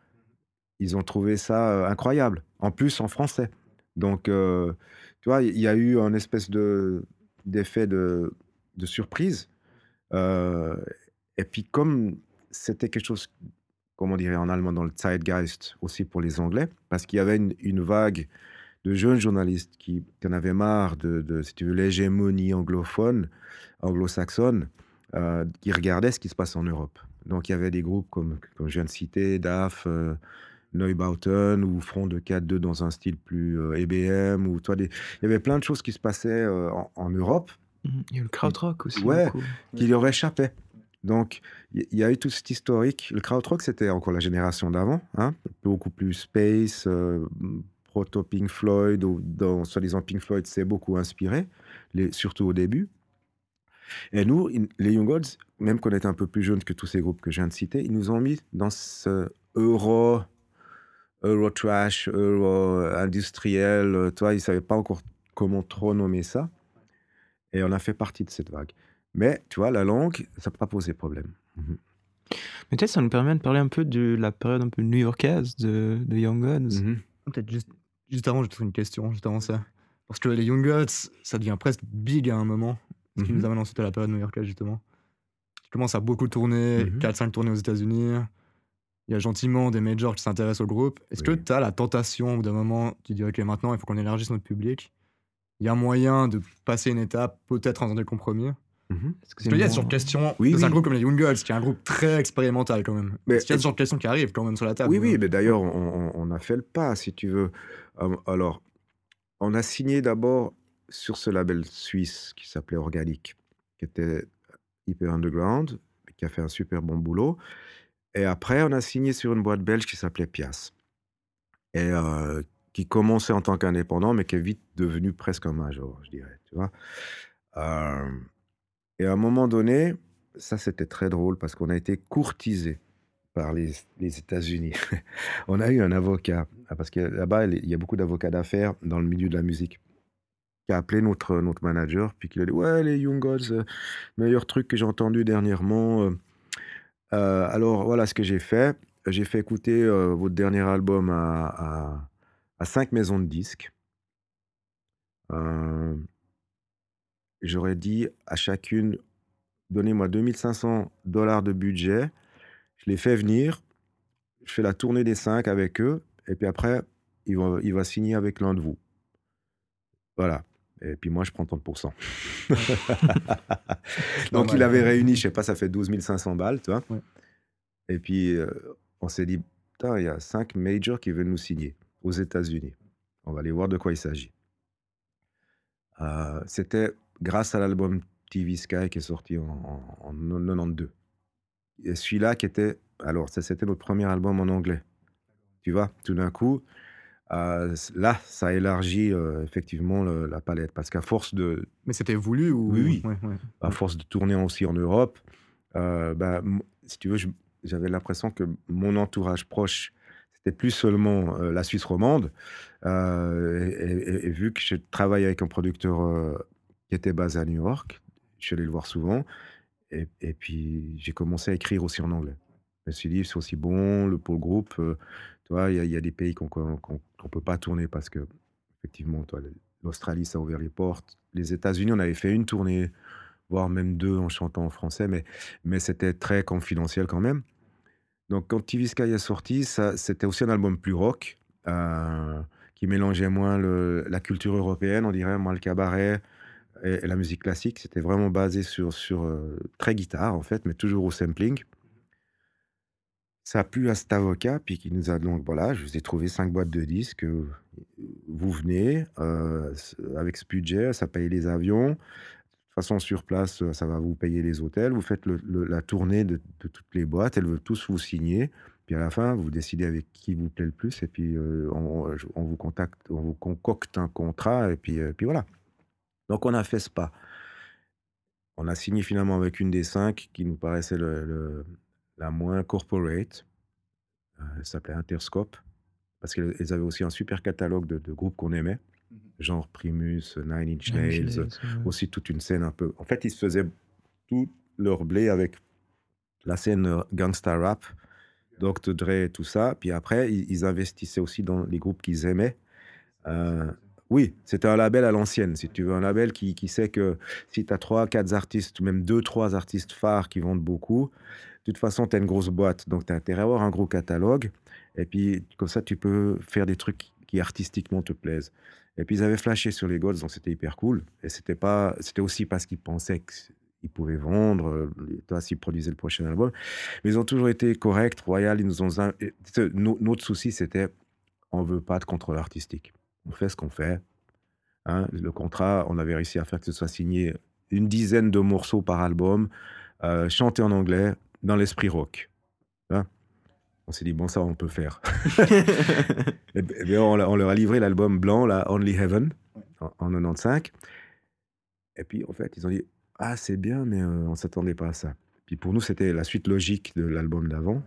S5: Ils ont trouvé ça incroyable. En plus, en français. Donc, tu vois, il y a eu un espèce de d'effet de, surprise. Et puis, comme c'était quelque chose, comment on dirait en allemand, dans le Zeitgeist aussi pour les Anglais, parce qu'il y avait une, une vague de jeunes journalistes qui, qui en avaient marre de, de, si tu veux, l'hégémonie anglophone, anglo-saxonne, euh, qui regardaient ce qui se passe en Europe. Donc, il y avait des groupes comme, comme je viens de citer, DAF, euh, Neubauten ou Front de 4-2 dans un style plus euh, EBM. Ou, toi, des... Il y avait plein de choses qui se passaient en, en Europe
S1: Mhm. Il y a eu le krautrock aussi.
S5: Ouais. qui leur échappait. Donc, il y, a eu tout cet historique. Le krautrock, c'était encore la génération d'avant, hein, beaucoup plus space, euh, proto Pink Floyd, ou dans soi-disant Pink Floyd s'est beaucoup inspiré, surtout au début. Et nous, les Young Gods, même qu'on était un peu plus jeunes que tous ces groupes que je viens de citer, ils nous ont mis dans ce euro, euro trash, euro industriel. euh, Toi, ils ne savaient pas encore comment trop nommer ça. Et on a fait partie de cette vague. Mais tu vois, la langue, ça n'a pas posé problème. Mhm.
S1: Mais peut-être ça nous permet de parler un peu de la période un peu new-yorkaise de, de Young Guns.
S5: Mhm.
S2: Peut-être juste, juste avant, j'ai une question, juste avant ça. Parce que les Young Guts, ça devient presque big à un moment. Ce qui
S5: Mhm.
S2: nous amène ensuite à la période new-yorkaise, justement. Qui commence à beaucoup tourner,
S5: Mhm.
S2: 4-5 tournées aux États-Unis. Il y a gentiment des majors qui s'intéressent au groupe. Est-ce que tu as la tentation, au bout d'un moment, tu dis, OK, maintenant, il faut qu'on élargisse notre public? Il y a moyen de passer une étape, peut-être en faisant des compromis?
S5: Mhm.
S1: Est-ce que
S2: Parce qu'il y a ce genre de questions
S5: Oui,
S2: dans un
S5: oui.
S2: groupe comme les Young Girls, qui est un groupe très expérimental quand même.
S5: Mais-
S2: Est-ce qu'il y a ce genre de questions qui arrivent quand même sur la table
S5: Oui, oui, mais d'ailleurs, on, on- on a fait le pas, si tu veux. Euh, alors, on a signé d'abord sur ce label suisse qui s'appelait Organic, qui était hyper underground, qui a fait un super bon boulot. Et après, on a signé sur une boîte belge qui s'appelait Pias, et euh, qui commençait en tant qu'indépendant, mais qui est vite devenu presque un major, je dirais, tu vois. Euh, et à un moment donné, ça c'était très drôle parce qu'on a été courtisé par les, États-Unis. on a eu un avocat, ah, parce que là-bas, il y a beaucoup d'avocats d'affaires dans le milieu de la musique, qui a appelé notre, notre manager, puis qui a dit Ouais, les Young Gods, euh, meilleur truc que j'ai entendu dernièrement. euh, euh, alors, voilà ce que j'ai fait. J'ai fait écouter votre dernier album à cinq maisons de disques. J'aurais dit à chacune Donnez-moi 2500 dollars de budget. Je les fais venir. Je fais la tournée des cinq avec eux. Et puis après, il va, il va signer avec l'un de vous. Voilà. Et puis moi, je prends 30%. Donc, il avait réuni, je sais pas, ça fait 12 500 balles, tu vois.
S2: Ouais.
S5: Et puis, euh, on s'est dit, putain, il y a cinq majors qui veulent nous signer aux États-Unis. On va aller voir de quoi il s'agit. Euh, C'était grâce à l'album TV Sky qui est sorti en, en, en 92. Et celui-là qui était. Alors, ça, c'était notre premier album en anglais. Tu vois, tout d'un coup, euh, là, ça élargit euh, effectivement le- la palette. Parce qu'à force de,
S2: Mais c'était voulu ou
S5: Oui, oui.
S2: Ouais, ouais.
S5: à force de tourner aussi en Europe, euh, bah, si tu veux, j'avais l'impression que mon entourage proche, c'était plus seulement euh, la Suisse romande. Euh, et, et- et vu que je travaille avec un producteur qui était basé à New York, je suis allé le voir souvent. Et, puis, j'ai commencé à écrire aussi en anglais. Je me suis dit, c'est aussi bon le, pour le groupe. euh, tu vois, il y, a- des pays qu'on qu'on peut pas tourner parce que, effectivement, l'Australie, ça a ouvert les portes. Les États-Unis, on avait fait une tournée voire même deux en chantant en français, mais, c'était très confidentiel quand même. Donc quand TV Sky est sorti, c'était aussi un album plus rock, euh, qui mélangeait moins la culture européenne, on dirait, moins le cabaret et, la musique classique. C'était vraiment basé sur, sur euh, très guitare en fait, mais toujours au sampling. Ça a plu à cet avocat, puis qui nous a donc, voilà, je vous ai trouvé cinq boîtes de disques, euh, vous venez, euh, avec ce budget, ça paye les avions, de toute façon, sur place, ça va vous payer les hôtels. Vous faites la tournée de, toutes les boîtes. Elles veulent tous vous signer. Puis à la fin, vous décidez avec qui vous plaît le plus. Et puis, on, vous contacte, on vous concocte un contrat. Et puis, puis voilà. Donc, on a fait ce pas. On a signé finalement avec une des cinq qui nous paraissait le- le- la moins corporate. Euh, elle s'appelait Interscope. parce qu'ils avaient aussi un super catalogue de, de groupes qu'on aimait,
S2: Mhm.
S5: genre Primus, Nine Inch
S1: Nine Inch
S5: Nails,
S1: ouais.
S5: aussi toute une scène un peu. En fait, ils se faisaient tout leur blé avec la scène euh, gangsta rap, Dr. Dre et tout ça. Puis après, ils, ils investissaient aussi dans les groupes qu'ils aimaient. Euh, oui, c'était un label à l'ancienne, si tu veux. Un label qui, qui sait que si tu as trois, quatre artistes, ou même deux, trois artistes phares qui vendent beaucoup, de toute façon, tu as une grosse boîte. Donc, tu as intérêt à avoir un gros catalogue. Et puis, comme ça, tu peux faire des trucs qui artistiquement te plaisent. Et puis, ils avaient flashé sur les Gods, donc c'était hyper cool. Et c'était pas, c'était aussi parce qu'ils pensaient qu'ils pouvaient vendre, toi, s'ils produisaient le prochain album. Mais ils ont toujours été corrects, royal. Ils nous ont. Notre souci, c'était on veut pas de contrôle artistique. On fait ce qu'on fait. Hein, le contrat, on avait réussi à faire que ce soit signé une dizaine de morceaux par album, euh, chanté en anglais, dans l'esprit rock. Hein on s'est dit, bon, ça, on peut faire. et, b- et bien, on, leur a livré l'album blanc, la Only Heaven, en, en 95. Et puis, en fait, ils ont dit, ah, c'est bien, mais euh, on ne s'attendait pas à ça. Puis pour nous, c'était la suite logique de l'album d'avant.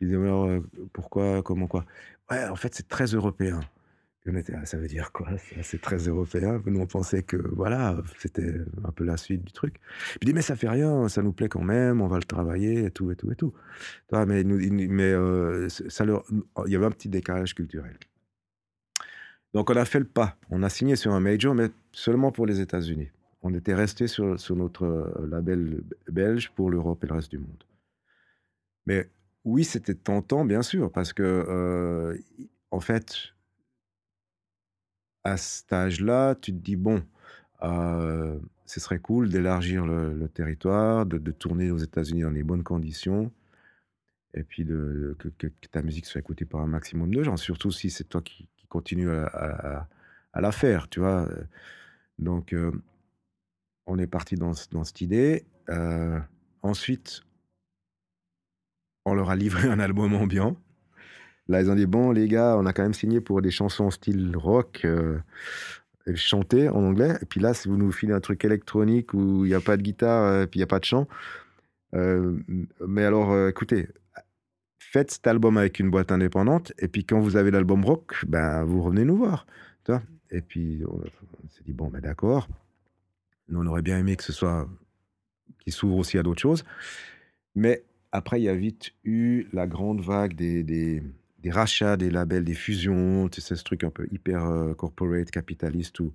S5: Ils disaient, alors, euh, pourquoi, comment, quoi? Ouais, en fait, c'est très européen. Ça veut dire quoi C'est très européen. Nous, on pensait que, voilà, c'était un peu la suite du truc. Puis il dit, mais ça fait rien, ça nous plaît quand même, on va le travailler, et tout, et tout, et tout. Mais euh, ça leur, il y avait un petit décalage culturel. Donc on a fait le pas. On a signé sur un major, mais seulement pour les États-Unis. On était resté sur, sur notre euh, label belge pour l'Europe et le reste du monde. Mais oui, c'était tentant, bien sûr, parce que, euh, en fait, à cet âge-là, tu te dis, bon, euh, ce serait cool d'élargir le, territoire, de, tourner aux États-Unis dans les bonnes conditions, et puis que, ta musique soit écoutée par un maximum de gens, surtout si c'est toi qui, qui continue à, à- la faire, tu vois. Donc, euh, on est parti dans, ce- dans cette idée. Euh, ensuite, on leur a livré un album ambiant. Là, ils ont dit bon, les gars, on a quand même signé pour des chansons style rock, euh, et chanter en anglais. Et puis là, si vous nous filez un truc électronique où il n'y a pas de guitare, euh, et puis il n'y a pas de chant. euh, mais alors, euh, écoutez, faites cet album avec une boîte indépendante. Et puis quand vous avez l'album rock, ben, vous revenez nous voir. Et puis, on, s'est dit bon, ben d'accord. Nous, on aurait bien aimé que ce soit. qui s'ouvre aussi à d'autres choses. Mais après, il y a vite eu la grande vague des, des rachats, des labels, des fusions, tu sais, ce truc un peu hyper euh, corporate, capitaliste, où,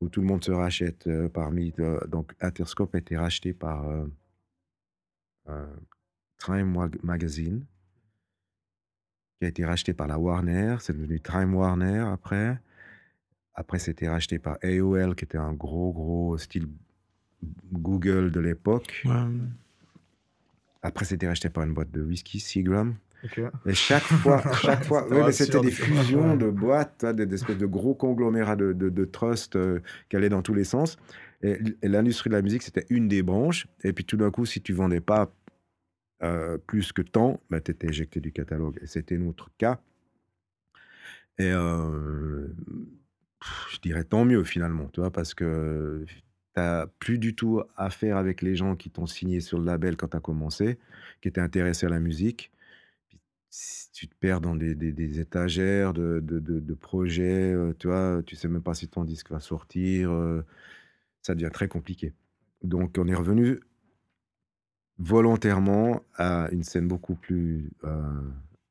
S5: où tout le monde se rachète euh, parmi. euh, donc, Interscope a été racheté par Time Magazine, qui a été racheté par la Warner. C'est devenu Time Warner après. Après, c'était racheté par AOL, qui était un gros, gros style Google de l'époque.
S1: Ouais.
S5: Après, c'était racheté par une boîte de whisky, Seagram. Et chaque fois, chaque fois,
S2: C'était
S5: ouais, mais c'était des fusions de boîtes, hein, des, des espèces de gros conglomérats de, de, de trusts euh, qui allaient dans tous les sens. Et, l'industrie de la musique, c'était une des branches. Et puis tout d'un coup, si tu vendais pas euh, plus que tant, bah, tu étais éjecté du catalogue. Et c'était notre cas. Et euh, je dirais tant mieux finalement, tu vois, parce que tu n'as plus du tout affaire avec les gens qui t'ont signé sur le label quand tu as commencé, qui étaient intéressés à la musique. Tu te perds dans des, des- des étagères de, de- de- de projets, euh, tu vois, tu sais même pas si ton disque va sortir, euh, ça devient très compliqué. Donc on est revenu volontairement à une scène beaucoup plus euh,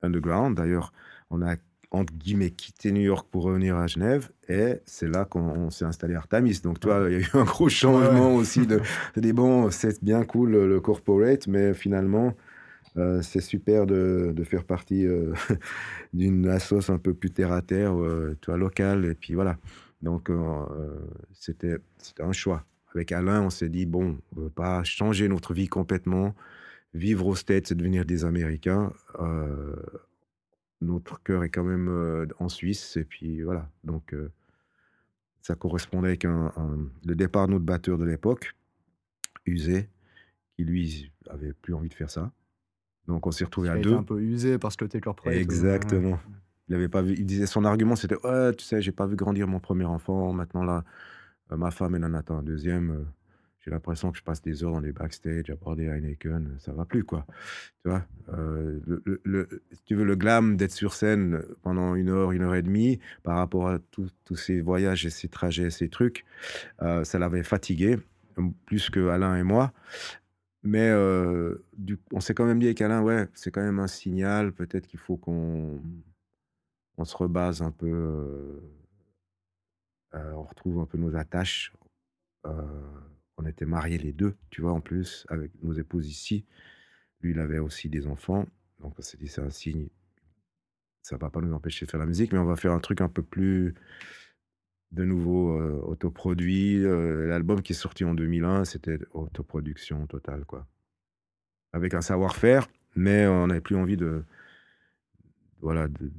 S5: underground. D'ailleurs, on a entre guillemets quitté New York pour revenir à Genève et c'est là qu'on on s'est installé à Artemis. Donc toi, il y a eu un gros changement aussi de, de dire bon, c'est bien cool le corporate, mais finalement euh, c'est super de, faire partie euh, d'une assoce un peu plus terre à terre, euh, locale et puis voilà. Donc c'était un choix. Avec Alain, on s'est dit bon, on veut pas changer notre vie complètement. Vivre aux States, c'est devenir des Américains. Notre cœur est quand même en Suisse. Et puis voilà. Donc ça correspondait avec un, un- le départ de notre batteur de l'époque, Usé, qui lui avait plus envie de faire ça. Donc on s'est retrouvé à deux.
S2: un peu usé par ce côté corporate. euh,
S5: Exactement. Il avait pas vu. Il disait son argument, c'était ouais, tu sais, j'ai pas vu grandir mon premier enfant. Maintenant là, euh, ma femme elle en attend un deuxième. euh, j'ai l'impression que je passe des heures dans les backstage à boire des Heineken, ça va plus, quoi. Tu vois Euh, le, le- le- Si tu veux, le glam d'être sur scène pendant une heure, une heure et demie, par rapport à tous tous ces voyages et ces trajets, ces trucs, euh, ça l'avait fatigué, plus que Alain et moi. Mais on s'est quand même dit avec Alain, ouais, c'est quand même un signal, peut-être qu'il faut qu'on on se rebase un peu, euh, on retrouve un peu nos attaches. On était mariés les deux, tu vois, en plus, avec nos épouses ici. Lui, il avait aussi des enfants, donc on s'est dit, c'est un signe. Ça va pas nous empêcher de faire la musique, mais on va faire un truc un peu plus, de nouveau, euh, autoproduit. Euh, L'album qui est sorti en 2001, c'était autoproduction totale, quoi. Avec un savoir-faire, mais on n'avait plus envie de, voilà, de,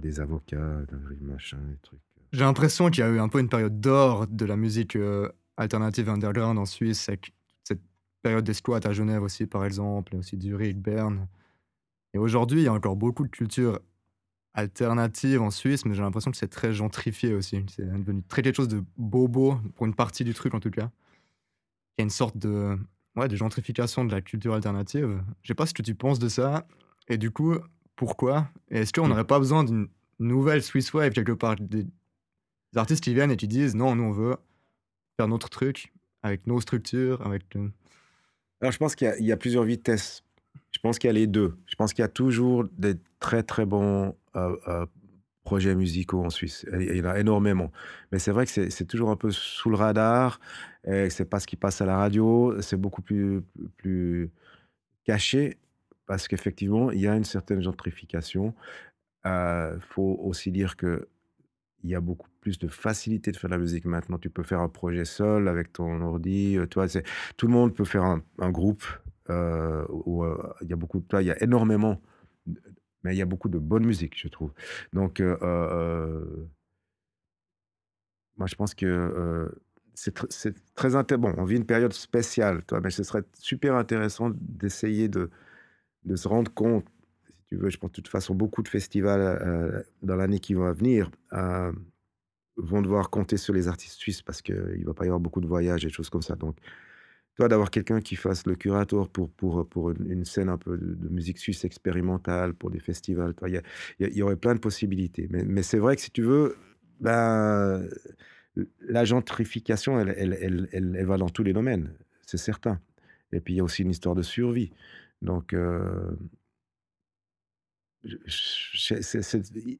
S5: des avocats, d'un machin, des trucs.
S2: J'ai l'impression qu'il y a eu un peu une période d'or de la musique euh, alternative underground en Suisse, avec cette période des squats à Genève aussi, par exemple, et aussi Zurich, Berne. Et aujourd'hui, il y a encore beaucoup de culture alternative en Suisse, mais j'ai l'impression que c'est très gentrifié aussi. C'est devenu très quelque chose de bobo, pour une partie du truc en tout cas. Il y a une sorte de, ouais, de gentrification de la culture alternative. Je sais pas ce que tu penses de ça, et du coup, pourquoi? Est-ce qu'on n'aurait pas besoin d'une nouvelle Swiss Wave quelque part? Des, des artistes qui viennent et qui disent non, nous on veut faire notre truc avec nos structures, avec.
S5: Alors, je pense qu'il y, a plusieurs vitesses. Je pense qu'il y a les deux. Je pense qu'il y a toujours des très, très bons euh, euh, projets musicaux en Suisse. Il y en a énormément. Mais c'est vrai que c'est toujours un peu sous le radar. C'est pas ce qui passe à la radio. C'est beaucoup plus, caché parce qu'effectivement, il y a une certaine gentrification. Il faut aussi dire que il y a beaucoup plus de facilité de faire de la musique maintenant. Tu peux faire un projet seul avec ton ordi. euh, Toi, tout le monde peut faire un groupe. Euh, où, euh, il y a y a énormément, mais il y a beaucoup de bonne musique, je trouve. Donc, euh, moi, je pense que c'est tr- c'est très intéressant. On vit une période spéciale, toi, mais ce serait super intéressant d'essayer de, se rendre compte, si tu veux, je pense de toute façon, beaucoup de festivals dans l'année qui va venir vont devoir compter sur les artistes suisses parce qu'il ne va pas y avoir beaucoup de voyages et choses comme ça. Donc, toi, d'avoir quelqu'un qui fasse le curateur pour, pour, pour une, scène un peu de, musique suisse expérimentale, pour des festivals, il y, y y aurait plein de possibilités. Mais, c'est vrai que si tu veux, ben, la gentrification, elle, elle, elle, elle, va dans tous les domaines, c'est certain. Et puis, il y a aussi une histoire de survie. Donc, euh,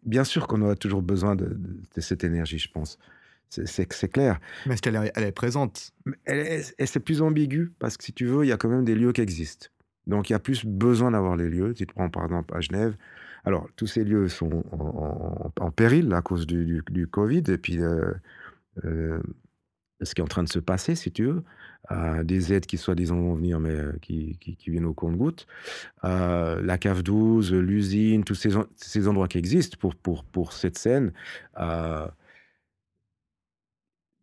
S5: bien sûr qu'on aura toujours besoin de cette énergie, je pense. C'est- clair.
S2: Mais est-ce qu'elle est, elle est présente?
S5: Et c'est plus ambigu parce que si tu veux, il y a quand même des lieux qui existent. Donc il y a plus besoin d'avoir les lieux. Tu te prends par exemple à Genève. Alors tous ces lieux sont en, en- en péril à cause du, du- du Covid et puis euh, euh, ce qui est en train de se passer, si tu veux. Euh, des aides qui soi-disant vont venir, mais euh, qui, qui- qui viennent au compte-gouttes. Euh, la cave 12, l'usine, tous ces, en- ces endroits qui existent pour, pour, pour cette scène.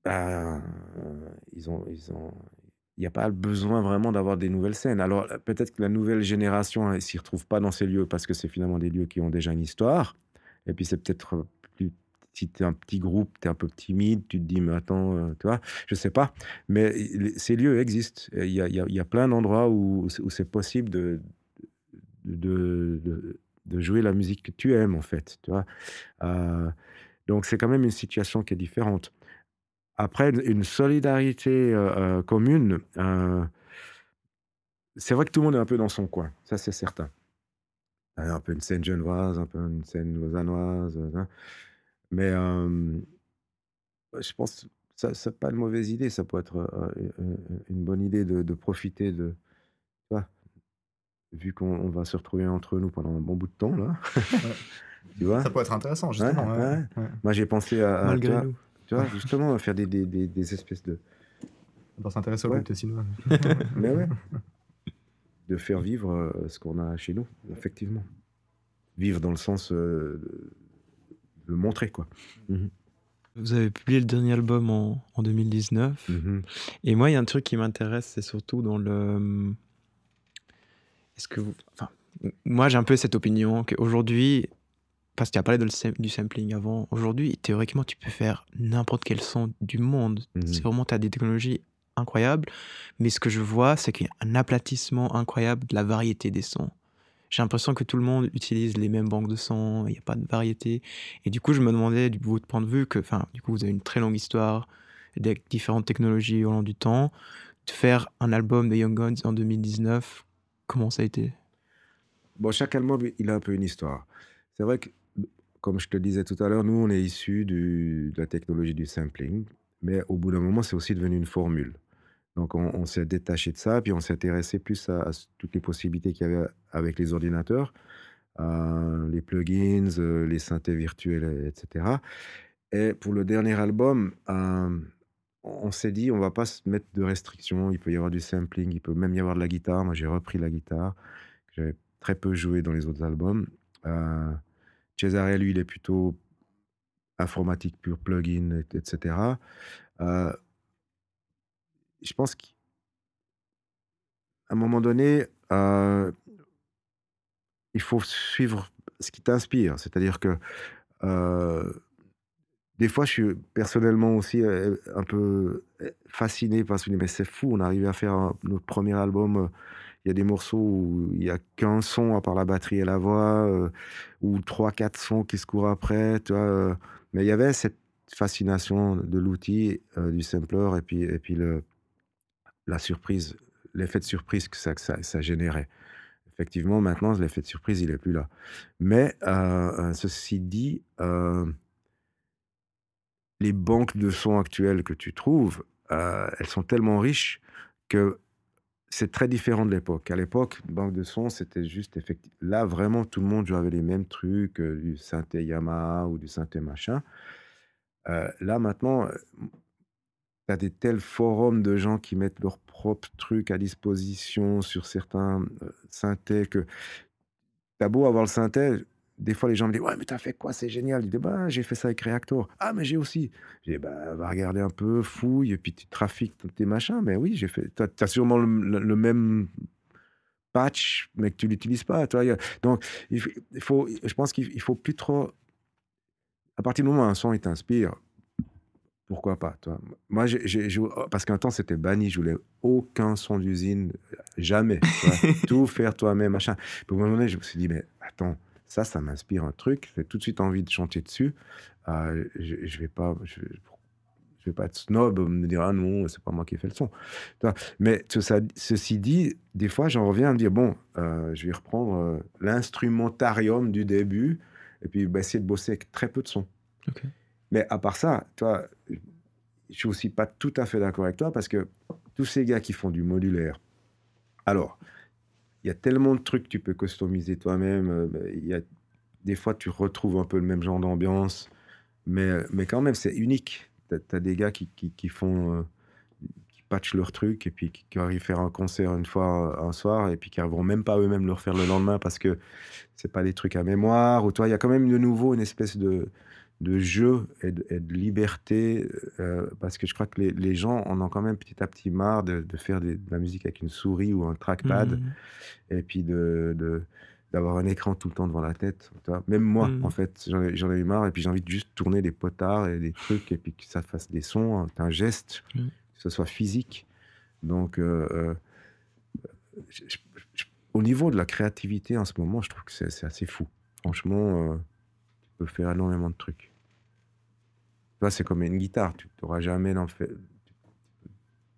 S5: Euh, ben, ils ont, ils ont, il n'y a pas besoin vraiment d'avoir des nouvelles scènes. Alors euh, peut-être que la nouvelle génération elle s'y retrouve pas dans ces lieux parce que c'est finalement des lieux qui ont déjà une histoire. Et puis c'est peut-être euh, si tu es un petit groupe, tu es un peu timide, tu te dis mais attends, euh, tu vois, je sais pas. Mais ces lieux existent. Il y a, il y a- plein d'endroits où, où c'est possible de, de, de, jouer la musique que tu aimes en fait, tu vois. Euh, donc c'est quand même une situation qui est différente. Après, une- solidarité euh, euh, commune, euh, c'est vrai que tout le monde est un peu dans son coin, ça c'est certain. Un peu une scène genevoise, un peu une scène lausannoise, hein. mais euh, je pense que ça c'est pas une mauvaise idée, ça peut être une bonne idée de, de profiter de, vu qu'on on va se retrouver entre nous pendant un bon bout de temps là, tu vois.
S2: Ça peut être intéressant, justement.
S5: Ouais,
S2: ouais.
S5: ouais.
S2: Ouais.
S5: Moi j'ai pensé à,
S1: Malgré nous.
S5: Tu vois, justement à faire des, des, des, des espèces de
S2: On s'intéresser au
S5: Ouais.
S2: tessinois.
S5: Mais ouais. De faire vivre euh, ce qu'on a chez nous, effectivement. Vivre dans le sens euh, de le montrer, quoi.
S1: Vous avez publié le dernier album en, en 2019.
S5: Mhm.
S1: Et moi, il y a un truc qui m'intéresse, c'est surtout dans le. Est-ce que vous. Enfin, moi, j'ai un peu cette opinion qu'aujourd'hui, parce qu'il y a parlé de le du sampling avant, aujourd'hui, théoriquement, tu peux faire n'importe quel son du monde.
S5: Mhm.
S1: C'est vraiment, tu as des technologies incroyable. Mais ce que je vois, c'est qu'il y a un aplatissement incroyable de la variété des sons. J'ai l'impression que tout le monde utilise les mêmes banques de sons, il n'y a pas de variété. Et du coup, je me demandais, du votre point de vue, que, enfin, du coup, vous avez une très longue histoire avec différentes technologies au long du temps. De faire un album de Young Guns en 2019, comment ça a été?
S5: Bon, chaque album, il a un peu une histoire. C'est vrai que, comme je te disais tout à l'heure, nous, on est issus de la technologie du sampling, mais au bout d'un moment, c'est aussi devenu une formule. Donc, on, s'est détaché de ça, puis on s'est intéressé plus à, toutes les possibilités qu'il y avait avec les ordinateurs, euh, les plugins, euh, les synthés virtuels, etc. Et pour le dernier album, euh, on s'est dit, on va pas se mettre de restrictions. Il peut y avoir du sampling, il peut même y avoir de la guitare. Moi, j'ai repris la guitare, que j'avais très peu joué dans les autres albums. Cesare, lui, il est plutôt informatique pur, plugin, et- etc. Euh, je pense qu'à un moment donné, euh, il faut suivre ce qui t'inspire. C'est-à-dire que euh, des fois, je suis personnellement aussi un peu fasciné parce que je me dis, mais c'est fou, on arrive à faire notre premier album. Il y a des morceaux où il n'y a qu'un son à part la batterie et la voix, euh, ou trois, quatre sons qui se courent après. Tu euh, mais il y avait cette fascination de l'outil, euh, du sampler, et puis, et puis le, la surprise, l'effet de surprise que ça, que ça, ça générait. Effectivement, maintenant, l'effet de surprise, il n'est plus là. Mais ceci dit, les banques de sons actuelles que tu trouves, elles sont tellement riches que c'est très différent de l'époque. À l'époque, banque de sons, c'était juste effectivement. Là, vraiment, tout le monde jouait les mêmes trucs, euh, du synthé Yamaha ou du synthé machin. Euh, là, maintenant, tu as des tels forums de gens qui mettent leurs propres trucs à disposition sur certains euh, synthés que t'as beau avoir le synthé, des fois les gens me disent Ouais, mais t'as fait quoi? C'est génial. Je dis Bah, j'ai fait ça avec Reactor. Ah, mais j'ai aussi. Je dis Bah, va regarder un peu, fouille, et puis tu trafiques tes machins. Mais oui, j'ai fait. T'as as sûrement le, le- le même patch, mais que tu l'utilises pas. A- Donc, il faut, je pense qu'il il faut plus trop. À partir du moment où un son il t'inspire, pourquoi pas toi? Moi, parce qu'un temps c'était banni, je voulais aucun son d'usine, jamais. tout faire toi-même, machin. Puis à un moment donné, je me suis dit, mais attends, ça, ça m'inspire un truc, j'ai tout de suite envie de chanter dessus. Euh, je, je vais pas. Je, je vais pas être snob, me dire ah non, c'est pas moi qui ai fait le son. Mais ça- ceci dit, des fois j'en reviens à me dire bon, euh, je vais reprendre euh, l'instrumentarium du début et puis bah, essayer de bosser avec très peu de sons.
S1: Ok.
S5: Mais à part ça, toi, je suis aussi pas tout à fait d'accord avec toi parce que tous ces gars qui font du modulaire, alors, il y a tellement de trucs que tu peux customiser toi-même. euh, Il y a, des fois, tu retrouves un peu le même genre d'ambiance, mais, mais quand même, c'est unique. Tu as, des gars qui, qui, font. euh, qui patchent leur truc et puis qui, arrivent à faire un concert une fois euh, un soir et puis qui n'arriveront même pas eux-mêmes le refaire le lendemain parce que c'est pas des trucs à mémoire. Ou toi, il y a quand même de nouveau une espèce de, de jeu et de, et de liberté euh, parce que je crois que les, les gens en ont quand même petit à petit marre de, de faire des- de la musique avec une souris ou un trackpad
S1: Mhm.
S5: et puis de, d'avoir un écran tout le temps devant la tête. tu vois. Même moi,
S1: Mhm.
S5: en fait, j'en ai, eu marre et puis j'ai envie de juste tourner des potards et des trucs et puis que ça fasse des sons, hein, un geste, que ce soit physique. Donc, euh, euh, je- je- je- au niveau de la créativité en ce moment, je trouve que c'est, c'est assez fou. Franchement, euh, tu peux faire énormément de trucs. Vois, c'est comme une guitare, tu n'auras jamais peux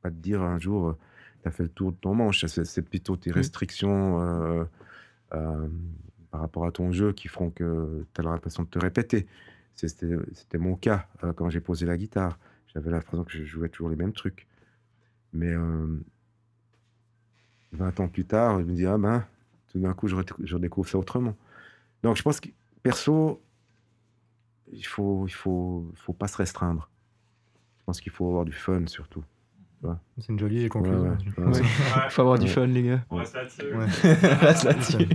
S5: pas te dire un jour, tu as fait le tour de ton manche. C'est, plutôt tes
S1: Mhm.
S5: restrictions euh, euh, par rapport à ton jeu qui feront que tu as l'impression de te répéter. C'était, mon cas euh, quand j'ai posé la guitare. J'avais l'impression que je jouais toujours les mêmes trucs. Mais euh, 20 ans plus tard, je me dis, ah ben, tout d'un coup, je, je redécouvre ça autrement. Donc, je pense que, perso, il faut, il faut, faut pas se restreindre. Je pense qu'il faut avoir du fun, surtout.
S2: C'est une jolie
S5: Ouais,
S2: conclusion.
S5: ouais, ouais.
S1: Ouais. Faut avoir du fun, les gars.
S6: On reste là-dessus.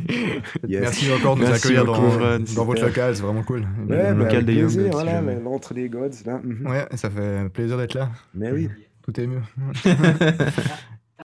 S5: Yes.
S2: Merci encore de nous
S1: Merci
S2: accueillir dans, votre local, c'est vraiment cool.
S5: Ouais,
S1: le
S5: bah,
S1: local des
S5: plaisir, voilà, mais l'entre des gods, là. mhm.
S2: Ouais, ça fait plaisir d'être là.
S5: Mais oui.
S2: Tout est mieux.